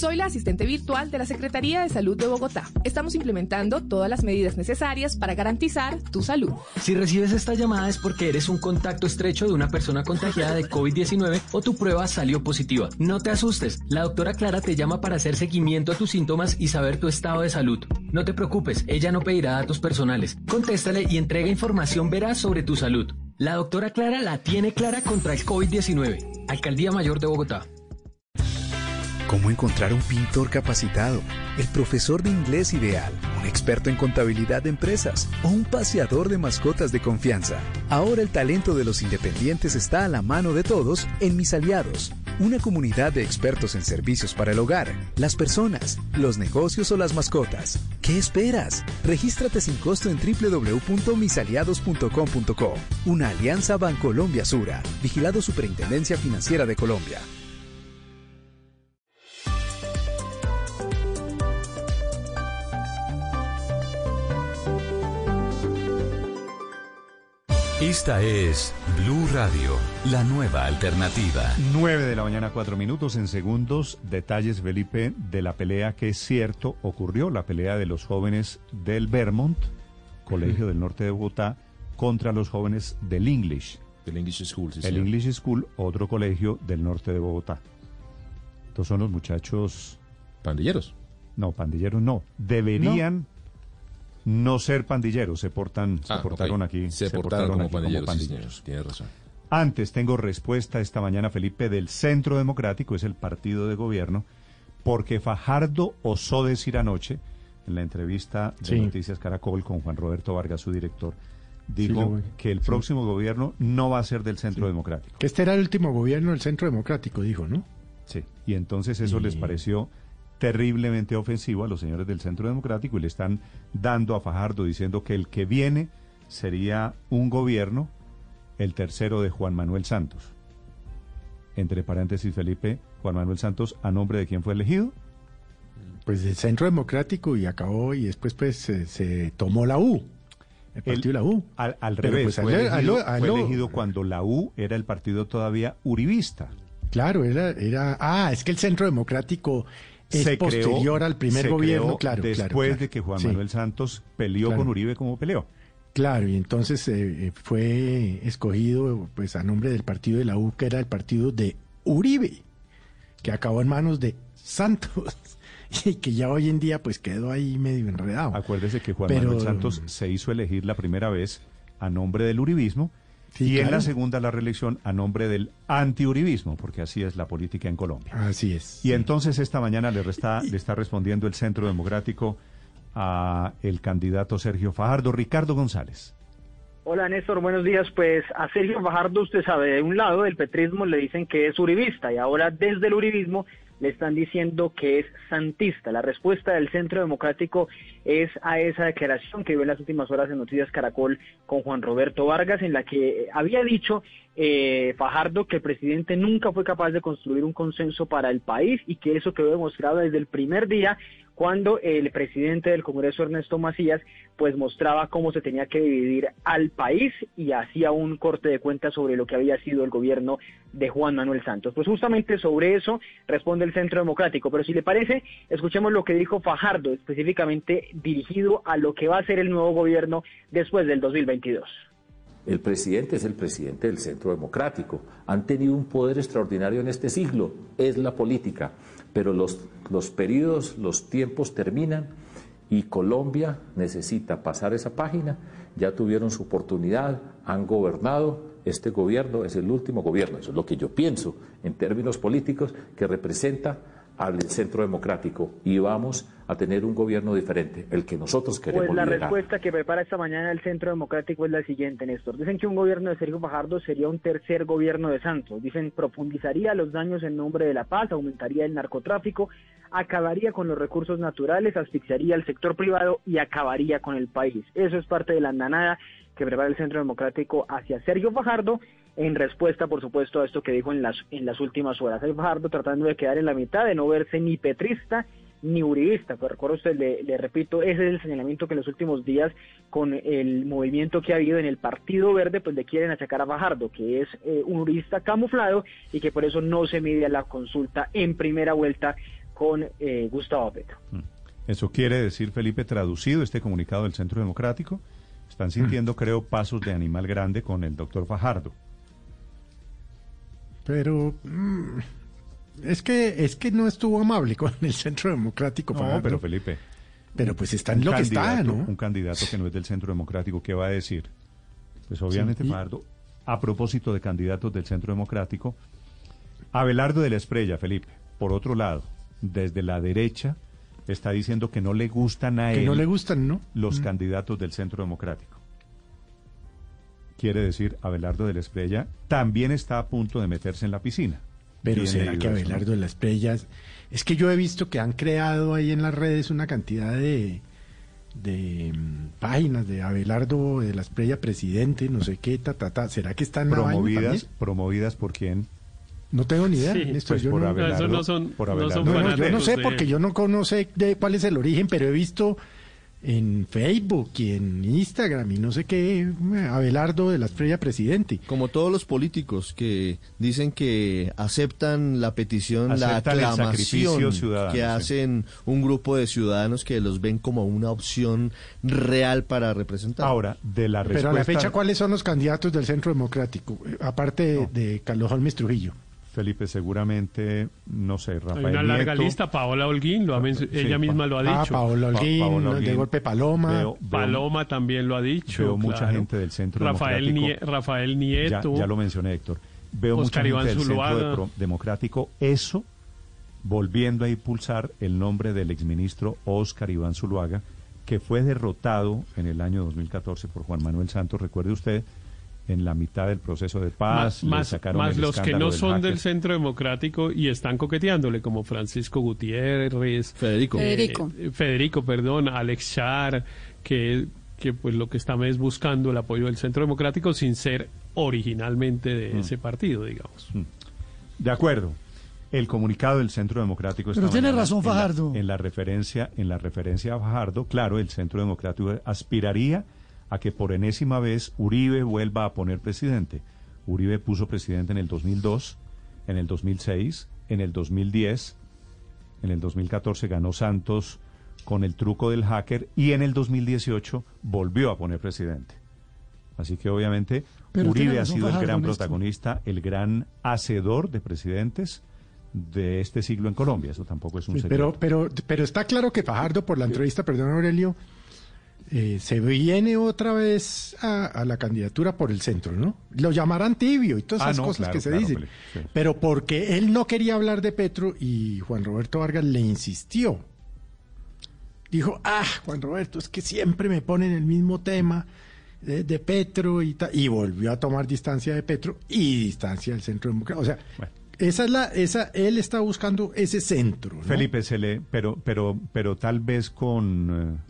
Soy la asistente virtual de la Secretaría de Salud de Bogotá. Estamos implementando todas las medidas necesarias para garantizar tu salud. Si recibes esta llamada es porque eres un contacto estrecho de una persona contagiada de COVID-19 o tu prueba salió positiva. No te asustes, la doctora Clara te llama para hacer seguimiento a tus síntomas y saber tu estado de salud. No te preocupes, ella no pedirá datos personales. Contéstale y entrega información veraz sobre tu salud. La doctora Clara la tiene clara contra el COVID-19. Alcaldía Mayor de Bogotá. ¿Cómo encontrar un pintor capacitado? El profesor de inglés ideal, un experto en contabilidad de empresas o un paseador de mascotas de confianza. Ahora el talento de los independientes está a la mano de todos en Mis Aliados, una comunidad de expertos en servicios para el hogar, las personas, los negocios o las mascotas. ¿Qué esperas? Regístrate sin costo en www.misaliados.com.co. Una alianza Bancolombia Sura, vigilado Superintendencia Financiera de Colombia. Esta es Blue Radio, la nueva alternativa. 9 de la mañana, 4 minutos en segundos. Detalles, Felipe, de la pelea que es cierto ocurrió, la pelea de los jóvenes del Vermont, Colegio del Norte de Bogotá, contra los jóvenes del English. Del English School, sí, El señor. English School, otro colegio del norte de Bogotá. Estos son los muchachos... ¿Pandilleros? No, pandilleros no. Deberían no, ser pandilleros. Se portan, se Ah, portaron aquí. Se portaron como aquí pandilleros, sí. Tiene razón. Antes tengo respuesta esta mañana, Felipe, del Centro Democrático, es el partido de gobierno, porque Fajardo osó decir anoche, en la entrevista de Sí. Noticias Caracol con Juan Roberto Vargas, su director, dijo que el próximo gobierno no va a ser del Centro Democrático. Que este era el último gobierno del Centro Democrático, dijo, ¿no? Sí, y entonces eso les pareció terriblemente ofensivo a los señores del Centro Democrático y le están dando a Fajardo diciendo que el que viene sería un gobierno, el tercero de Juan Manuel Santos. Entre paréntesis, Felipe, Juan Manuel Santos, ¿a nombre de quién fue elegido? Pues del Centro Democrático y acabó y después pues se, se tomó la U. El partido de la U. Al, al Pero, revés, pues, fue, elegido, fue elegido cuando la U era el partido todavía uribista. Claro, era, era, ah, es que el Centro Democrático es Se creó- posterior al primer gobierno, creó claro, después claro, claro. de que Juan Sí. Manuel Santos peleó Claro. con Uribe como peleó. Claro, y entonces eh, eh, fue escogido pues a nombre del partido de la U, que era el partido de Uribe, que acabó en manos de Santos y que ya hoy en día pues quedó ahí medio enredado. Acuérdese que Juan Pero- Manuel Santos se hizo elegir la primera vez a nombre del uribismo Sí, y en la segunda la reelección a nombre del antiuribismo, porque así es la política en Colombia. Así es. Y entonces esta mañana le, resta- le está respondiendo el Centro Democrático a el candidato Sergio Fajardo, Ricardo González. Hola Néstor, buenos días. Pues a Sergio Fajardo, usted sabe, de un lado del petrismo le dicen que es uribista y ahora desde el uribismo le están diciendo que es santista. La respuesta del Centro Democrático es a esa declaración que vio en las últimas horas en Noticias Caracol con Juan Roberto Vargas, en la que había dicho eh, Fajardo que el presidente nunca fue capaz de construir un consenso para el país y que eso quedó demostrado desde el primer día cuando el presidente del Congreso, Ernesto Macías, pues mostraba cómo se tenía que dividir al país y hacía un corte de cuentas sobre lo que había sido el gobierno de Juan Manuel Santos. Pues justamente sobre eso responde el Centro Democrático. Pero si le parece, escuchemos lo que dijo Fajardo, específicamente dirigido a lo que va a ser el nuevo gobierno después del 2022. El presidente es el presidente del Centro Democrático. Han tenido un poder extraordinario en este siglo. Es la política. Pero los, los periodos, los tiempos terminan y Colombia necesita pasar esa página. Ya tuvieron su oportunidad, han gobernado. Este gobierno es el último gobierno. Eso es lo que yo pienso en términos políticos que representa al Centro Democrático y vamos a tener un gobierno diferente, el que nosotros queremos Pues la liderar. respuesta que prepara esta mañana el Centro Democrático es la siguiente, Néstor. Dicen que un gobierno de Sergio Fajardo sería un tercer gobierno de Santos. Dicen profundizaría los daños en nombre de la paz, aumentaría el narcotráfico, acabaría con los recursos naturales, asfixiaría al sector privado y acabaría con el país. Eso es parte de la andanada que prepara el Centro Democrático hacia Sergio Fajardo en respuesta, por supuesto, a esto que dijo en las, en las últimas horas. Sergio Fajardo tratando de quedar en la mitad, de no verse ni petrista ni uribista. Pero recuerda usted, le, le repito, ese es el señalamiento que en los últimos días, con el movimiento que ha habido en el Partido Verde, pues le quieren achacar a Fajardo, que es eh, un uribista camuflado y que por eso no se mide la consulta en primera vuelta con eh, Gustavo Petro. Eso quiere decir, Felipe, traducido este comunicado del Centro Democrático, están sintiendo, creo, pasos de animal grande con el doctor Fajardo. Pero mm, es que es que no estuvo amable con el Centro Democrático. No, Fajardo. pero Felipe. Pero pues está en lo que está, ¿no? Un candidato que no es del Centro Democrático, ¿qué va a decir? Pues obviamente, Sí, y- Fajardo, a propósito de candidatos del Centro Democrático, Abelardo de la Esprella, Felipe, por otro lado, desde la derecha, está diciendo que no le gustan a Que él no le gustan, ¿no? los Mm. candidatos del Centro Democrático. Quiere decir, Abelardo de la Esprella también está a punto de meterse en la piscina. Pero será que. Abelardo de las Estrellas... Es que yo he visto que han creado ahí en las redes una cantidad de, de mm, páginas de Abelardo de la Estrella presidente, no sé qué, ta, ta, ta. ¿Será que están promovidas, promovidas por quién? No tengo ni idea. Sí, Néstor, pues yo por no, Abelardo- Eso no son- por no son No, yo no sé de- porque yo no conoce de cuál es el origen, pero he visto en Facebook y en Instagram y no sé qué, Abelardo de la Estrella presidente. Como todos los políticos que dicen que aceptan la petición, Aceptan la aclamación que sí. hacen un grupo de ciudadanos que los ven como una opción real para representar. Ahora, de la Pero a la fecha, ¿cuáles son los candidatos del Centro Democrático? Eh, Aparte de, de Carlos Holmes Trujillo. Felipe, seguramente, no sé, Hay Rafael una larga Nieto, lista, Paola Holguín, lo ha Sí, ella Pa- misma lo ha Ah, dicho. Paola Pa- Holguín, Paola de golpe Paloma. Veo- veo- Paloma también lo ha dicho. Veo mucha claro. gente del Centro Rafael Democrático. Nie- Rafael Ya, Nieto. ya lo mencioné, Héctor. Veo Oscar mucha Iván gente del Centro de Democrático. Eso volviendo a impulsar el nombre del exministro Óscar Iván Zuluaga, que fue derrotado en el año 2014 por Juan Manuel Santos, recuerde usted, en la mitad del proceso de paz. más, más, sacaron más el los que no son del centro democrático y están coqueteándole, como Francisco Gutiérrez, Federico. eh, Federico. eh, Federico, perdón, Alex Char, que, que pues lo que están es buscando el apoyo del centro democrático sin ser originalmente de Mm. ese partido, digamos. De acuerdo. El comunicado del Centro Democrático Pero tiene razón en la- Fajardo. En la, referencia, en la referencia a Fajardo, claro, el Centro Democrático aspiraría a que por enésima vez Uribe vuelva a poner presidente. Uribe puso presidente en el 2002, en el 2006, en el 2010, en el 2014 ganó Santos con el truco del hacker y en el 2018 volvió a poner presidente. Así que obviamente Pero Uribe ha sido el gran protagonista, el gran hacedor de presidentes de este siglo en Colombia. Eso tampoco es un Sí, secreto. pero, pero, pero está claro que Fajardo, por la entrevista, perdón Aurelio, eh, se viene otra vez a, a la candidatura por el centro, ¿no? Lo llamarán tibio y todas Ah, esas no, cosas claro, que se claro, dicen. Sí. Pero porque él no quería hablar de Petro y Juan Roberto Vargas le insistió. Dijo, ah, Juan Roberto, es que siempre me ponen el mismo tema de, de Petro y tal. Y volvió a tomar distancia de Petro y distancia del centro democrático. O sea, esa es la, esa, él está buscando ese centro. ¿no? Felipe se le, pero, pero, pero tal vez con eh,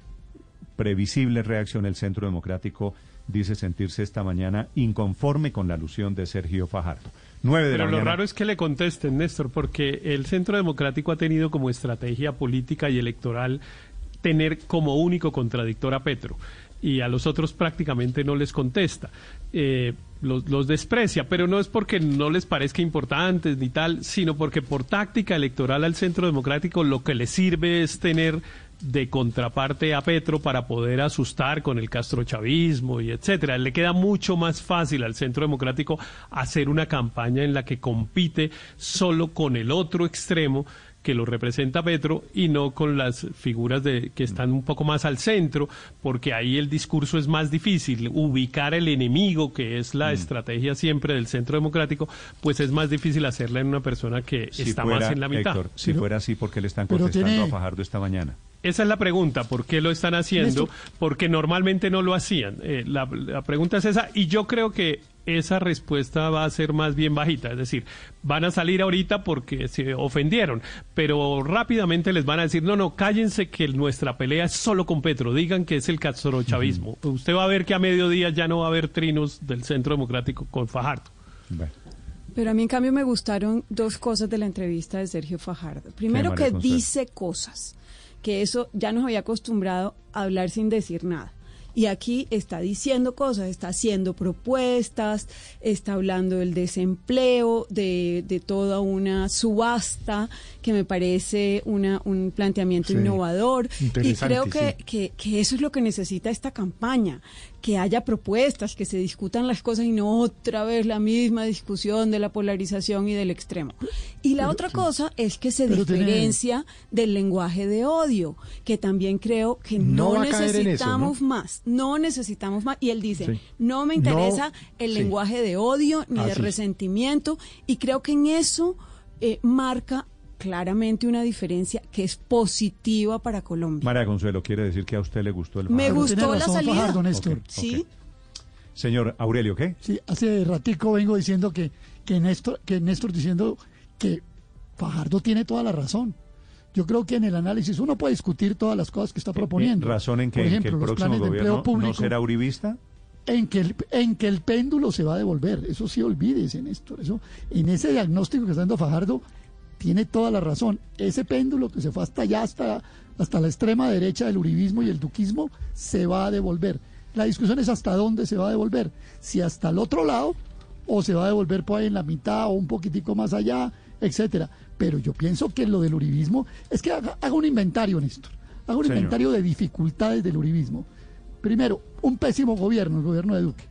previsible reacción el Centro Democrático dice sentirse esta mañana inconforme con la alusión de Sergio Fajardo. De Pero la lo mañana. raro es que le contesten, Néstor, porque el Centro Democrático ha tenido como estrategia política y electoral tener como único contradictor a Petro y a los otros prácticamente no les contesta. Eh, los, los desprecia, pero no es porque no les parezca importantes ni tal, sino porque por táctica electoral al Centro Democrático lo que le sirve es tener de contraparte a Petro para poder asustar con el castrochavismo y etcétera. Le queda mucho más fácil al Centro Democrático hacer una campaña en la que compite solo con el otro extremo que lo representa Petro y no con las figuras de que están un poco más al centro, porque ahí el discurso es más difícil. Ubicar el enemigo, que es la estrategia siempre del Centro Democrático, pues es más difícil hacerla en una persona que Si está fuera, más en la mitad. Héctor, si fuera así, ¿por qué le están contestando tiene- a Fajardo esta mañana? Esa es la pregunta, ¿por qué lo están haciendo? Porque normalmente no lo hacían. Eh, la, la pregunta es esa y yo creo que esa respuesta va a ser más bien bajita, es decir, van a salir ahorita porque se ofendieron, pero rápidamente les van a decir, no, no, cállense que nuestra pelea es solo con Petro, digan que es el castrochavismo. Usted va a ver que a mediodía ya no va a haber trinos del Centro Democrático con Fajardo. Pero Pero a mí en cambio me gustaron dos cosas de la entrevista de Sergio Fajardo. Primero que dice cosas, que eso ya nos había acostumbrado a hablar sin decir nada. Y aquí está diciendo cosas, está haciendo propuestas, está hablando del desempleo, de, de toda una subasta, que me parece una, un planteamiento Sí, innovador. Y creo que, sí. que, que eso es lo que necesita esta campaña, que haya propuestas, que se discutan las cosas y no otra vez la misma discusión de la polarización y del extremo. Y la otra cosa es que se tiene- diferencia del lenguaje de odio, que también creo que No eso, necesitamos ¿no? más, no necesitamos más. Y él dice, Sí. no me No, interesa el sí. lenguaje de odio ni de resentimiento, y creo que en eso eh, marca claramente una diferencia que es positiva para Colombia. María Consuelo, ¿quiere decir que a usted le gustó el Me Fajardo? gustó tiene la razón salida. Fajardo, Néstor. Sí. Señor Aurelio, ¿qué? Sí, hace ratico vengo diciendo que, que, Néstor, que Néstor diciendo que Fajardo tiene toda la razón. Yo creo que en el análisis uno puede discutir todas las cosas que está proponiendo. Eh, ¿Razón en que, Por en que ejemplo, el los próximo planes de gobierno empleo público, no será uribista? en que, el, en que el péndulo se va a devolver. Eso sí, olvídese, Néstor. Eso, en ese diagnóstico que está dando Fajardo, tiene toda la razón. Ese péndulo que se fue hasta allá, hasta, hasta la extrema derecha del uribismo y el duquismo, se va a devolver. La discusión es hasta dónde se va a devolver. Si hasta el otro lado, o se va a devolver por ahí en la mitad, o un poquitico más allá, etcétera. Pero yo pienso que lo del uribismo, es que haga, haga un inventario, Néstor. Haga un Señor. inventario de dificultades del uribismo. Primero, un pésimo gobierno, el gobierno de Duque.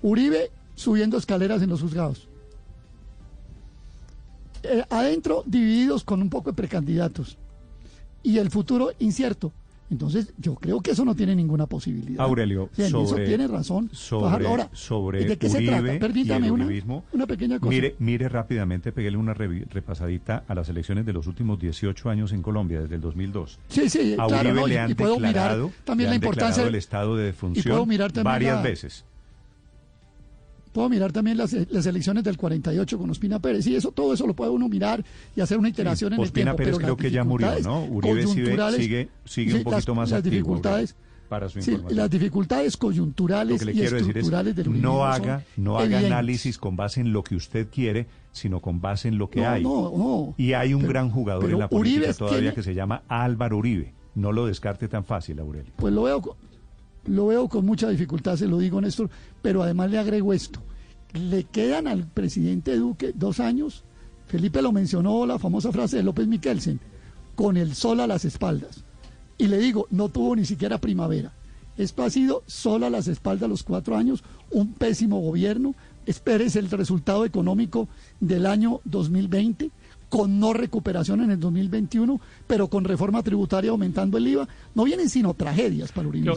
Uribe subiendo escaleras en los juzgados. Eh, adentro divididos con un poco de precandidatos. Y el futuro incierto. Entonces, yo creo que eso no tiene ninguna posibilidad. Aurelio, Sí, en eso sobre, tiene razón. sobre. Ahora, sobre ¿y ¿de qué se trata? Permítame y una, pequeña cosa. Mire, mire rápidamente, peguele una repasadita a las elecciones de los últimos 18 años en Colombia, desde el 200002. Sí, sí, a claro, Uribe no, y- le han y puedo mirar declarado, también le la importancia del- el estado de defunción puedo mirar también varias la- veces. Puedo mirar también las, las elecciones del 48 con Ospina Pérez. Sí, eso, todo eso lo puede uno mirar y hacer una iteración en el Ospina tiempo. Pérez pero creo que ya murió, ¿no? Uribe sigue, sigue, sí, un poquito las- más las activo. dificultades, para su sí, las dificultades coyunturales Lo que le y quiero decir es, estructurales del no haga, no haga evidentes. análisis con base en lo que usted quiere, sino con base en lo que No, hay. no, no. Y hay un Pero- gran jugador en la política Uribe todavía tiene- que se llama Álvaro Uribe. No lo descarte tan fácil, Aurelio. Pues lo veo, lo veo con mucha dificultad, se lo digo, Néstor, pero además le agrego esto. Le quedan al presidente Duque dos años. Felipe lo mencionó, la famosa frase de López Miquelsen, con el sol a las espaldas. Y le digo, no tuvo ni siquiera primavera. Esto ha sido sol a las espaldas los cuatro años, un pésimo gobierno. Espérese el resultado económico del año 2020, con no recuperación en el 2021, pero con reforma tributaria aumentando el IVA. No vienen sino tragedias para el Yo-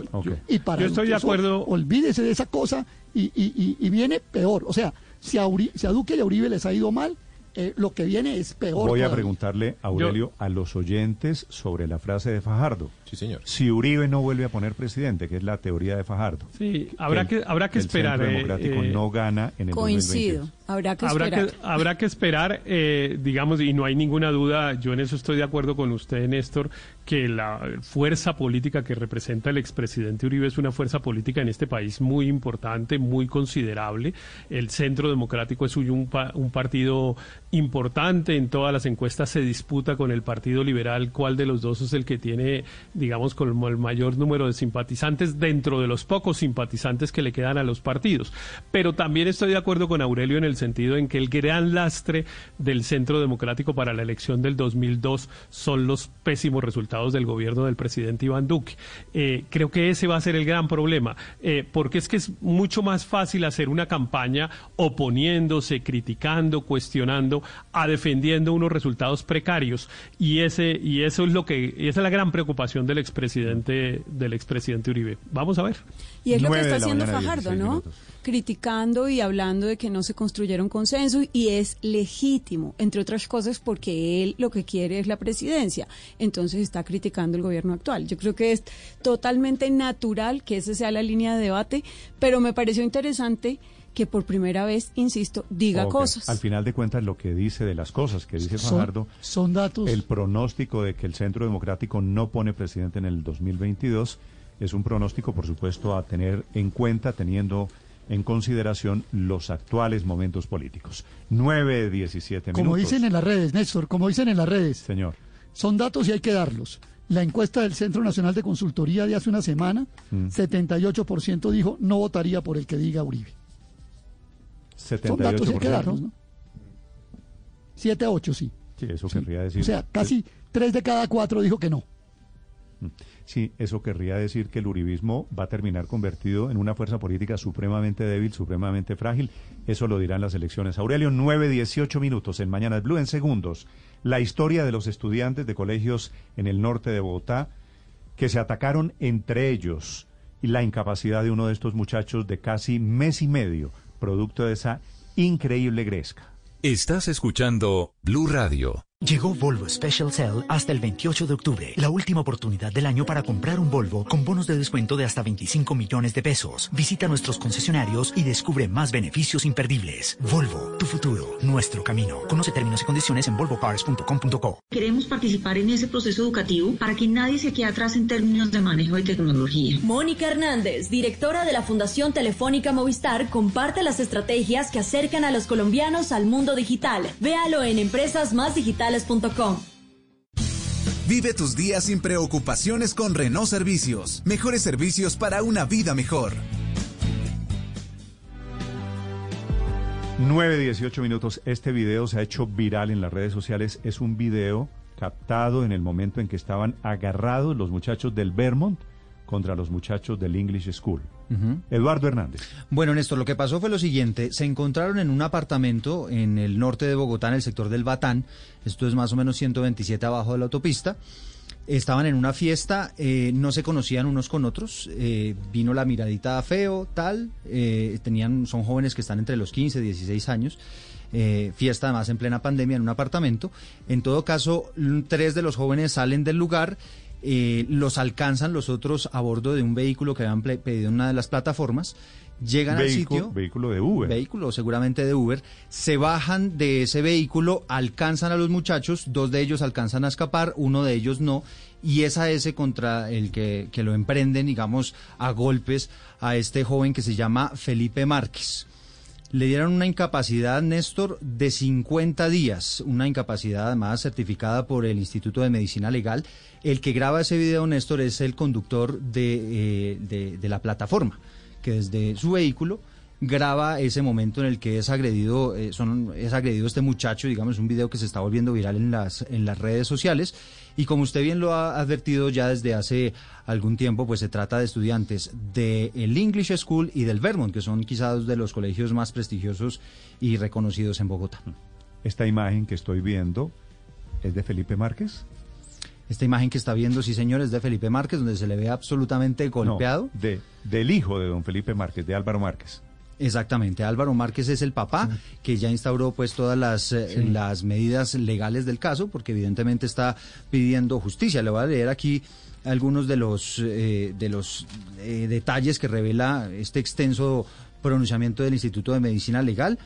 y para yo estoy de acuerdo- Olvídese de esa cosa y, y- y- y viene peor. O sea, si a, Uri- si a Duque y a Uribe les ha ido mal, eh, lo que viene es peor. Voy a preguntarle, Aurelio, a los oyentes sobre la frase de Fajardo. Sí, señor. Si Uribe no vuelve a poner presidente, que es la teoría de Fajardo. Sí, habrá el- que, habrá que el esperar. Centro eh, Democrático eh, no gana en el Coincido. 2022. Habrá que habrá esperar. que, habrá que esperar, eh, digamos, y no hay ninguna duda, yo en eso estoy de acuerdo con usted, Néstor, que la fuerza política que representa el expresidente Uribe es una fuerza política en este país muy importante, muy considerable. El Centro Democrático es hoy un, pa- un partido importante, en todas las encuestas se disputa con el Partido Liberal cuál de los dos es el que tiene, digamos, como el mayor número de simpatizantes dentro de los pocos simpatizantes que le quedan a los partidos. Pero también estoy de acuerdo con Aurelio en el sentido en que el gran lastre del Centro Democrático para la elección del 2002 son los pésimos resultados del gobierno del presidente Iván Duque. Eh, creo que ese va a ser el gran problema, eh, porque es que es mucho más fácil hacer una campaña oponiéndose, criticando, cuestionando, a defendiendo unos resultados precarios. Y ese y eso es lo que y esa es la gran preocupación del expresidente del expresidente Uribe. Vamos a ver. Y es lo que está haciendo Fajardo, 16 ¿no? minutos. Criticando y hablando de que no se construyeron consenso y es legítimo, entre otras cosas porque él lo que quiere es la presidencia. Entonces está criticando el gobierno actual. Yo creo que es totalmente natural que esa sea la línea de debate, pero me pareció interesante que por primera vez, insisto, diga cosas. Al final de cuentas, lo que dice de las cosas que dice Son- Fajardo, son datos. el pronóstico de que el Centro Democrático no pone presidente en el 2022 es un pronóstico, por supuesto, a tener en cuenta, teniendo en consideración los actuales momentos políticos. 9, 17 minutos. Como dicen en las redes, Néstor, como dicen en las redes. Señor. Son datos y hay que darlos. La encuesta del Centro Nacional de Consultoría de hace una semana, Mm. 78% dijo no votaría por el que diga Uribe. Son datos hay que 78%. ¿no? 7 a 8, sí. Sí, eso querría decir. O sea, casi 3 de cada 4 dijo que no. Sí, eso querría decir que el uribismo va a terminar convertido en una fuerza política supremamente débil, supremamente frágil. Eso lo dirán las elecciones. Aurelio, 9, 18 minutos en Mañana Blue. En segundos, la historia de los estudiantes de colegios en el norte de Bogotá que se atacaron entre ellos y la incapacidad de uno de estos muchachos de casi mes y medio, producto de esa increíble gresca. Estás escuchando Blue Radio. Llegó Volvo Special Sale hasta el 28 de octubre, la última oportunidad del año para comprar un Volvo con bonos de descuento de hasta 25 millones de pesos. Visita nuestros concesionarios y descubre más beneficios imperdibles. Volvo, tu futuro, nuestro camino. Conoce términos y condiciones en volvocars.com.co. Queremos participar en ese proceso educativo para que nadie se quede atrás en términos de manejo de tecnología. Mónica Hernández, directora de la Fundación Telefónica Movistar, comparte las estrategias que acercan a los colombianos al mundo digital. Véalo en Vive tus días sin preocupaciones con Renault Servicios. Mejores servicios para una vida mejor. 9, 18 minutos. Este video se ha hecho viral en las redes sociales. Es un video captado en el momento en que estaban agarrados los muchachos del Vermont contra los muchachos del English School. Eduardo Hernández. Bueno, Néstor, lo que pasó fue lo siguiente. Se encontraron en un apartamento en el norte de Bogotá, en el sector del Batán. Esto es más o menos 127 abajo de la autopista. Estaban en una fiesta, eh, no se conocían unos con otros. eh, vino la miradita feo, tal. eh, tenían, son jóvenes que están entre los 15 y 16 años. eh, fiesta además en plena pandemia en un apartamento. En todo caso, tres de los jóvenes salen del lugar eh, los alcanzan los otros a bordo de un vehículo que habían pedido en una de las plataformas, llegan al sitio, Vehículo de Uber. vehículo seguramente de Uber, se bajan de ese vehículo, alcanzan a los muchachos, dos de ellos alcanzan a escapar, uno de ellos no, y es a ese contra el que, que lo emprenden, digamos, a golpes a este joven que se llama Felipe Márquez. Le dieron una incapacidad, Néstor, de 50 días, una incapacidad además certificada por el Instituto de Medicina Legal. El que graba ese video, Néstor, es el conductor de, eh, de- la plataforma, que desde su vehículo graba ese momento en el que es agredido, eh, son, es agredido este muchacho, digamos, un video que se está volviendo viral en las, en las redes sociales. Y como usted bien lo ha advertido ya desde hace algún tiempo, pues se trata de estudiantes del English School y del Vermont, que son quizás de los colegios más prestigiosos y reconocidos en Bogotá. Esta imagen que estoy viendo es de Felipe Márquez. Esta imagen que está viendo, sí señor, es de Felipe Márquez, donde se le ve absolutamente golpeado. No, de, del hijo de don Felipe Márquez, de Álvaro Márquez. Exactamente, Álvaro Márquez es el papá que ya instauró pues todas las, eh, Sí. las medidas legales del caso porque evidentemente está pidiendo justicia. Le voy a leer aquí algunos de los, eh, de los eh, detalles que revela este extenso pronunciamiento del Instituto de Medicina Legal.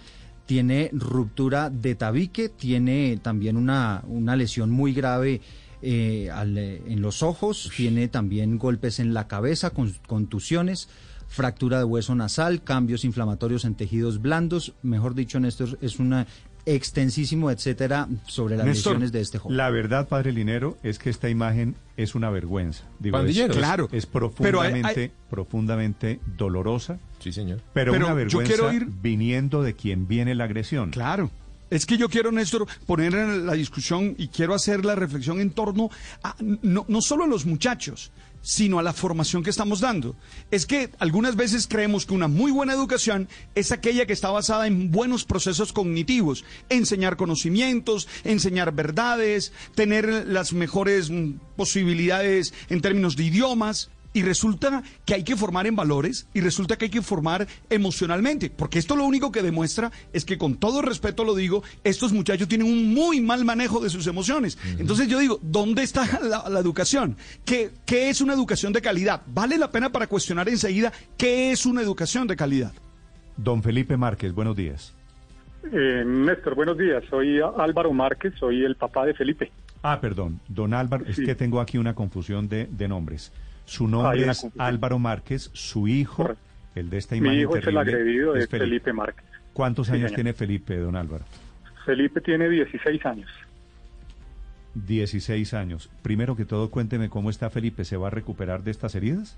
Tiene ruptura de tabique, tiene también una, una lesión muy grave eh, al, en los ojos, tiene también golpes en la cabeza, con, contusiones, fractura de hueso nasal, cambios inflamatorios en tejidos blandos. Mejor dicho, Néstor, es una extensísimo, etcétera, sobre las Néstor, lesiones de este joven. La verdad, padre Linero, es que esta imagen es una vergüenza. Digo, es, Pandilleros. es- Claro. es profundamente, hay- hay- profundamente dolorosa. Sí, señor. Pero, Pero una yo vergüenza quiero ir- viniendo de quien viene la agresión. Claro. Es que yo quiero, Néstor, poner en la discusión y quiero hacer la reflexión en torno a no, no solo a los muchachos, sino a la formación que estamos dando. Es que algunas veces creemos que una muy buena educación es aquella que está basada en buenos procesos cognitivos, enseñar conocimientos, enseñar verdades, tener las mejores mm, posibilidades en términos de idiomas. Y resulta que hay que formar en valores y resulta que hay que formar emocionalmente, porque esto lo único que demuestra es que con todo respeto lo digo, estos muchachos tienen un muy mal manejo de sus emociones. Entonces yo digo, ¿dónde está la, la educación? ¿Qué, ¿Qué es una educación de calidad? Vale la pena para cuestionar enseguida qué es una educación de calidad. Don Felipe Márquez, buenos días. Eh, Néstor, buenos días. Soy Álvaro Márquez, soy el papá de Felipe. Ah, perdón, don Álvaro, es que tengo aquí una confusión de, de nombres. Su nombre es. Álvaro Márquez, su hijo El de esta Mi imagen hijo es el agredido, es Felipe. Felipe Márquez. ¿Cuántos Sí, años señor. tiene Felipe, don Álvaro? Felipe tiene 16 años. 16 años. Primero que todo, cuénteme cómo está Felipe. ¿Se va a recuperar de estas heridas?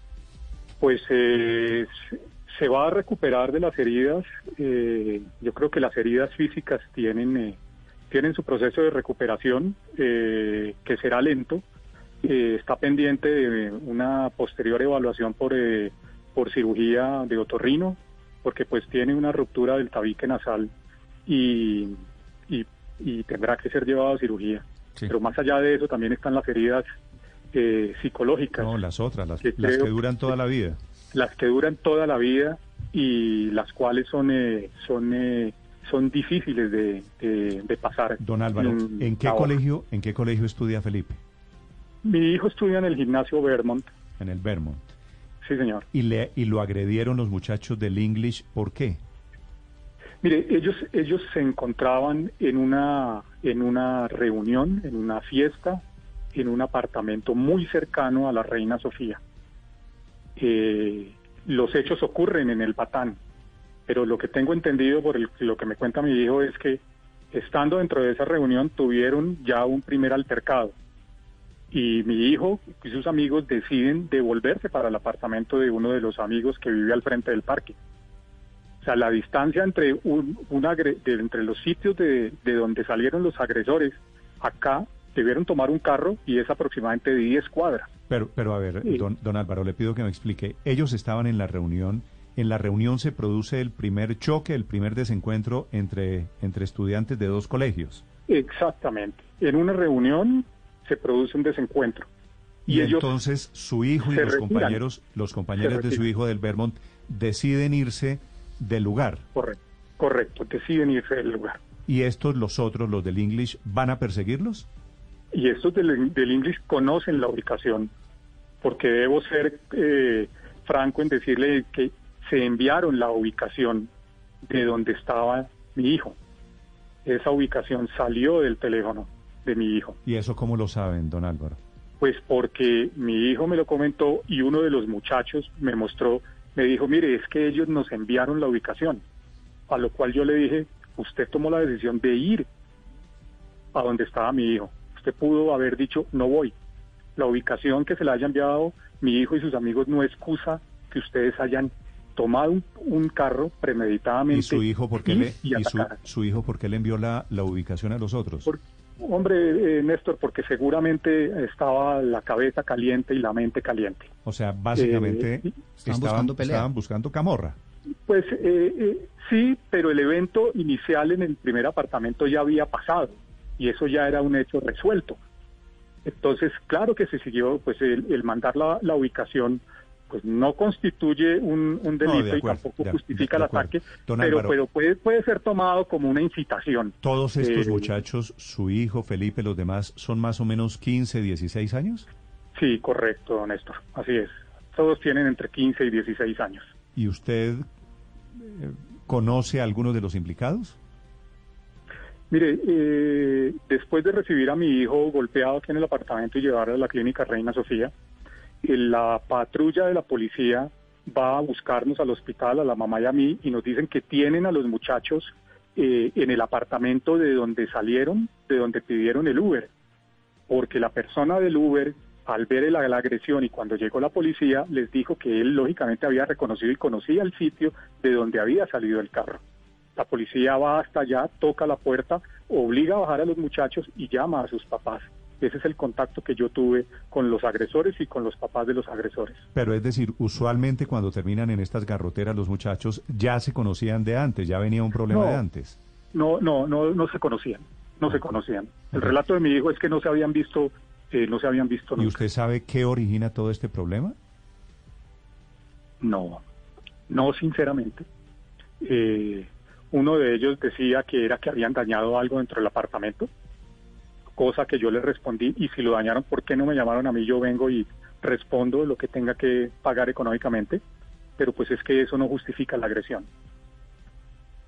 Pues eh, se- se va a recuperar de las heridas. eh, yo creo que las heridas físicas tienen, eh, tienen su proceso de recuperación, eh, que será lento. Eh, está pendiente de una posterior evaluación por, eh, por cirugía de otorrino, porque pues tiene una ruptura del tabique nasal y, y, y tendrá que ser llevado a cirugía. Pero más allá de eso también están las heridas eh, psicológicas. No, las otras, las, Que las que creo- duran toda la vida. las que duran toda la vida y las cuales son eh, son eh, son difíciles de, de- de pasar. Don Álvaro, ¿en qué ahora. colegio, en qué colegio estudia Felipe? Mi hijo estudia en el gimnasio Vermont. En el Vermont. Sí, señor. Y le y lo agredieron los muchachos del English, ¿por qué? Mire, ellos ellos se encontraban en una en una reunión, en una fiesta, en un apartamento muy cercano a la Reina Sofía. Eh, los hechos ocurren en el Batán, pero lo que tengo entendido por el- lo que me cuenta mi hijo es que estando dentro de esa reunión tuvieron ya un primer altercado y mi hijo y sus amigos deciden devolverse para el apartamento de uno de los amigos que vive al frente del parque. O sea, la distancia entre, un, un agre- de- entre los sitios de, de donde salieron los agresores acá debieron tomar un carro y es aproximadamente de 10 cuadras. Pero, pero a ver, Sí. don, don Álvaro, le pido que me explique. Ellos estaban en la reunión. En la reunión se produce el primer choque, el primer desencuentro entre, entre estudiantes de dos colegios. Exactamente. En una reunión se produce un desencuentro. Y, Y ellos entonces su hijo y los retiran. compañeros, los compañeros de su hijo del Vermont deciden irse del lugar. Correcto, correcto, deciden irse del lugar. Y estos, los otros, los del English, ¿van a perseguirlos? Y estos del, del English conocen la ubicación, porque debo ser eh, franco en decirle que se enviaron la ubicación de donde estaba mi hijo. Esa ubicación salió del teléfono de mi hijo. ¿Y eso cómo lo saben, don Álvaro? Pues porque mi hijo me lo comentó y uno de los muchachos me mostró, me dijo, mire, es que ellos nos enviaron la ubicación. A lo cual yo le dije, usted tomó la decisión de ir a donde estaba mi hijo. Usted pudo haber dicho, no voy. La ubicación que se le haya enviado mi hijo y sus amigos no excusa que ustedes hayan tomado un, un carro premeditadamente. ¿Y su hijo por qué le, y y su, hijo por qué le envió la, la ubicación a los otros? Hombre, eh, Néstor, porque seguramente estaba la cabeza caliente y la mente caliente. O sea, básicamente Eh, estaban, buscando pelea. estaban buscando camorra. Pues eh, eh, sí, pero el evento inicial en el primer apartamento ya había pasado y eso ya era un hecho resuelto. Entonces, claro que se siguió, pues el, el mandar la, la ubicación pues no constituye un, un de delito y tampoco de- justifica de el ataque. Don pero, Álvaro. pero puede, puede ser tomado como una incitación. Todos estos Eh, muchachos, su hijo, Felipe, los demás, son más o menos 15, 16 años. Sí, correcto, don Néstor, así es. Todos tienen entre 15 y 16 años. ¿Y usted eh, conoce a algunos de los implicados? Mire, eh, después de recibir a mi hijo golpeado aquí en el apartamento y llevarlo a la clínica Reina Sofía, la patrulla de la policía va a buscarnos al hospital, a la mamá y a mí, y nos dicen que tienen a los muchachos eh, en el apartamento de donde salieron, de donde pidieron el Uber, porque la persona del Uber, al ver la, la agresión y cuando llegó la policía, les dijo que él lógicamente había reconocido y conocía el sitio de donde había salido el carro. La policía va hasta allá, toca la puerta, obliga a bajar a los muchachos y llama a sus papás. Ese es el contacto que yo tuve con los agresores y con los papás de los agresores. Pero es decir, usualmente cuando terminan en estas garroteras los muchachos ya se conocían de antes, ya venía un problema No. de antes. No, no, no, no se conocían, no se conocían. El relato de mi hijo es que no se habían visto, eh, no se habían visto ¿Y usted sabe qué origina todo este problema? No, no sinceramente. Eh, uno de ellos decía que era que habían dañado algo dentro del apartamento, cosa que yo le respondí, y si lo dañaron, ¿por qué no me llamaron a mí? Yo vengo y respondo lo que tenga que pagar económicamente, pero pues es que eso no justifica la agresión.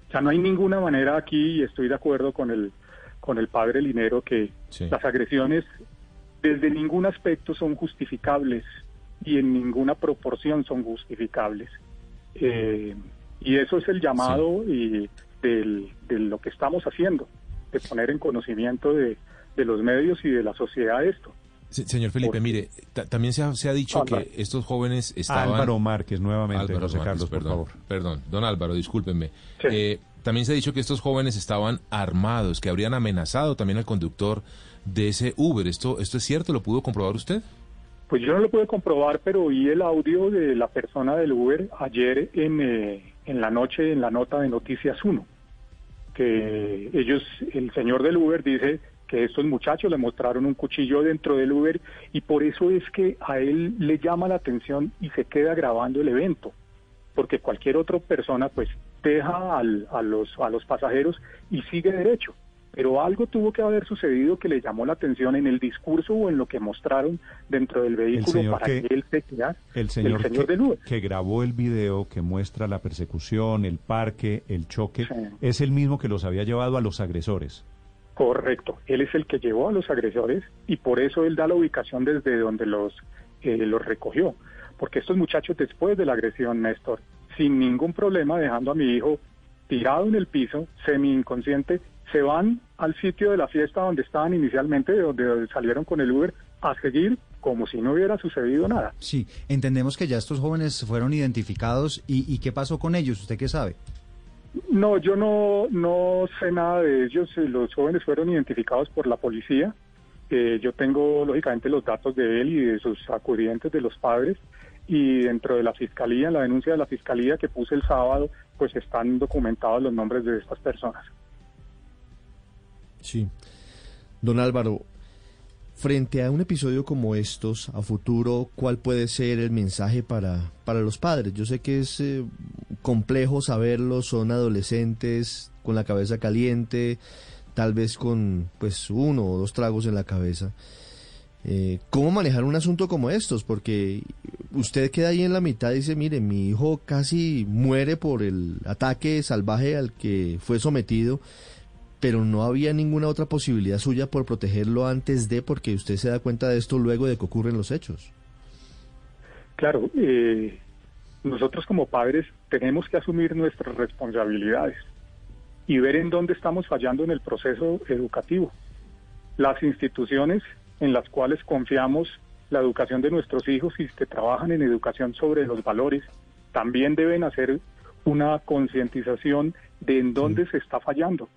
O sea, no hay ninguna manera aquí, y estoy de acuerdo con el, con el padre Linero, que Sí. las agresiones desde ningún aspecto son justificables y en ninguna proporción son justificables. Eh, y eso es el llamado y del, de lo que estamos haciendo, de poner en conocimiento de, de los medios y de la sociedad esto. Se- Señor Felipe, mire, ta- también se ha, se ha dicho Álvaro. que estos jóvenes estaban... Álvaro Márquez, nuevamente, Álvaro José Márquez, Carlos, por perdón, favor. Perdón, don Álvaro, discúlpenme. Eh, también se ha dicho que estos jóvenes estaban armados, que habrían amenazado también al conductor de ese Uber. ¿Esto, esto es cierto? ¿Lo pudo comprobar usted? Pues yo no lo pude comprobar, pero oí el audio de la persona del Uber ayer en, eh, en la noche en la nota de Noticias 1, que ellos, el señor del Uber dice que estos muchachos le mostraron un cuchillo dentro del Uber y por eso es que a él le llama la atención y se queda grabando el evento, porque cualquier otra persona pues deja al- a, los, a los pasajeros y sigue derecho. Pero algo tuvo que haber sucedido que le llamó la atención en el discurso o en lo que mostraron dentro del vehículo para que- que, él se quedara. El señor, el señor que, del Uber. que grabó el video que muestra la persecución, el parque, el choque, es el mismo que los había llevado a los agresores. Correcto, él es el que llevó a los agresores y por eso él da la ubicación desde donde los, eh, los recogió. Porque estos muchachos después de la agresión, Néstor, sin ningún problema, dejando a mi hijo tirado en el piso, semi inconsciente, se van al sitio de la fiesta donde estaban inicialmente, de donde, salieron con el Uber, a seguir como si no hubiera sucedido nada. Sí, entendemos que ya estos jóvenes fueron identificados y, y qué pasó con ellos, ¿usted qué sabe? No, yo no, no sé nada de ellos. Eh, Los jóvenes fueron identificados por la policía. Eh, yo tengo, lógicamente, los datos de él y de sus acudientes, de los padres. Y dentro de la fiscalía, en la denuncia de la fiscalía que puse el sábado, pues están documentados los nombres de estas personas. Sí. Don Álvaro, frente a un episodio como estos, a futuro, ¿cuál puede ser el mensaje para, para los padres? Yo sé que es eh, complejo saberlo, son adolescentes con la cabeza caliente, tal vez con pues uno o dos tragos en la cabeza. Eh, ¿Cómo manejar un asunto como estos? Porque usted queda ahí en la mitad y dice, mire, mi hijo casi muere por el ataque salvaje al que fue sometido pero no había ninguna otra posibilidad suya por protegerlo antes de, porque usted se da cuenta de esto luego de que ocurren los hechos. Claro, eh, nosotros como padres tenemos que asumir nuestras responsabilidades y ver en dónde estamos fallando en el proceso educativo. Las instituciones en las cuales confiamos la educación de nuestros hijos y que trabajan en educación sobre los valores, también deben hacer una concientización de en dónde se está fallando,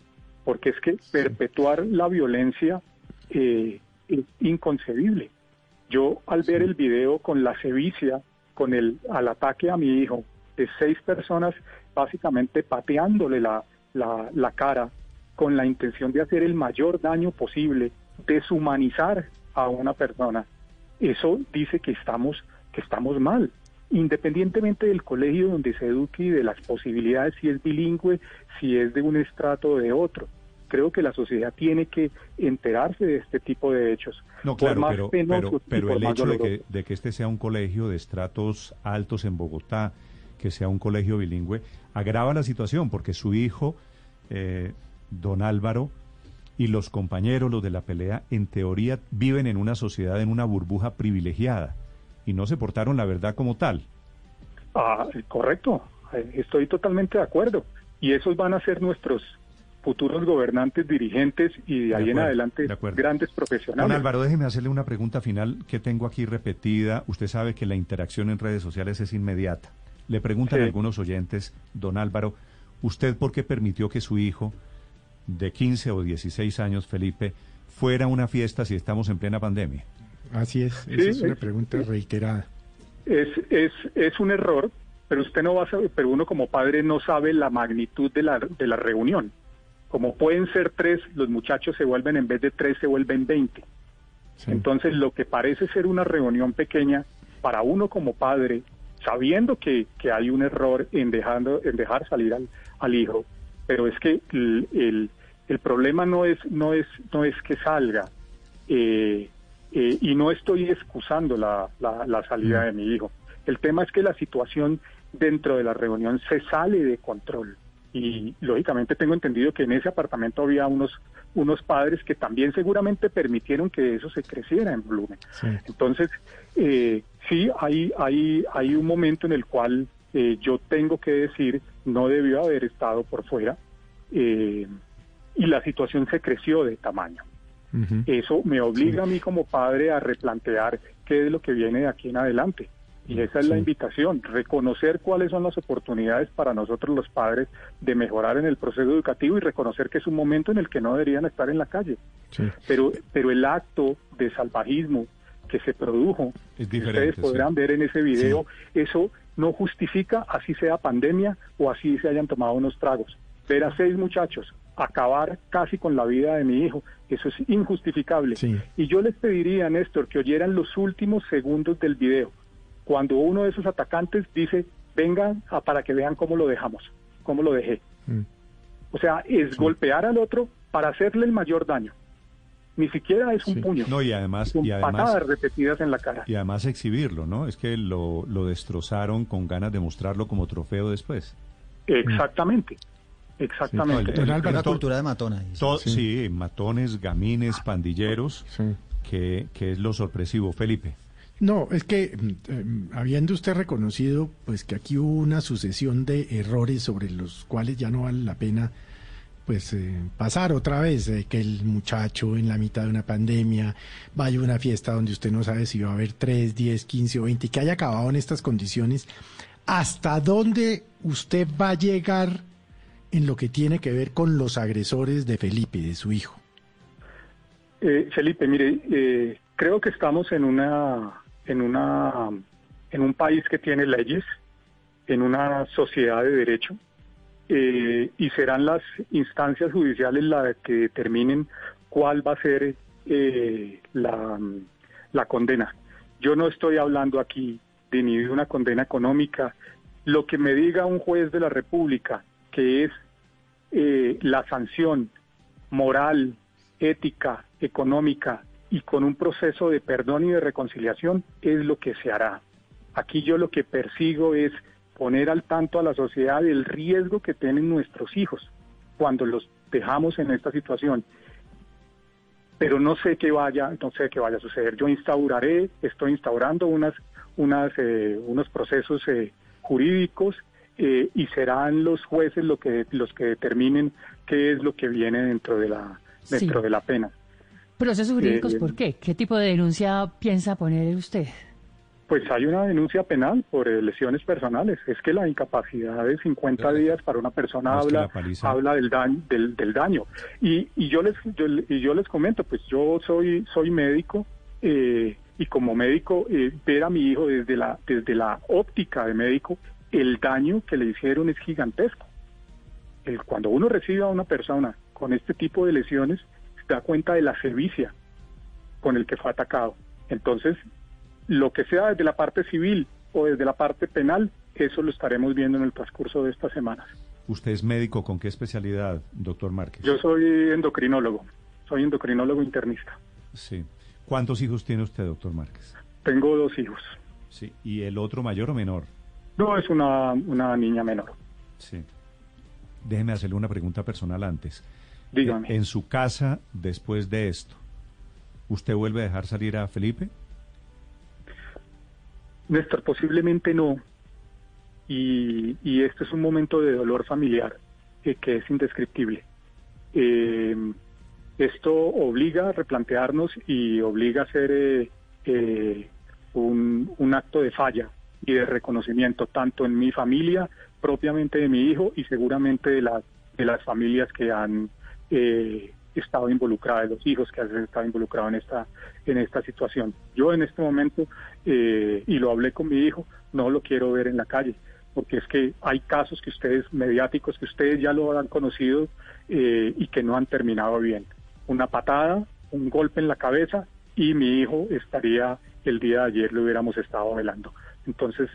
porque es que perpetuar la violencia eh, es inconcebible. Yo al ver el video con la sevicia, con el al ataque a mi hijo, de seis personas básicamente pateándole la, la, la cara con la intención de hacer el mayor daño posible, deshumanizar a una persona, eso dice que estamos, que estamos mal. Independientemente del colegio donde se eduque y de las posibilidades, si es bilingüe, si es de un estrato o de otro. Creo que la sociedad tiene que enterarse de este tipo de hechos. No, claro, más pero, pero, pero el hecho de que, de que este sea un colegio de estratos altos en Bogotá, que sea un colegio bilingüe, agrava la situación porque su hijo, eh, don Álvaro, y los compañeros, los de la pelea, en teoría viven en una sociedad, en una burbuja privilegiada, y no se portaron la verdad como tal. Ah, correcto, Eh, estoy totalmente de acuerdo. Y esos van a ser nuestros futuros gobernantes, dirigentes y de, ahí en acuerdo, adelante grandes Don profesionales. Álvaro, déjeme hacerle una pregunta final que tengo aquí repetida. Usted sabe que la interacción en redes sociales es inmediata. Le preguntan Sí. algunos oyentes, don Álvaro, ¿usted por qué permitió que su hijo de 15 o 16 años, Felipe, fuera a una fiesta si estamos en plena pandemia? Así es, Sí, esa es una es- pregunta reiterada. Es, es, es un error, pero usted no va a saber, pero uno como padre no sabe la magnitud de la, de la reunión. Como pueden ser tres, los muchachos se vuelven, en vez de tres, se vuelven 20. Entonces, lo que parece ser una reunión pequeña, para uno como padre, sabiendo que, que hay un error en, dejando, en dejar salir al, al hijo, pero es que el, el, el problema no es, no, es, no es que salga, eh, eh, y no estoy excusando la, la, la salida de mi hijo. El tema es que la situación dentro de la reunión se sale de control. Y lógicamente tengo entendido que en ese apartamento había unos, unos padres que también seguramente permitieron que eso se creciera en volumen. Entonces, eh, sí, hay, hay, hay un momento en el cual eh, yo tengo que decir, no debió haber estado por fuera eh, y la situación se creció de tamaño. Eso me obliga a mí como padre a replantear qué es lo que viene de aquí en adelante. Y esa es la invitación, reconocer cuáles son las oportunidades para nosotros los padres de mejorar en el proceso educativo y reconocer que es un momento en el que no deberían estar en la calle. Pero, pero el acto de salvajismo que se produjo, ustedes podrán ver en ese video, eso no justifica así sea pandemia o así se hayan tomado unos tragos. Ver a seis muchachos acabar casi con la vida de mi hijo, eso es injustificable. Y yo les pediría, Néstor, que oyeran los últimos segundos del video, cuando uno de esos atacantes dice, vengan a, para que vean cómo lo dejamos, cómo lo dejé. Mm. O sea, es golpear al otro para hacerle el mayor daño. Ni siquiera es un puño. No, y además, son y además, patadas repetidas en la cara. Y además exhibirlo, ¿no? Es que lo, lo destrozaron con ganas de mostrarlo como trofeo después. Exactamente. Exactamente. Sí, una cultura de matones. sí. matones, gamines, pandilleros, que, que es lo sorpresivo. Felipe. No, es que mm, habiendo usted reconocido pues que aquí hubo una sucesión de errores sobre los cuales ya no vale la pena pues eh, pasar otra vez, eh, que el muchacho en la mitad de una pandemia vaya a una fiesta donde usted no sabe si va a haber 3, 10, 15 o 20 y que haya acabado en estas condiciones, ¿hasta dónde usted va a llegar en lo que tiene que ver con los agresores de Felipe, de su hijo? Eh, Felipe, mire, eh, creo que estamos en una, en una, en un país que tiene leyes, en una sociedad de derecho, eh, y serán las instancias judiciales las que determinen cuál va a ser la, la condena. Yo no estoy hablando aquí de ni de una condena económica. Lo que me diga un juez de la República que es eh, la sanción moral, ética, económica y con un proceso de perdón y de reconciliación es lo que se hará. Aquí yo lo que persigo es poner al tanto a la sociedad del riesgo que tienen nuestros hijos cuando los dejamos en esta situación. Pero no sé qué vaya, no sé qué vaya a suceder. Yo instauraré, estoy instaurando unas, unas, eh, unos procesos eh, jurídicos eh, y serán los jueces lo que, los que determinen qué es lo que viene dentro de la, dentro de la pena. ¿Procesos jurídicos eh, por qué? ¿Qué tipo de denuncia piensa poner usted? Pues hay una denuncia penal por eh, lesiones personales. Es que la incapacidad de 50 días para una persona habla habla del daño del, del daño. Y, y yo les yo, y yo les comento, pues yo soy soy médico y como médico ver a mi hijo desde la desde la óptica de médico el daño que le hicieron es gigantesco. El, cuando uno recibe a una persona con este tipo de lesiones, da cuenta de la sevicia con el que fue atacado. Entonces, lo que sea desde la parte civil o desde la parte penal, eso lo estaremos viendo en el transcurso de estas semanas. ¿Usted es médico con qué especialidad, doctor Márquez? Yo soy endocrinólogo, soy endocrinólogo internista. Sí. ¿Cuántos hijos tiene usted, doctor Márquez? Tengo dos hijos. Sí. ¿Y el otro mayor o menor? No, es una, una niña menor. Sí. Déjeme hacerle una pregunta personal antes. Dígame. En su casa, después de esto, ¿usted vuelve a dejar salir a Felipe? Néstor, posiblemente no. Y, y este es un momento de dolor familiar eh, que es indescriptible. Eh, esto obliga a replantearnos y obliga a hacer eh, un, un acto de falla y de reconocimiento tanto en mi familia, propiamente de mi hijo y seguramente de, las de las familias que han eh, estado involucradas, de los hijos que han estado involucrados en esta, en esta situación. Yo en este momento, eh, y lo hablé con mi hijo, no lo quiero ver en la calle, porque es que hay casos que ustedes, mediáticos, que ustedes ya lo han conocido eh, y que no han terminado bien. Una patada, un golpe en la cabeza y mi hijo estaría el día de ayer lo hubiéramos estado velando. Entonces,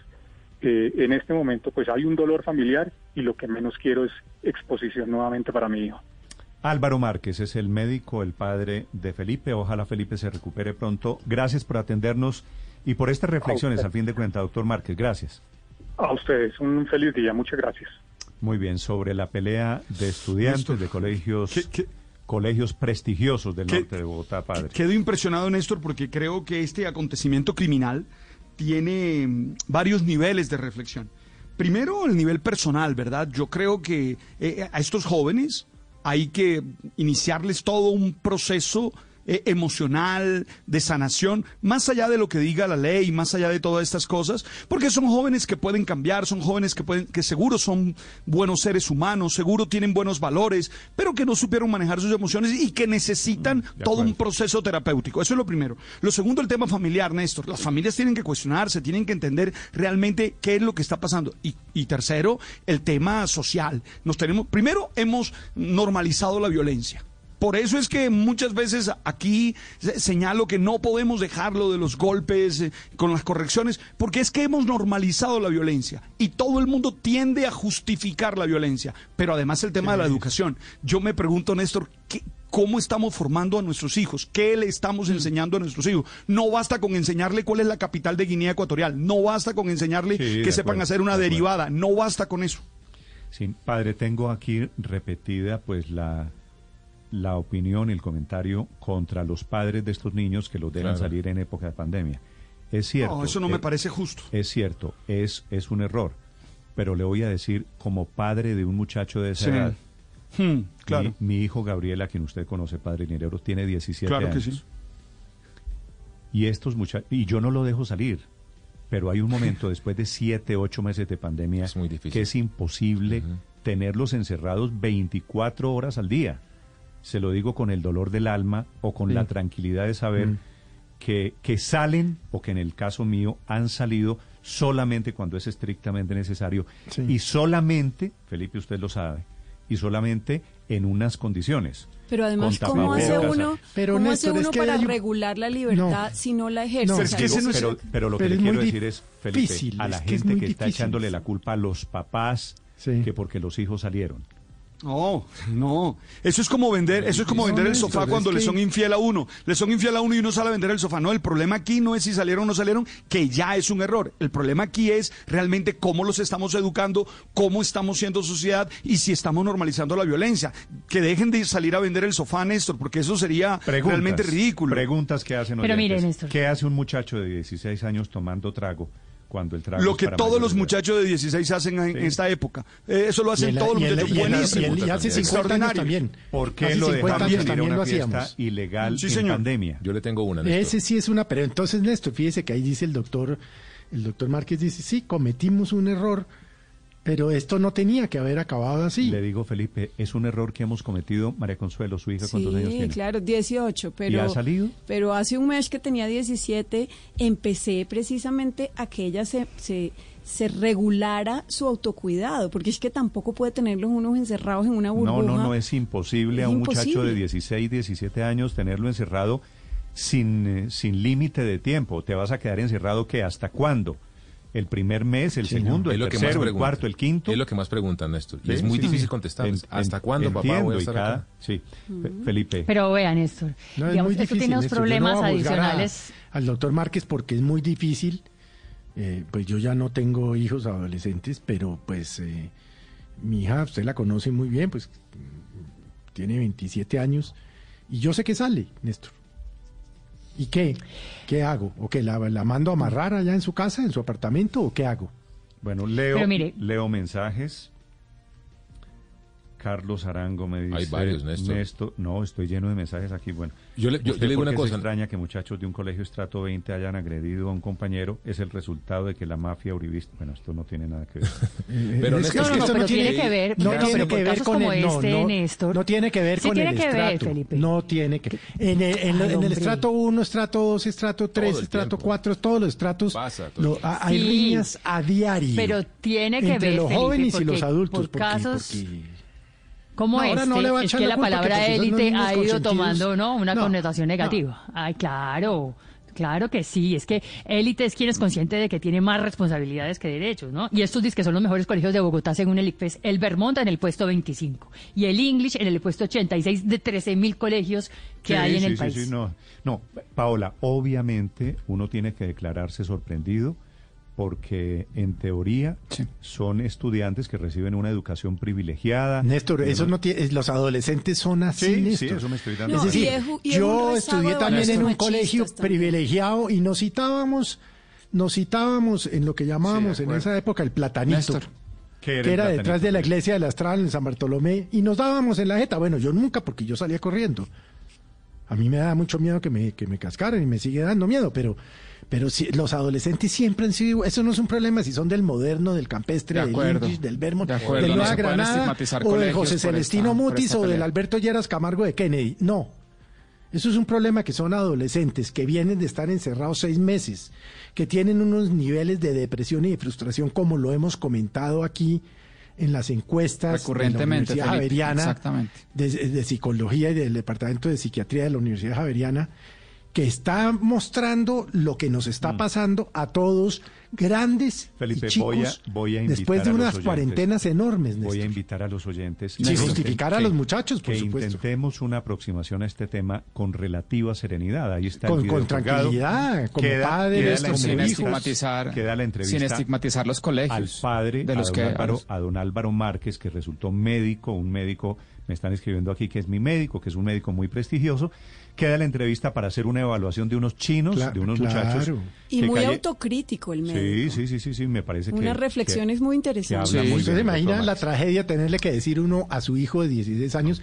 eh, en este momento, pues hay un dolor familiar y lo que menos quiero es exposición nuevamente para mi hijo. Álvaro Márquez es el médico, el padre de Felipe. Ojalá Felipe se recupere pronto. Gracias por atendernos y por estas reflexiones, al fin de cuentas, doctor Márquez. Gracias. A ustedes, un feliz día. Muchas gracias. Muy bien, sobre la pelea de estudiantes de colegios... colegios prestigiosos del norte de Bogotá, padre. Quedo impresionado, Néstor, porque creo que este acontecimiento criminal tiene mm, varios niveles de reflexión. primero el nivel personal, ¿verdad? Yo creo que eh, a estos jóvenes hay que iniciarles todo un proceso eh, emocional, de sanación, más allá de lo que diga la ley, más allá de todas estas cosas, porque son jóvenes que pueden cambiar, son jóvenes que pueden, que seguro son buenos seres humanos, seguro tienen buenos valores, pero que no supieron manejar sus emociones y que necesitan Mm, todo un proceso terapéutico. Eso es lo primero. Lo segundo, el tema familiar, Néstor. Las familias tienen que cuestionarse, tienen que entender realmente qué es lo que está pasando. Y, y tercero, el tema social. Nos tenemos, primero, hemos normalizado la violencia. Por eso es que muchas veces aquí se- señalo que no podemos dejarlo de los golpes eh, con las correcciones, porque es que hemos normalizado la violencia y todo el mundo tiende a justificar la violencia. Pero además el tema de la educación. Yo me pregunto, Néstor, ¿qué- ¿cómo estamos formando a nuestros hijos? ¿Qué le estamos enseñando a nuestros hijos? No basta con enseñarle cuál es la capital de Guinea Ecuatorial, no basta con enseñarle Sí, que sepan acuerdo, hacer una de derivada, no basta con eso. Sí, padre, tengo aquí repetida pues la, la opinión y el comentario contra los padres de estos niños que los dejan Claro. salir en época de pandemia. Es cierto. No, eso no me eh, parece justo. Es cierto, es, es un error. Pero le voy a decir, como padre de un muchacho de esa Sí. edad, Hmm, claro. mi, mi hijo Gabriel, a quien usted conoce, padre Linero, tiene 17 Claro que años. sí. Y estos muchachos, y yo no lo dejo salir, pero hay un momento después de siete, ocho meses de pandemia que es imposible tenerlos encerrados 24 horas al día. Se lo digo con el dolor del alma o con la tranquilidad de saber Mm. que, que salen, o que en el caso mío han salido solamente cuando es estrictamente necesario y solamente, Felipe usted lo sabe, y solamente en unas condiciones. Pero además, ¿cómo hace uno, Pero, ¿cómo Néstor, hace es uno que para hay regular la libertad si no la ejerce? No, sea, pero, no- pero- pero lo que le es quiero decir es, Felipe, difícil, a la es que es gente que está difícil. echándole la culpa a los papás que porque los hijos salieron. No, no. Eso es como vender, eso es como vender el sofá cuando le son infiel a uno. Le son infiel a uno y uno sale a vender el sofá. No, el problema aquí no es si salieron o no salieron, que ya es un error. El problema aquí es realmente cómo los estamos educando, cómo estamos siendo sociedad y si estamos normalizando la violencia. Que dejen de salir a vender el sofá, Néstor, porque eso sería Preguntas, realmente ridículo. Preguntas que hacen Pero mire, Néstor. ¿Qué hace un muchacho de 16 años tomando trago cuando el trago Lo que todos los muchos de 16 hacen en, en esta época. Eh, eso lo hacen todos los muchachos. Buenísimo. y hace 50 años Extraordinario. también. ¿Por qué Hace lo 50 dejaron años también una lo fiesta hacíamos. ilegal Sí, en señor. pandemia? Yo le tengo una. Néstor. Ese sí es una, pero entonces Néstor, fíjese que ahí dice el doctor, el doctor Márquez dice, sí, cometimos un error, pero esto no tenía que haber acabado así. Le digo, Felipe, es un error que hemos cometido. María Consuelo, su hija, ¿cuántos años Sí, tiene? claro, 18, pero... ¿Y ha salido? Pero hace un mes que tenía 17, empecé precisamente a que ella se, se, se regulara su autocuidado, porque es que tampoco puede tenerlos unos encerrados en una burbuja. No, no, no, es imposible Es a un muchacho de imposible. 16, 17 años tenerlo encerrado sin, eh, sin límite de tiempo. Te vas a quedar encerrado que hasta cuándo? ¿El primer mes, el segundo, Es el lo que más tercero, el cuarto, el quinto? Es lo que más preguntan, Néstor. Y Sí, es muy sí, difícil sí. contestar. En- ¿Hasta en- cuándo, papá, voy a estar cada- acá? Sí, Fe- Felipe. Pero vea, Néstor, No, es digamos, muy esto difícil. tiene unos Néstor. Yo no problemas a adicionales. al doctor Márquez porque es muy difícil. Eh, pues yo ya no tengo hijos adolescentes, pero pues eh, mi hija, usted la conoce muy bien, pues tiene 27 años y yo sé que sale, Néstor. ¿Y qué? ¿Qué hago? ¿O qué? ¿La, la mando a amarrar allá en su casa, en su apartamento, o qué hago? Bueno, leo, mire- leo mensajes. Carlos Arango me dice. Hay varios, Néstor. no, estoy lleno de mensajes aquí. Bueno, Yo le- yo- ¿usted yo le digo una cosa. Se extraña que muchachos de un colegio estrato 20 hayan agredido a un compañero. Es el resultado de que la mafia uribista. Bueno, esto no tiene nada que ver. Pero Es Néstor, que No, no, no, esto pero tiene que ver, no no, tiene que ver con como el, no, este, no, Néstor. no tiene que ver Sí con tiene el que ver, estrato. Felipe. No tiene que en el, en, Ay, en el estrato 1, estrato 2, estrato 3, el estrato tiempo. 4, todos los estratos Pasa todo lo- a- hay Sí. riñas a diario. Pero tiene que entre ver, los Felipe, jóvenes y los adultos. por porque- casos como No, este, le es que la palabra élite ha ido tomando no una No, connotación no. negativa. Ay, claro. Claro que sí, es que élite es quien es consciente de que tiene más responsabilidades que derechos, ¿no? Y estos dicen que son los mejores colegios de Bogotá según el ICFES. El Vermont en el puesto 25 y el English en el puesto 86 de 13 mil colegios que Sí, hay en sí, el sí, país. sí, no, no, Paola, obviamente uno tiene que declararse sorprendido porque en teoría son estudiantes que reciben una educación privilegiada. Néstor, Y eso no tiene, los adolescentes son así, Sí, sí, Néstor. eso me estoy dando Es cuenta. decir, y es y es yo estudié también en un colegio también. privilegiado y nos citábamos nos citábamos en lo que llamábamos en esa época el platanito. Néstor. ¿Qué que era detrás de la iglesia de la Astral en San Bartolomé, y nos dábamos en la jeta. Bueno, yo nunca, porque yo salía corriendo. A mí me da mucho miedo que me, que me cascaran y me sigue dando miedo, pero, pero si, los adolescentes siempre han sido, eso no es un problema si son del moderno, del campestre, De del. English, del Vermont, De acuerdo, del Nueva Granada, o de José Celestino esta- Mutis o del. Alberto Lleras Camargo de Kennedy. No. Eso es un problema que son adolescentes que vienen de estar encerrados seis meses, que tienen unos niveles de depresión y de frustración, como lo hemos comentado aquí en las encuestas Recurrentemente, de la Universidad Felipe, Javeriana de Psicología y del Departamento de Psiquiatría de la Universidad Javeriana, que está mostrando lo que nos está pasando a todos, grandes Mm. Felipe, y chicos, voy a, voy a invitar después de unas oyentes- cuarentenas enormes. Voy a invitar a los oyentes. Sin justificar a los muchachos, por que supuesto. intentemos una aproximación a este tema con relativa serenidad. Ahí está el Con- video con tranquilidad, como padres, queda sin estigmatizar- queda la entrevista sin estigmatizar los colegios al padre, de los a, don que- Álvaro, a don Álvaro Márquez, que resultó médico, un médico, me están escribiendo aquí que es mi médico, que es un médico muy prestigioso. Queda la entrevista para hacer una evaluación de unos chinos, de unos claro. muchachos. Y muy calle- autocrítico el Sí, médico. sí, sí, sí, sí, me parece que... Unas reflexiones muy interesantes. habla muy ¿Usted bien, se imagina la tragedia tenerle que decir uno a su hijo de 16 años,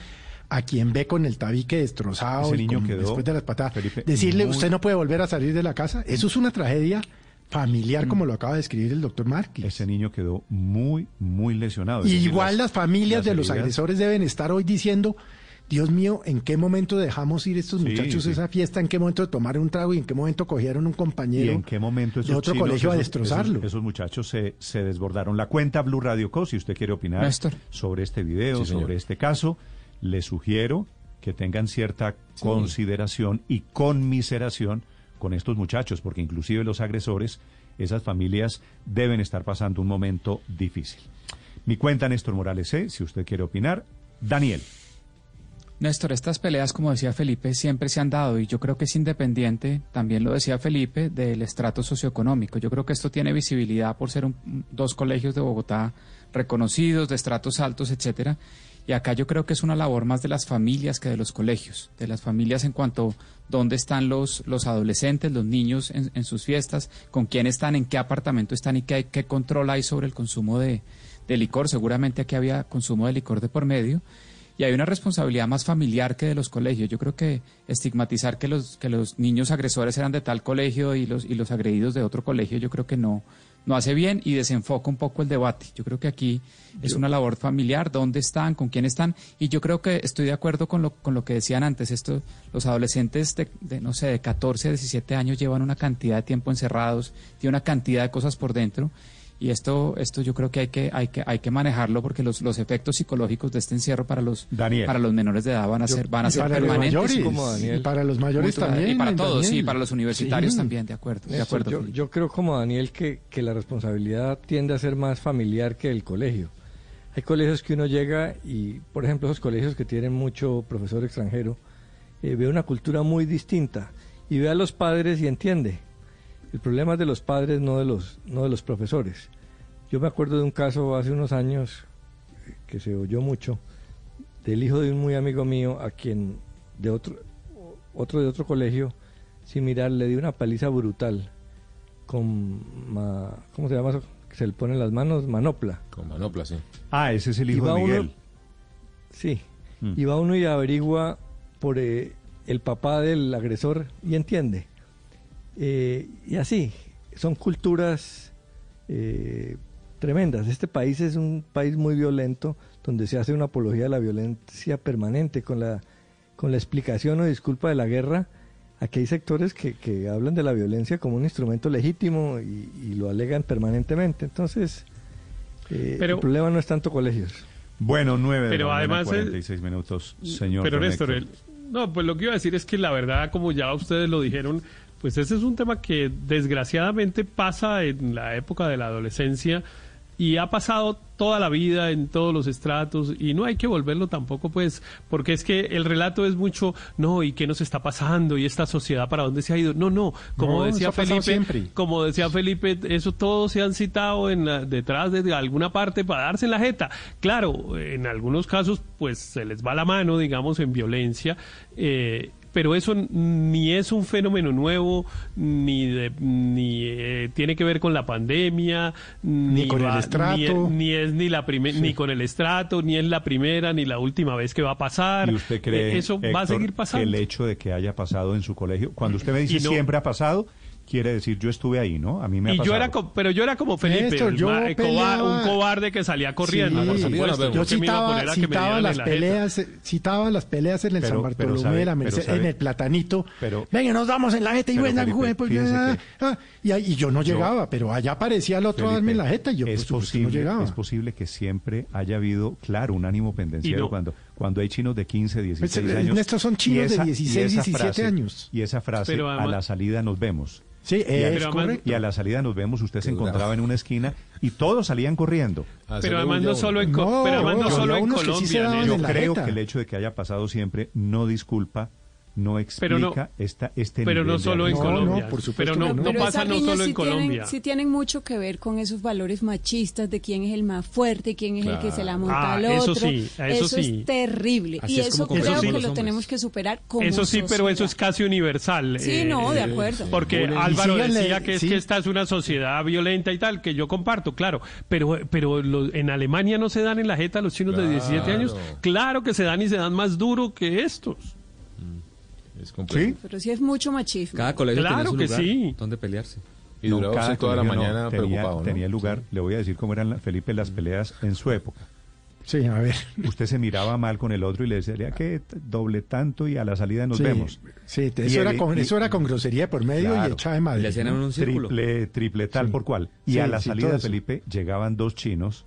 a quien ve con el tabique destrozado Ese y niño con- quedó, después de las patadas, Felipe, decirle muy- usted no puede volver a salir de la casa? Eso es una tragedia familiar, como lo acaba de escribir el doctor Márquez. Ese niño quedó muy, muy lesionado. Y igual las familias las de los agresores deben estar hoy diciendo, Dios mío, ¿en qué momento dejamos ir estos Sí, muchachos sí. a esa fiesta? ¿En qué momento tomaron un trago y en qué momento cogieron un ¿Y compañero en qué momento esos de otro chinos, colegio a esos- destrozarlo? Esos, esos muchachos se, se desbordaron. La cuenta Blue Radio Co, si usted quiere opinar Néstor. sobre este video, Sí, sobre este caso, le sugiero que tengan cierta consideración y conmiseración con estos muchachos, porque inclusive los agresores, esas familias deben estar pasando un momento difícil. Mi cuenta Néstor Morales C, si usted quiere opinar. Daniel. Néstor, estas peleas, como decía Felipe, siempre se han dado y yo creo que es independiente, también lo decía Felipe, del estrato socioeconómico. Yo creo que esto tiene visibilidad por ser un- dos colegios de Bogotá reconocidos, de estratos altos, etcétera. Y acá yo creo que es una labor más de las familias que de los colegios, de las familias en cuanto dónde están los, los adolescentes, los niños en, sus fiestas, con quién están, en qué apartamento están y qué, qué control hay sobre el consumo de, de licor. Seguramente aquí había consumo de licor de por medio y hay una responsabilidad más familiar que de los colegios. Yo creo que estigmatizar que los, que los niños agresores eran de tal colegio y los, y los agredidos de otro colegio, yo creo que no, no hace bien y desenfoca un poco el debate. Yo creo que aquí es una labor familiar, dónde están, con quién están, y yo creo que estoy de acuerdo con lo, con lo que decían antes. Esto, los adolescentes de, de, no sé, de 14 a 17 años llevan una cantidad de tiempo encerrados, tienen una cantidad de cosas por dentro. Y esto, esto yo creo que hay que, hay que, hay que manejarlo porque los, los efectos psicológicos de este encierro para los, Daniel. para los menores de edad van a Yo- ser, van a ser para los permanentes. mayores, como Daniel. y para los mayores también, Y para todos, Daniel. sí, para los universitarios Sí. también, de acuerdo. De acuerdo. yo creo como Daniel que, que la responsabilidad tiende a ser más familiar que el colegio. Hay colegios que uno llega y, por ejemplo, esos colegios que tienen mucho profesor extranjero, eh, ve una cultura muy distinta y ve a los padres y entiende. El problema es de los padres, no de los, no de los profesores. Yo me acuerdo de un caso hace unos años eh, que se oyó mucho del hijo de un muy amigo mío a quien de otro otro de otro colegio sin mirar le dio una paliza brutal con ma- ¿cómo se llama eso? que se le ponen las manos manopla Con manopla, sí. Ah, ese es el hijo de uno- Miguel. sí Mm. y va uno y averigua por eh, el papá del agresor y entiende Eh, y así son culturas eh, tremendas. Este país es un país muy violento donde se hace una apología de la violencia permanente con la con la explicación o disculpa de la guerra. Aquí hay sectores que, que hablan de la violencia como un instrumento legítimo y, y lo alegan permanentemente. Entonces eh, Pero- el problema no es tanto colegios. Bueno, nueve de Pero la además es- 46 minutos, señor. Pero Néstor, el- no, pues lo que iba a decir es que la verdad, como ya ustedes lo dijeron, pues ese es un tema que desgraciadamente pasa en la época de la adolescencia y ha pasado toda la vida en todos los estratos y no hay que volverlo tampoco pues porque es que el relato es mucho no y qué nos está pasando y esta sociedad para dónde se ha ido no no como No, decía Felipe siempre. como decía Felipe eso todos se han citado en la- detrás de alguna parte para darse en la jeta. Claro en algunos casos pues se les va la mano digamos en violencia eh, pero eso ni es un fenómeno nuevo, ni, ni eh, tiene que ver con la pandemia, ni, con el estrato. Ni, es ni, la ni con el estrato, ni es la primera, ni la última vez que va a pasar. Usted cree eh, eso va a seguir pasando? El hecho de que haya pasado en su colegio, cuando usted me dice no, siempre ha pasado, quiere decir yo estuve ahí, ¿no? A mí me ha y yo era como, pero yo era como Felipe, un, cobarde que salía corriendo. Sí, yo citaba, citaba las peleas, eh, citaba las peleas en el San Bartolomé la Merced, en el platanito. Pero, Venga, nos vamos en la jeta y venga, pues, ah, ah, y, y, yo no llegaba, pero allá aparecía el otro Felipe, a darme la jeta y yo pues, no llegaba. Es posible que siempre haya habido, claro, un ánimo pendenciero cuando cuando hay chinos de 15, 16 Pero, años. Estos son chinos esa, de 16, 17 frase, años. Y esa frase, Pero, a la salida nos vemos. Sí, es correcto. Y a la salida nos vemos, usted se encontraba en una esquina y todos salían corriendo. Pero además no solo en, no, pero además no, no solo en Colombia. Sí yo creo que el hecho de que haya pasado siempre no disculpa no explica pero esta, este Pero no solo en Colombia. No, por supuesto no, pasa no solo en Colombia. Tienen, sí tienen mucho que ver con esos valores machistas de quién es el más fuerte, quién es el que se la monta ah, al otro. Eso sí, eso, es terrible. Y eso creo que lo tenemos que superar como Eso sí, pero eso es casi universal. Sí, eh, no, de eh, acuerdo. Porque bueno, Álvaro decía que es que esta es una sociedad violenta y tal, que yo comparto, claro. Pero, pero en Alemania no se dan en la jeta los chinos de 17 años. Claro que se dan y se dan más duro que estos. ¿Sí? Pero sí es mucho machismo. Cada colegio claro que lugar sí. donde pelearse. Y no, duraba toda la mañana tenía, preocupado, lugar, le voy a decir cómo eran, Felipe, las peleas en su época. Sí, a ver. Usted se miraba mal con el otro y le decía que doble tanto y a la salida nos vemos. Sí, eso, era con, y, eso era con grosería por medio y echada de madre. Le hacían un círculo. Triple, triple tal por cual. Y a la salida, Felipe, llegaban dos chinos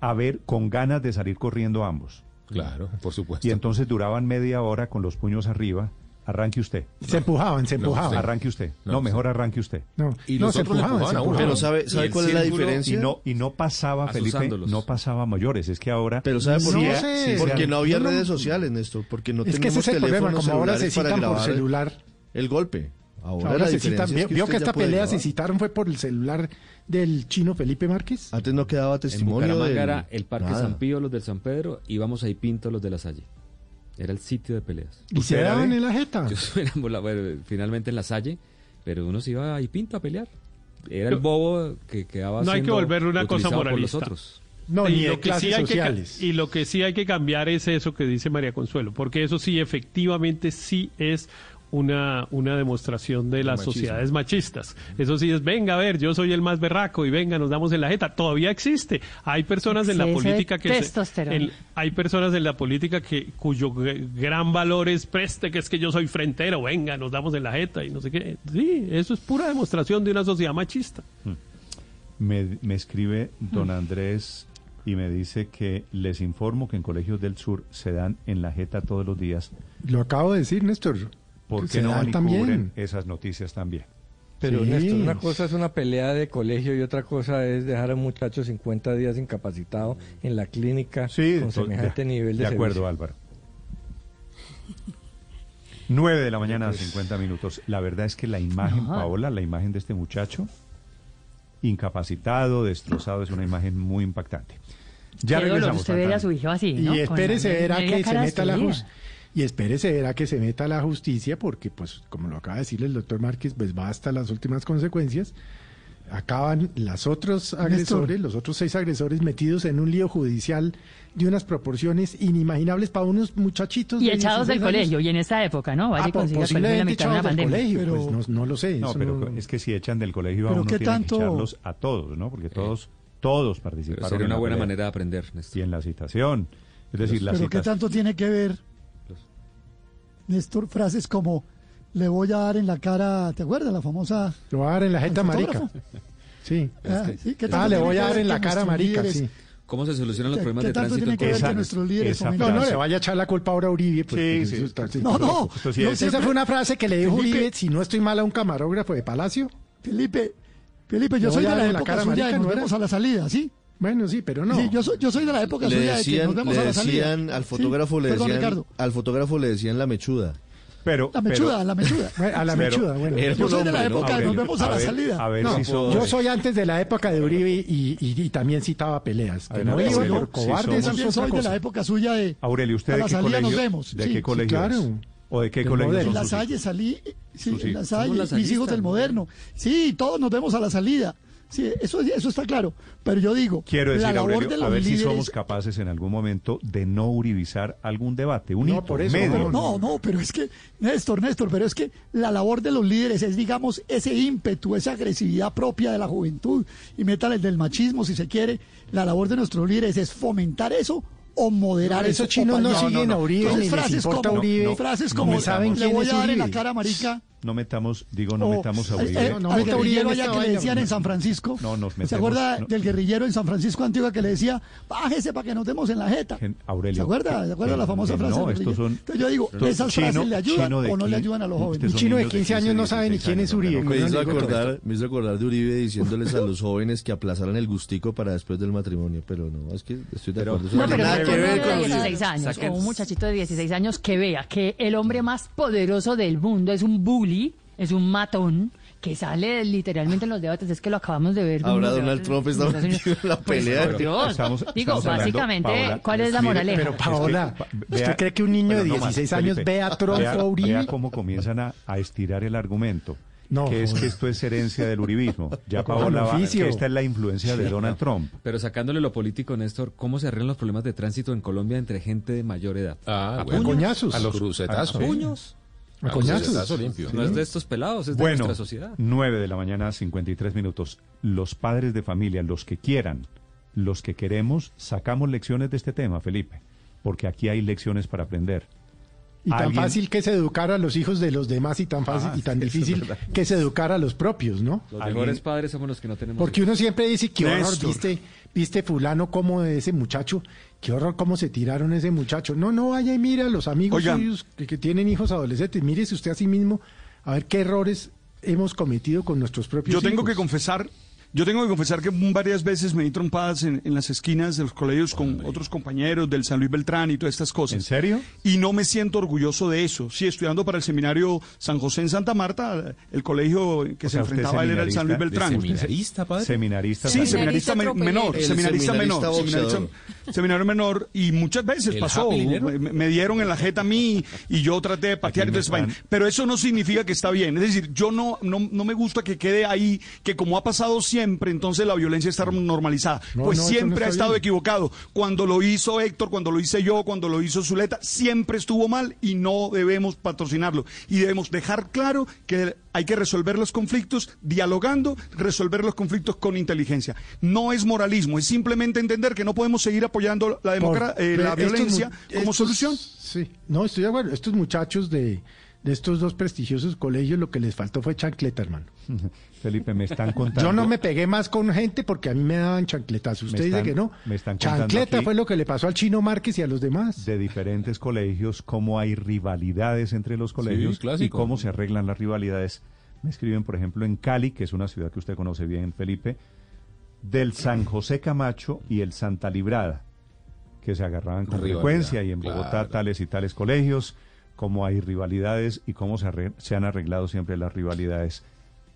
a ver con ganas de salir corriendo ambos. Claro, por supuesto. Y entonces duraban media hora con los puños arriba. Arranque usted. Se empujaban, se empujaban. No, arranque usted. No, no mejor arranque usted. No, y no, se empujaban, empujaban, se empujaban, Pero ¿sabe, sabe cuál es la diferencia? Y no, y no pasaba, Felipe, no pasaba mayores. Es que ahora... Pero ¿sabe por qué? Porque no había redes sociales, Néstor. Porque no es tenemos que ese es el teléfonos problema, como ahora se para grabar por celular. El golpe. Ahora, Ahora se citan. Vio que esta pelea se citaron fue por el celular del chino Felipe Márquez. Antes no quedaba testimonio. En era el Parque San Pío, los del San Pedro, y vamos ahí Pinto, los de la Salle. Era el sitio de peleas. ¿Y se daban en la jeta? Finalmente en la Salle, pero uno se iba ahí Pinto a pelear. Era el bobo que quedaba. No hay que volverle una cosa moralista. Por los otros. No, ni lo sociales. Y lo que sí hay que cambiar es eso que dice María Consuelo, porque eso sí, efectivamente, sí es una, una demostración de las sociedades machistas. Eso sí es, venga a ver, yo soy el más berraco y venga, nos damos en la jeta. Todavía existe. Hay personas en la política que... Hay personas en la política que cuyo gran valor es preste, que es que yo soy frentero, venga, nos damos en la jeta y no sé qué. Sí, eso es pura demostración de una sociedad machista. Hmm. Me, me escribe don hmm. Andrés y me dice que les informo que en colegios del sur se dan en la jeta todos los días. Lo acabo de decir, Néstor. ¿Por qué no cubren esas noticias también? Pero una cosa es una pelea de colegio y otra cosa es dejar a un muchacho 50 días incapacitado en la clínica con semejante nivel de De acuerdo. Álvaro. 9 de la mañana, pues, 50 minutos. La verdad es que la imagen. Paola, la imagen de este muchacho, incapacitado, destrozado, es una imagen muy impactante. Ya Qué regresamos. Dolor, usted ve a su hijo así, ¿no? Y espérese, verá que se meta la luz y espérese, a que se meta la justicia, porque, pues, como lo acaba de decir el doctor Márquez, pues va hasta las últimas consecuencias. Acaban los otros agresores, los otros seis agresores metidos en un lío judicial de unas proporciones inimaginables para unos muchachitos. Y de echados del colegio, y en esa época, ¿no? Vaya ah, pues, posiblemente echados de del colegio, no, no, lo sé. No, pero es que si echan del colegio a uno tiene tanto... que echarlos a todos, ¿no? Porque todos, eh, todos participaron. Pero sería una buena manera de aprender, Néstor. Y en la citación. Es decir, pues, la ¿Pero qué tanto tiene que ver Néstor, frases como le voy a dar en la cara, ¿te acuerdas? La famosa... Le voy a dar en la jeta marica. Sí. Ah, este, ah le voy a dar en la cara marica, sí. ¿Cómo se solucionan los problemas de tránsito? Que ver que nuestros líderes no, no le vaya a echar la culpa ahora Uribe. Pues, sí, sí, no, no. no. Esa fue una frase que le dijo Felipe, Uribe, si no estoy mal, a un camarógrafo de Palacio. Felipe, Felipe, yo soy de la, época la cara suya, marica, nos ¿no vemos a la salida, ¿sí? Bueno, sí, pero no. Yo, soy, yo soy de la época suya de que nos vemos a la salida. Al fotógrafo le decían, al fotógrafo le decían la mechuda. Pero, la mechuda, pero, la mechuda. A la mechuda, bueno. Yo soy de la época, ¿no? a ver, nos vemos a, la salida. Yo soy antes de la época de Uribe y, también citaba peleas. Que no iba yo soy de la época suya de Aurelio, ¿usted a la de qué salida colegio, nos vemos. ¿De qué colegio? Claro. ¿O de qué colegio? En la Salle salí, sí, la Salle, mis hijos del moderno. Sí, todos nos vemos a la salida. Sí, eso, eso está claro. Pero yo digo, Quiero decir, la labor Aurelio, de a ver si somos capaces en algún momento de no uribizar algún debate, un No, hito, por eso, medio. no, no, no, pero es que, Néstor, Néstor, pero es que la labor de los líderes es, digamos, ese ímpetu, esa agresividad propia de la juventud, y métale el del machismo si se quiere. La labor de nuestros líderes es fomentar eso o moderar No, eso. esos chinos no paliar. siguen a Uribe, Entonces, ni les frases importa como, Uribe, frases no como, me saben le voy a dar en la cara, marica. No metamos, digo, no o, metamos a eh, Uribe. eh, al guerrillero allá que le decían en San Francisco. No, nos metemos. ¿Se acuerda no. del guerrillero en San Francisco Antigua que le decía, bájese para que nos demos en la jeta? Gen- Aurelio. ¿Se acuerda? ¿Se acuerda la famosa frase? No, estos son. Entonces yo digo, ¿esas chino- frases le ayudan o no le ayudan a los jóvenes? son chino de niños 15 años no sabe ni 16 quién es Uribe. Me no hizo, acordar, me hizo acordar de Uribe diciéndoles a los jóvenes que aplazaran el gustico para después del matrimonio, pero no, es que estoy de acuerdo. No, no pero tiene no nada que un ver niño de con- 16 años o un muchachito de 16 años que vea que el hombre más poderoso del mundo es un bully, es un matón, que sale literalmente en los debates, es que lo acabamos de ver. Ahora Donald debates Trump está en metido la Pues, pelea. por Dios. Estamos- Digo, estamos básicamente, Paola, ¿cuál es la mire, moraleja? Pero Paola, Es que, pa- ¿usted vea- cree que un niño de Bueno, no más, 16 años Felipe, ve a Trump vea- o a Uribe? Vea cómo comienzan a, a estirar el argumento. No, que es que esto es herencia del uribismo. Ya Paola va, que esta es la influencia de Sí. Donald Trump. Pero sacándole lo político, Néstor, ¿cómo se arreglan los problemas de tránsito en Colombia entre gente de mayor edad? Ah, a bueno. coñazos. A los crucetazos. A puños. A crucetazo limpio. No es de estos pelados, es de Bueno, nuestra sociedad. 9 de la mañana, 53 minutos. Los padres de familia, los que quieran, los que queremos, sacamos lecciones de este tema, Felipe, porque aquí hay lecciones para aprender. Y tan Alguien- fácil que es educar a los hijos de los demás y tan fácil Ah, y tan es difícil que es educar a los propios, ¿no? Los mejores padres somos los que no tenemos. Porque uno siempre dice, qué horror, Néstor. viste, viste fulano como de ese muchacho, qué horror cómo se tiraron ese muchacho. No, no, vaya y mira a los amigos suyos que, que tienen hijos adolescentes, mírese usted a sí mismo a ver qué errores hemos cometido con nuestros propios Yo tengo que confesar, yo tengo que confesar que varias veces me di trompadas en, en las esquinas de los colegios con otros compañeros del San Luis Beltrán y todas estas cosas. ¿En serio? Y no me siento orgulloso de eso. Sí, estudiando para el seminario San José en Santa Marta, el colegio que O se sea, enfrentaba él era el San Luis seminarista- Beltrán. ¿De seminarista, padre? Seminarista Sí, seminarista me- Seminarista menor, El seminarista seminarista menor, seminarista- seminario menor y muchas veces ¿El pasó, me, me dieron en la jeta a mí y yo traté de patear y están- Pero eso no significa que está bien. Es decir, yo no, no, no me gusta que quede ahí que como ha pasado siempre, entonces la violencia está normalizada. No, pues no, eso no siempre ha estado bien. equivocado. Cuando lo hizo Héctor, cuando lo hice yo, cuando lo hizo Zuleta, siempre estuvo mal y no debemos patrocinarlo. Y debemos dejar claro que hay que resolver los conflictos dialogando, resolver los conflictos con inteligencia. No es moralismo, es simplemente entender que no podemos seguir apoyando la, democra- eh, la violencia como estos- solución. Sí, no, estoy de acuerdo. Estos muchachos de, de estos dos prestigiosos colegios, lo que les faltó fue chancleta, hermano. Felipe, me están contando. Yo no me pegué más con gente porque a mí me daban chancletazos. Usted dice que no. me están contando Chancleta fue lo que le pasó al chino Márquez y a los demás. de diferentes colegios, cómo hay rivalidades entre los colegios y cómo se arreglan las rivalidades. Me escriben, por ejemplo, en Cali, que es una ciudad que usted conoce bien, Felipe, del San José Camacho y el Santa Librada, que se agarraban con Rivalidad, frecuencia y en Bogotá claro. tales y tales colegios, cómo hay rivalidades y cómo se, han arreglado siempre las rivalidades,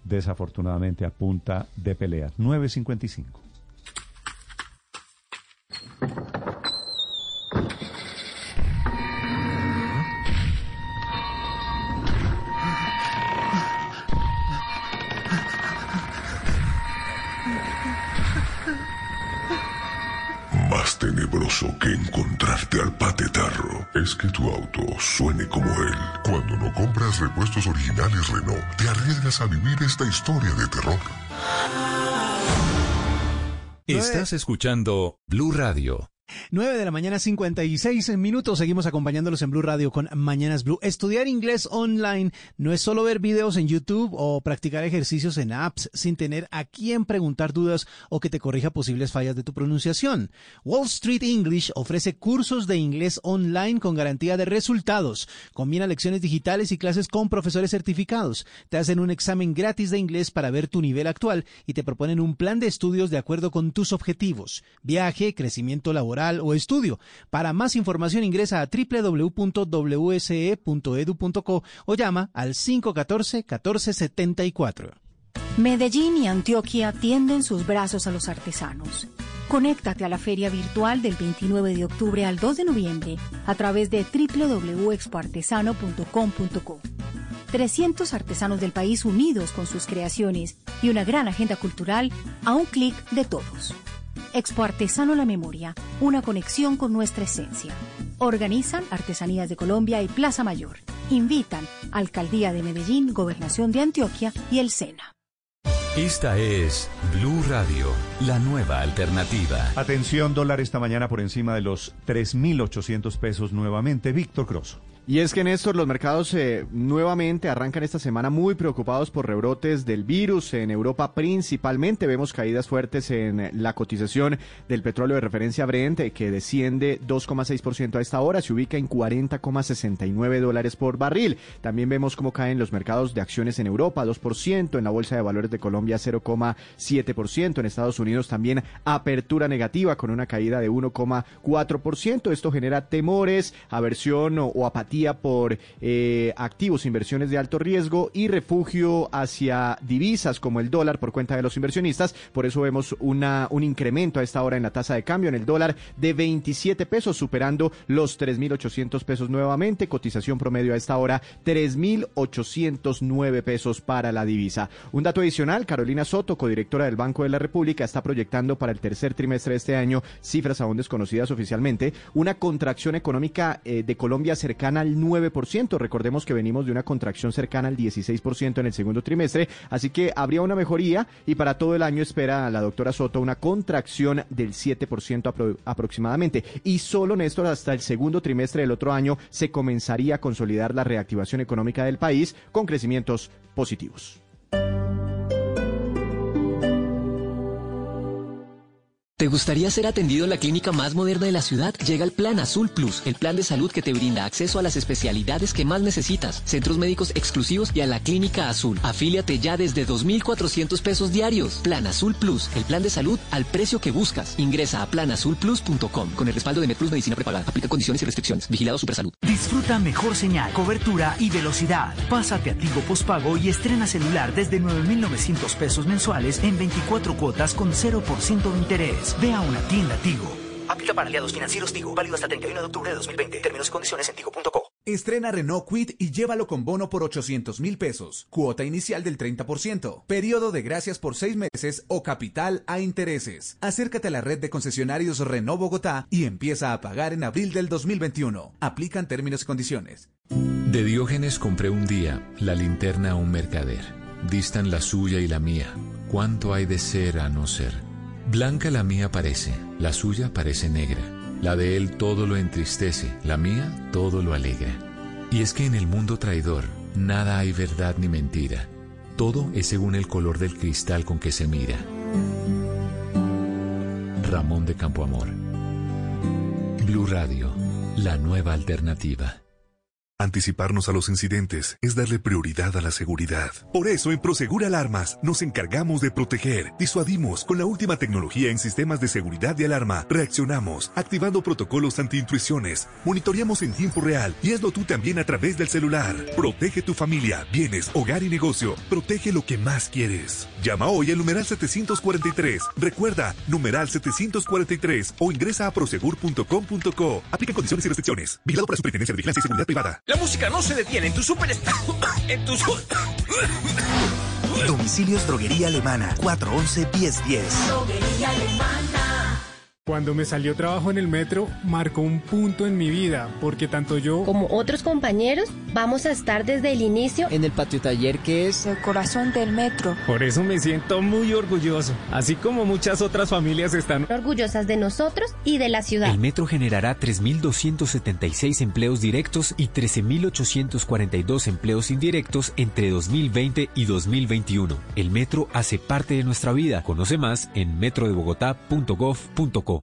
desafortunadamente a punta de peleas. 955. Que encontrarte al patetarro es que tu auto suene como él. Cuando no compras repuestos originales Renault, te arriesgas a vivir esta historia de terror. Estás escuchando Blue Radio. 9 de la mañana, 56 minutos. Seguimos acompañándolos en Blue Radio con Mañanas Blue. Estudiar inglés online no es solo ver videos en YouTube o practicar ejercicios en apps sin tener a quién preguntar dudas o que te corrija posibles fallas de tu pronunciación. Wall Street English ofrece cursos de inglés online con garantía de resultados. Combina lecciones digitales y clases con profesores certificados. Te hacen un examen gratis de inglés para ver tu nivel actual y te proponen un plan de estudios de acuerdo con tus objetivos. Viaje, crecimiento o estudio. Para más información ingresa a www.wse.edu.co o llama al 514-1474. Medellín y Antioquia tienden sus brazos a los artesanos. Conéctate a la feria virtual del 29 de octubre al 2 de noviembre a través de www.expoartesano.com.co. 300 artesanos del país unidos con sus creaciones y una gran agenda cultural a un clic de todos. Expo Artesano La Memoria, una conexión con nuestra esencia. Organizan Artesanías de Colombia y Plaza Mayor. Invitan Alcaldía de Medellín, Gobernación de Antioquia y el SENA. Esta es Blue Radio, la nueva alternativa. Atención, dólar esta mañana por encima de los 3.800 pesos nuevamente. Víctor Crosso. Y es que, Néstor, los mercados eh, nuevamente arrancan esta semana muy preocupados por rebrotes del virus. En Europa principalmente vemos caídas fuertes en la cotización del petróleo de referencia Brent, eh, que desciende 2,6% a esta hora, se ubica en 40,69 dólares por barril. También vemos cómo caen los mercados de acciones en Europa, 2%, en la Bolsa de Valores de Colombia 0,7%, en Estados Unidos también apertura negativa con una caída de 1,4%. Esto genera temores, aversión o, o apatía por eh, activos, inversiones de alto riesgo y refugio hacia divisas como el dólar por cuenta de los inversionistas. Por eso vemos una, un incremento a esta hora en la tasa de cambio en el dólar de 27 pesos, superando los 3.800 pesos nuevamente. Cotización promedio a esta hora 3.809 pesos para la divisa. Un dato adicional, Carolina Soto, codirectora del Banco de la República, está proyectando para el tercer trimestre de este año, cifras aún desconocidas oficialmente, una contracción económica eh, de Colombia cercana al 9%. Recordemos que venimos de una contracción cercana al 16% en el segundo trimestre, así que habría una mejoría y para todo el año espera la doctora Soto una contracción del 7% apro aproximadamente. Y solo, Néstor, hasta el segundo trimestre del otro año se comenzaría a consolidar la reactivación económica del país con crecimientos positivos. ¿Te gustaría ser atendido en la clínica más moderna de la ciudad? Llega el Plan Azul Plus, el plan de salud que te brinda acceso a las especialidades que más necesitas, centros médicos exclusivos y a la clínica azul. Afíliate ya desde 2.400 pesos diarios. Plan Azul Plus, el plan de salud al precio que buscas. Ingresa a planazulplus.com con el respaldo de MedPlus Medicina Prepagada. Aplica condiciones y restricciones. Vigilado Supersalud. Disfruta mejor señal, cobertura y velocidad. Pásate a Tigo Postpago y estrena celular desde 9.900 pesos mensuales en 24 cuotas con 0% de interés. Ve a una tienda Tigo. Aplica para aliados financieros Tigo, válido hasta 31 de octubre de 2020. Términos y condiciones en tigo.co. Estrena Renault Quit y llévalo con bono por 800 mil pesos. Cuota inicial del 30%. Periodo de gracias por seis meses o capital a intereses. Acércate a la red de concesionarios Renault Bogotá y empieza a pagar en abril del 2021. Aplican términos y condiciones. De Diógenes compré un día la linterna a un mercader. Distan la suya y la mía. ¿Cuánto hay de ser a no ser? Blanca la mía parece, la suya parece negra. La de él todo lo entristece, la mía todo lo alegra. Y es que en el mundo traidor nada hay verdad ni mentira. Todo es según el color del cristal con que se mira. Ramón de Campoamor. Blue Radio, la nueva alternativa. Anticiparnos a los incidentes es darle prioridad a la seguridad. Por eso en Prosegur Alarmas nos encargamos de proteger, disuadimos con la última tecnología en sistemas de seguridad de alarma, reaccionamos, activando protocolos anti-intrusiones, monitoreamos en tiempo real y hazlo tú también a través del celular. Protege tu familia, bienes, hogar y negocio. Protege lo que más quieres. Llama hoy al numeral 743. Recuerda, numeral 743 o ingresa a prosegur.com.co. Aplica condiciones y restricciones. Vigilado por la Superintendencia de Vigilancia y Seguridad Privada. La música no se detiene en tu super... en tu... Domicilios Droguería Alemana 411-1010. Droguería Alemana. Cuando me salió trabajo en el metro, marcó un punto en mi vida, porque tanto yo como otros compañeros vamos a estar desde el inicio en el patio taller que es el corazón del metro. Por eso me siento muy orgulloso, así como muchas otras familias están orgullosas de nosotros y de la ciudad. El metro generará 3.276 empleos directos y 13.842 empleos indirectos entre 2020 y 2021. El metro hace parte de nuestra vida. Conoce más en metrodebogotá.gov.co.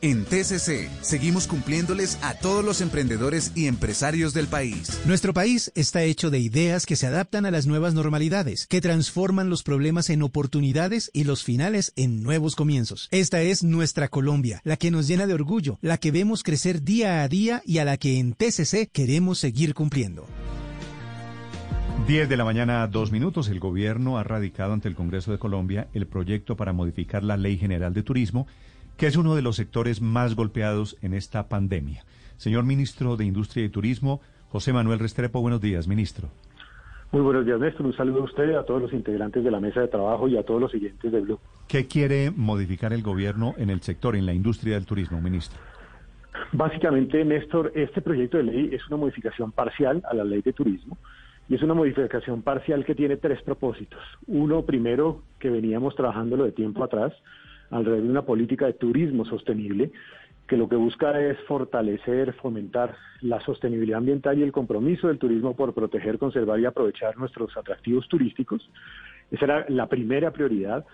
En TCC seguimos cumpliéndoles a todos los emprendedores y empresarios del país. Nuestro país está hecho de ideas que se adaptan a las nuevas normalidades, que transforman los problemas en oportunidades y los finales en nuevos comienzos. Esta es nuestra Colombia, la que nos llena de orgullo, la que vemos crecer día a día y a la que en TCC queremos seguir cumpliendo. 10 de la mañana, dos minutos. El gobierno ha radicado ante el Congreso de Colombia el proyecto para modificar la Ley General de Turismo, que es uno de los sectores más golpeados en esta pandemia. Señor ministro de Industria y Turismo, José Manuel Restrepo, buenos días, ministro. Muy buenos días, Néstor. Un saludo a usted, a todos los integrantes de la mesa de trabajo y a todos los siguientes de Blue. ¿Qué quiere modificar el gobierno en el sector, en la industria del turismo, ministro? Básicamente, Néstor, este proyecto de ley es una modificación parcial a la ley de turismo y es una modificación parcial que tiene tres propósitos. Uno, primero, que veníamos trabajándolo de tiempo atrás, alrededor de una política de turismo sostenible que lo que busca es fortalecer, fomentar la sostenibilidad ambiental y el compromiso del turismo por proteger, conservar y aprovechar nuestros atractivos turísticos. Esa era la primera prioridad.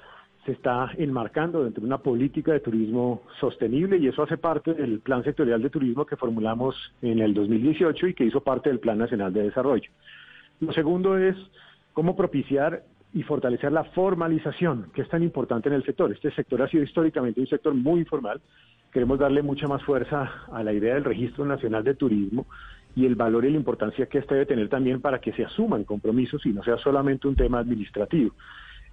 Se está enmarcando dentro de una política de turismo sostenible y eso hace parte del Plan Sectorial de Turismo que formulamos en el 2018 y que hizo parte del Plan Nacional de Desarrollo. Lo segundo es cómo propiciar y fortalecer la formalización, que es tan importante en el sector. Este sector ha sido históricamente un sector muy informal. Queremos darle mucha más fuerza a la idea del Registro Nacional de Turismo y el valor y la importancia que este debe tener también para que se asuman compromisos y no sea solamente un tema administrativo.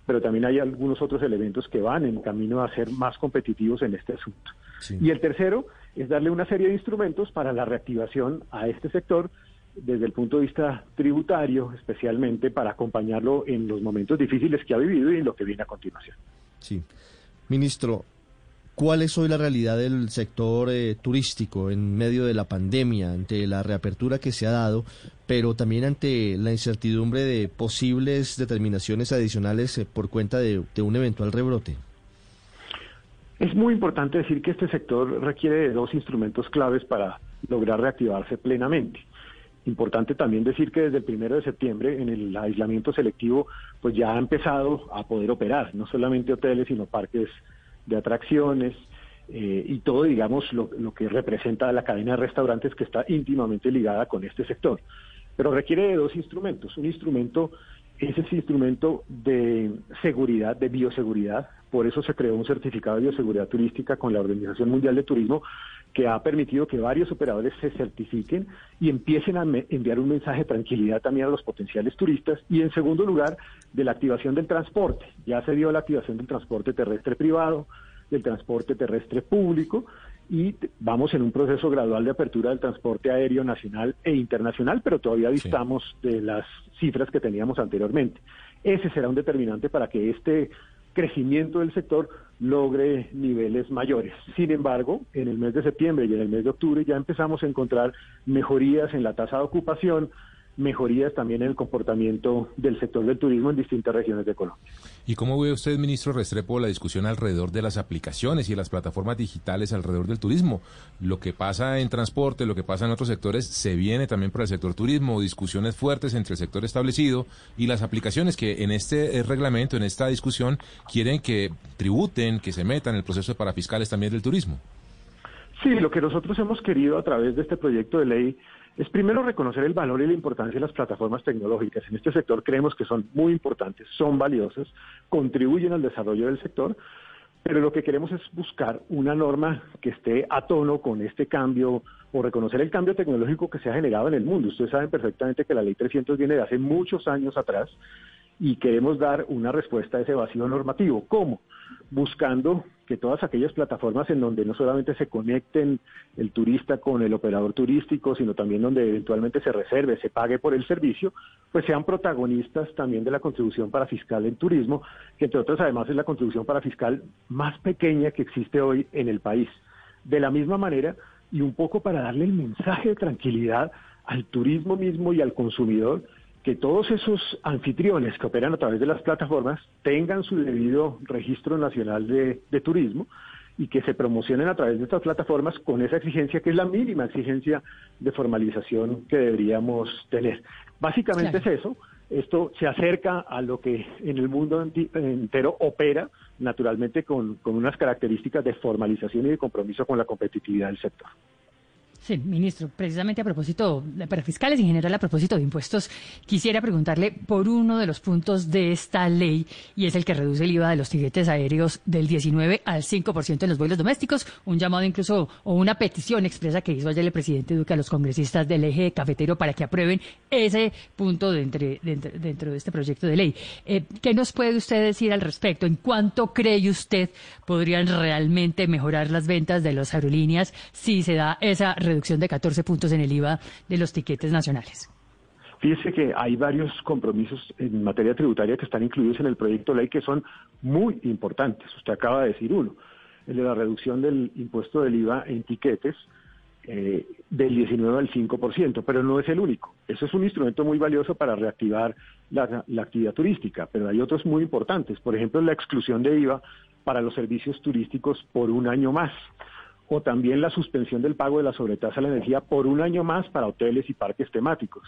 Pero también hay algunos otros elementos que van en camino a ser más competitivos en este asunto. Y el tercero es darle una serie de instrumentos para la reactivación a este sector desde el punto de vista tributario, especialmente para acompañarlo en los momentos difíciles que ha vivido y en lo que viene a continuación. Sí. Ministro, ¿cuál es hoy la realidad del sector eh, turístico en medio de la pandemia, ante la reapertura que se ha dado, pero también ante la incertidumbre de posibles determinaciones adicionales eh, por cuenta de un eventual rebrote? Es muy importante decir que este sector requiere de dos instrumentos claves para lograr reactivarse plenamente. Importante también decir que desde el primero de septiembre en el aislamiento selectivo pues ya ha empezado a poder operar, no solamente hoteles sino parques de atracciones eh, y todo digamos lo, lo que representa la cadena de restaurantes que está íntimamente ligada con este sector. Pero requiere de dos instrumentos. Un instrumento es ese instrumento de seguridad, de bioseguridad. Por eso se creó un certificado de bioseguridad turística con la Organización Mundial de Turismo que ha permitido que varios operadores se certifiquen y empiecen a enviar un mensaje de tranquilidad también a los potenciales turistas. Y en segundo lugar, de la activación del transporte. Ya se dio la activación del transporte terrestre privado, del transporte terrestre público y vamos en un proceso gradual de apertura del transporte aéreo nacional e internacional, pero todavía distamos de las cifras que teníamos anteriormente. Ese será un determinante para que este crecimiento del sector logre niveles mayores. Sin embargo, en el mes de septiembre y en el mes de octubre ya empezamos a encontrar mejorías en la tasa de ocupación, mejorías también en el comportamiento del sector del turismo en distintas regiones de Colombia. ¿Y cómo ve usted, ministro Restrepo, la discusión alrededor de las aplicaciones y las plataformas digitales alrededor del turismo? Lo que pasa en transporte, lo que pasa en otros sectores, se viene también para el sector turismo, discusiones fuertes entre el sector establecido y las aplicaciones que en este eh, reglamento, en esta discusión, quieren que tributen, que se metan en el proceso de parafiscales también del turismo. Sí, lo que nosotros hemos querido a través de este proyecto de ley es primero reconocer el valor y la importancia de las plataformas tecnológicas. En este sector creemos que son muy importantes, son valiosas, contribuyen al desarrollo del sector, pero lo que queremos es buscar una norma que esté a tono con este cambio o reconocer el cambio tecnológico que se ha generado en el mundo. Ustedes saben perfectamente que la ley 300 viene de hace muchos años atrás y queremos dar una respuesta a ese vacío normativo. ¿Cómo? Buscando que todas aquellas plataformas en donde no solamente se conecten el turista con el operador turístico, sino también donde eventualmente se reserve, se pague por el servicio, pues sean protagonistas también de la contribución para fiscal en turismo, que entre otras además es la contribución para fiscal más pequeña que existe hoy en el país. De la misma manera, y un poco para darle el mensaje de tranquilidad al turismo mismo y al consumidor, que todos esos anfitriones que operan a través de las plataformas tengan su debido registro nacional de, turismo y que se promocionen a través de estas plataformas con esa exigencia que es la mínima exigencia de formalización que deberíamos tener. Básicamente es eso. Esto se acerca a lo que en el mundo entero opera, naturalmente con, con unas características de formalización y de compromiso con la competitividad del sector. Sí, ministro, precisamente a propósito, para fiscales en general a propósito de impuestos, quisiera preguntarle por uno de los puntos de esta ley y es el que reduce el IVA de los tiquetes aéreos del 19 al 5% en los vuelos domésticos, un llamado incluso o una petición expresa que hizo ayer el presidente Duque a los congresistas del eje cafetero para que aprueben ese punto dentro, dentro de este proyecto de ley. Eh, ¿Qué nos puede usted decir al respecto? ¿En cuánto cree usted podrían realmente mejorar las ventas de las aerolíneas si se da esa reducción? Reducción de 14 puntos en el IVA de los tiquetes nacionales. Fíjese que hay varios compromisos en materia tributaria que están incluidos en el proyecto de ley que son muy importantes. Usted acaba de decir uno, el de la reducción del impuesto del IVA en tiquetes eh, del 19 al 5%, pero no es el único. Eso es un instrumento muy valioso para reactivar la, la actividad turística, pero hay otros muy importantes. Por ejemplo, la exclusión de IVA para los servicios turísticos por un año más o también la suspensión del pago de la sobretasa a la energía por un año más para hoteles y parques temáticos.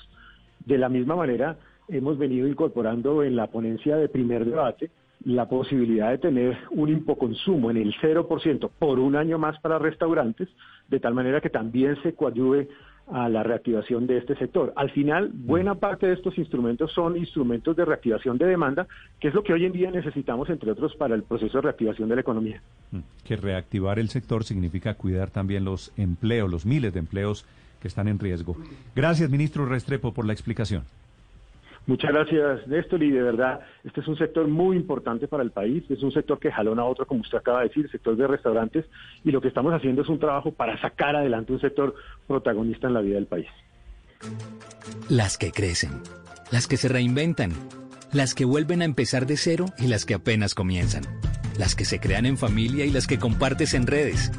De la misma manera, hemos venido incorporando en la ponencia de primer debate la posibilidad de tener un impoconsumo en el 0% por un año más para restaurantes, de tal manera que también se coadyuve a la reactivación de este sector. Al final, buena parte de estos instrumentos son instrumentos de reactivación de demanda, que es lo que hoy en día necesitamos, entre otros, para el proceso de reactivación de la economía. Mm, que reactivar el sector significa cuidar también los empleos, los miles de empleos que están en riesgo. Gracias, ministro Restrepo, por la explicación. Muchas gracias, Néstor, y de verdad, este es un sector muy importante para el país, es un sector que jalona a otro, como usted acaba de decir, el sector de restaurantes, y lo que estamos haciendo es un trabajo para sacar adelante un sector protagonista en la vida del país. Las que crecen, las que se reinventan, las que vuelven a empezar de cero y las que apenas comienzan, las que se crean en familia y las que compartes en redes.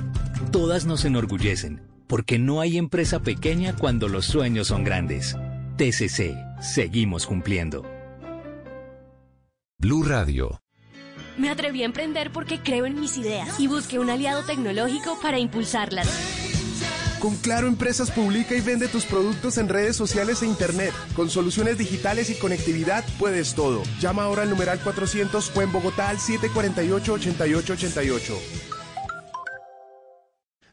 Todas nos enorgullecen, porque no hay empresa pequeña cuando los sueños son grandes. TCC, seguimos cumpliendo. Blue Radio. Me atreví a emprender porque creo en mis ideas y busqué un aliado tecnológico para impulsarlas. Con Claro Empresas publica y vende tus productos en redes sociales e internet. Con soluciones digitales y conectividad puedes todo. Llama ahora al numeral 400 o en Bogotá al 748-8888.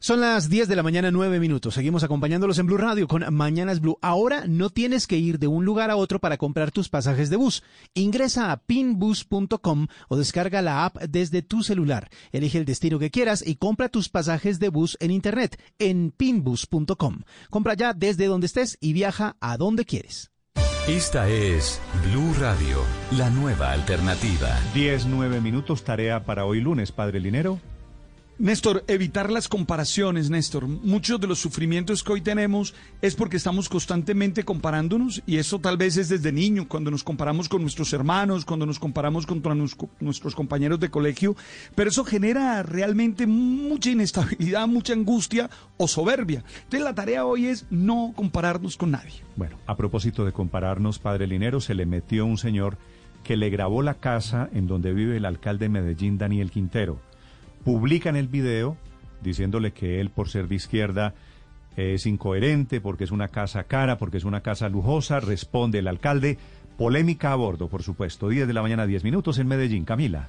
Son las 10 de la mañana, 9 minutos. Seguimos acompañándolos en Blue Radio con Mañanas Blue. Ahora no tienes que ir de un lugar a otro para comprar tus pasajes de bus. Ingresa a pinbus.com o descarga la app desde tu celular. Elige el destino que quieras y compra tus pasajes de bus en internet en pinbus.com. Compra ya desde donde estés y viaja a donde quieres. Esta es Blue Radio, la nueva alternativa. 10, 9 minutos, tarea para hoy lunes, Padre Linero. Néstor, evitar las comparaciones, Néstor. Muchos de los sufrimientos que hoy tenemos es porque estamos constantemente comparándonos y eso tal vez es desde niño, cuando nos comparamos con nuestros hermanos, cuando nos comparamos con nuestros compañeros de colegio, pero eso genera realmente mucha inestabilidad, mucha angustia o soberbia. Entonces la tarea hoy es no compararnos con nadie. Bueno, a propósito de compararnos, Padre Linero, se le metió un señor que le grabó la casa en donde vive el alcalde de Medellín, Daniel Quintero publican el video diciéndole que él, por ser de izquierda, es incoherente, porque es una casa cara, porque es una casa lujosa, responde el alcalde. Polémica a bordo, por supuesto. 10 de la mañana, 10 minutos en Medellín. Camila.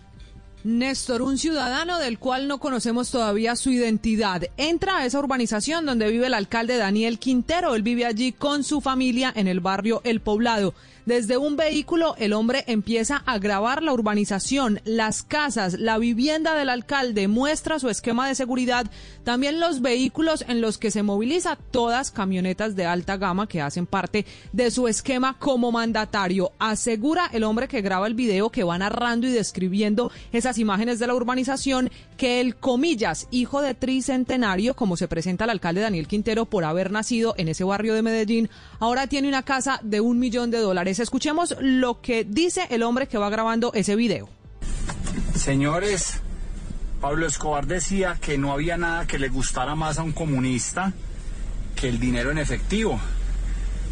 Néstor, un ciudadano del cual no conocemos todavía su identidad, entra a esa urbanización donde vive el alcalde Daniel Quintero. Él vive allí con su familia en el barrio El Poblado. Desde un vehículo el hombre empieza a grabar la urbanización, las casas, la vivienda del alcalde, muestra su esquema de seguridad, también los vehículos en los que se moviliza, todas camionetas de alta gama que hacen parte de su esquema como mandatario. Asegura el hombre que graba el video que va narrando y describiendo esas imágenes de la urbanización que el comillas hijo de tricentenario, como se presenta el alcalde Daniel Quintero por haber nacido en ese barrio de Medellín, ahora tiene una casa de un millón de dólares Escuchemos lo que dice el hombre que va grabando ese video. Señores, Pablo Escobar decía que no había nada que le gustara más a un comunista que el dinero en efectivo.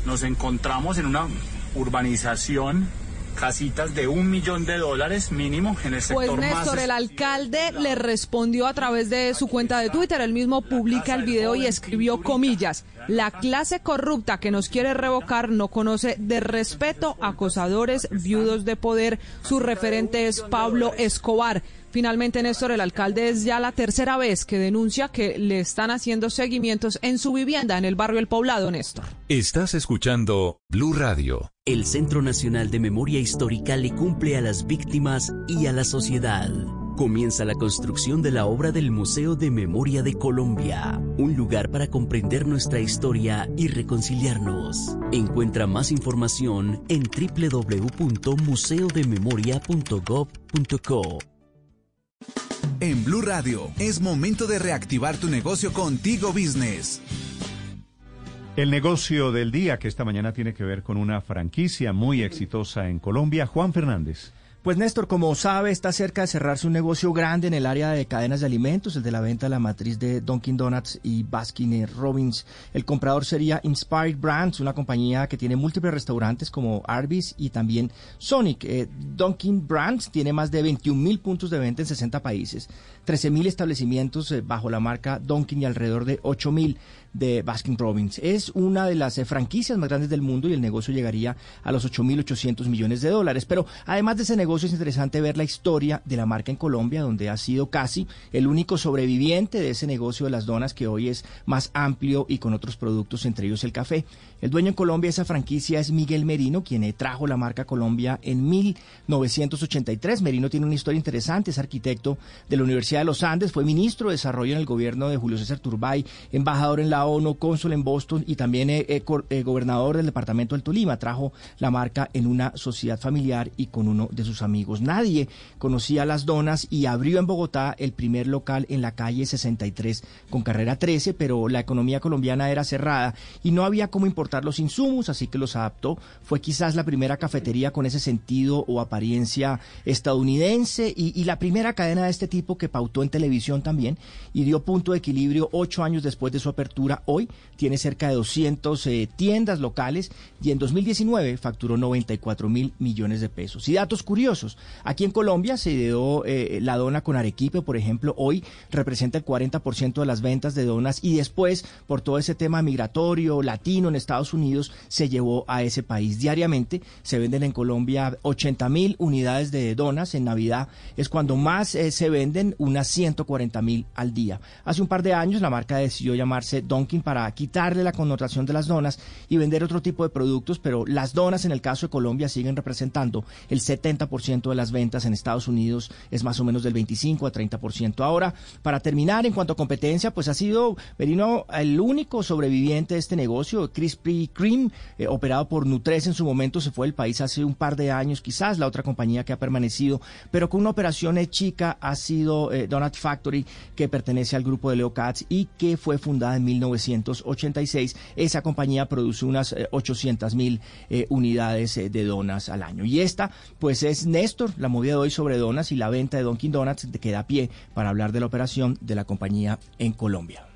Nos encontramos en una urbanización casitas de un millón de dólares mínimo en el sector Pues Néstor, más... el alcalde le respondió a través de su cuenta de Twitter. Él mismo publica el video y escribió comillas. La clase corrupta que nos quiere revocar no conoce de respeto acosadores, viudos de poder. Su referente es Pablo Escobar. Finalmente, Néstor, el alcalde es ya la tercera vez que denuncia que le están haciendo seguimientos en su vivienda en el barrio El Poblado, Néstor. Estás escuchando Blue Radio. El Centro Nacional de Memoria Histórica le cumple a las víctimas y a la sociedad. Comienza la construcción de la obra del Museo de Memoria de Colombia, un lugar para comprender nuestra historia y reconciliarnos. Encuentra más información en www.museodememoria.gov.co. En Blue Radio es momento de reactivar tu negocio contigo Business. El negocio del día que esta mañana tiene que ver con una franquicia muy exitosa en Colombia, Juan Fernández. Pues Néstor, como sabe, está cerca de cerrarse un negocio grande en el área de cadenas de alimentos, el de la venta de la matriz de Dunkin' Donuts y Baskin Robbins. El comprador sería Inspired Brands, una compañía que tiene múltiples restaurantes como Arby's y también Sonic. Eh, Dunkin' Brands tiene más de 21 mil puntos de venta en 60 países, 13 mil establecimientos eh, bajo la marca Dunkin' y alrededor de 8 mil de Baskin Robbins. Es una de las eh, franquicias más grandes del mundo y el negocio llegaría a los 8.800 millones de dólares. Pero además de ese negocio es interesante ver la historia de la marca en Colombia, donde ha sido casi el único sobreviviente de ese negocio de las donas que hoy es más amplio y con otros productos, entre ellos el café. El dueño en Colombia de esa franquicia es Miguel Merino, quien trajo la marca Colombia en 1983. Merino tiene una historia interesante, es arquitecto de la Universidad de los Andes, fue ministro de Desarrollo en el gobierno de Julio César Turbay, embajador en la ONU, cónsul en Boston y también eh, eh, eh, gobernador del departamento del Tolima. Trajo la marca en una sociedad familiar y con uno de sus amigos. Nadie conocía las donas y abrió en Bogotá el primer local en la calle 63 con carrera 13, pero la economía colombiana era cerrada y no había cómo importar los insumos, así que los adaptó. Fue quizás la primera cafetería con ese sentido o apariencia estadounidense y, y la primera cadena de este tipo que pautó en televisión también y dio punto de equilibrio ocho años después de su apertura. Hoy tiene cerca de 200 eh, tiendas locales y en 2019 facturó 94 mil millones de pesos. Y datos curiosos, aquí en Colombia se dio eh, la dona con arequipe, por ejemplo, hoy representa el 40% de las ventas de donas y después, por todo ese tema migratorio, latino en Estados Unidos, se llevó a ese país. Diariamente se venden en Colombia 80 mil unidades de donas. En Navidad es cuando más eh, se venden, unas 140 mil al día. Hace un par de años la marca decidió llamarse Dunkin' para quitarle la connotación de las donas y vender otro tipo de productos, pero las donas en el caso de Colombia siguen representando el 70% de las ventas en Estados Unidos, es más o menos del 25 a 30%. Ahora, para terminar, en cuanto a competencia, pues ha sido Merino el único sobreviviente de este negocio, Kreme, eh, operado por Nutres en su momento, se fue del país hace un par de años, quizás la otra compañía que ha permanecido, pero con una operación eh, chica ha sido eh, Donut Factory, que pertenece al grupo de Leo Katz y que fue fundada en 1986. Esa compañía produce unas 800 mil unidades de donas al año. Y esta, pues es Néstor, la movida de hoy sobre donas y la venta de Dunkin' Donuts, que da pie para hablar de la operación de la compañía en Colombia.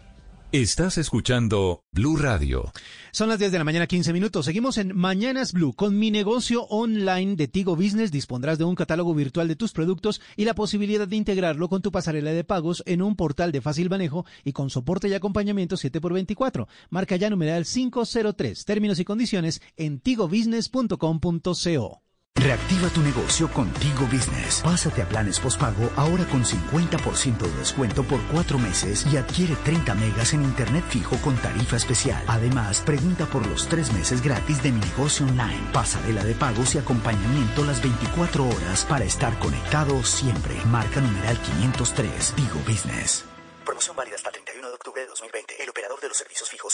Estás escuchando Blue Radio. Son las 10 de la mañana, 15 minutos. Seguimos en Mañanas Blue. Con mi negocio online de Tigo Business dispondrás de un catálogo virtual de tus productos y la posibilidad de integrarlo con tu pasarela de pagos en un portal de fácil manejo y con soporte y acompañamiento 7x24. Marca ya numeral 503. Términos y condiciones en tigobusiness.com.co. Reactiva tu negocio con contigo business. Pásate a planes postpago ahora con 50% de descuento por cuatro meses y adquiere 30 megas en internet fijo con tarifa especial. Además, pregunta por los tres meses gratis de mi negocio online. Pasarela de pagos y acompañamiento las 24 horas para estar conectado siempre. Marca numeral 503. Tigo Business. Promoción válida hasta 31 de octubre de 2020. El operador de los servicios fijos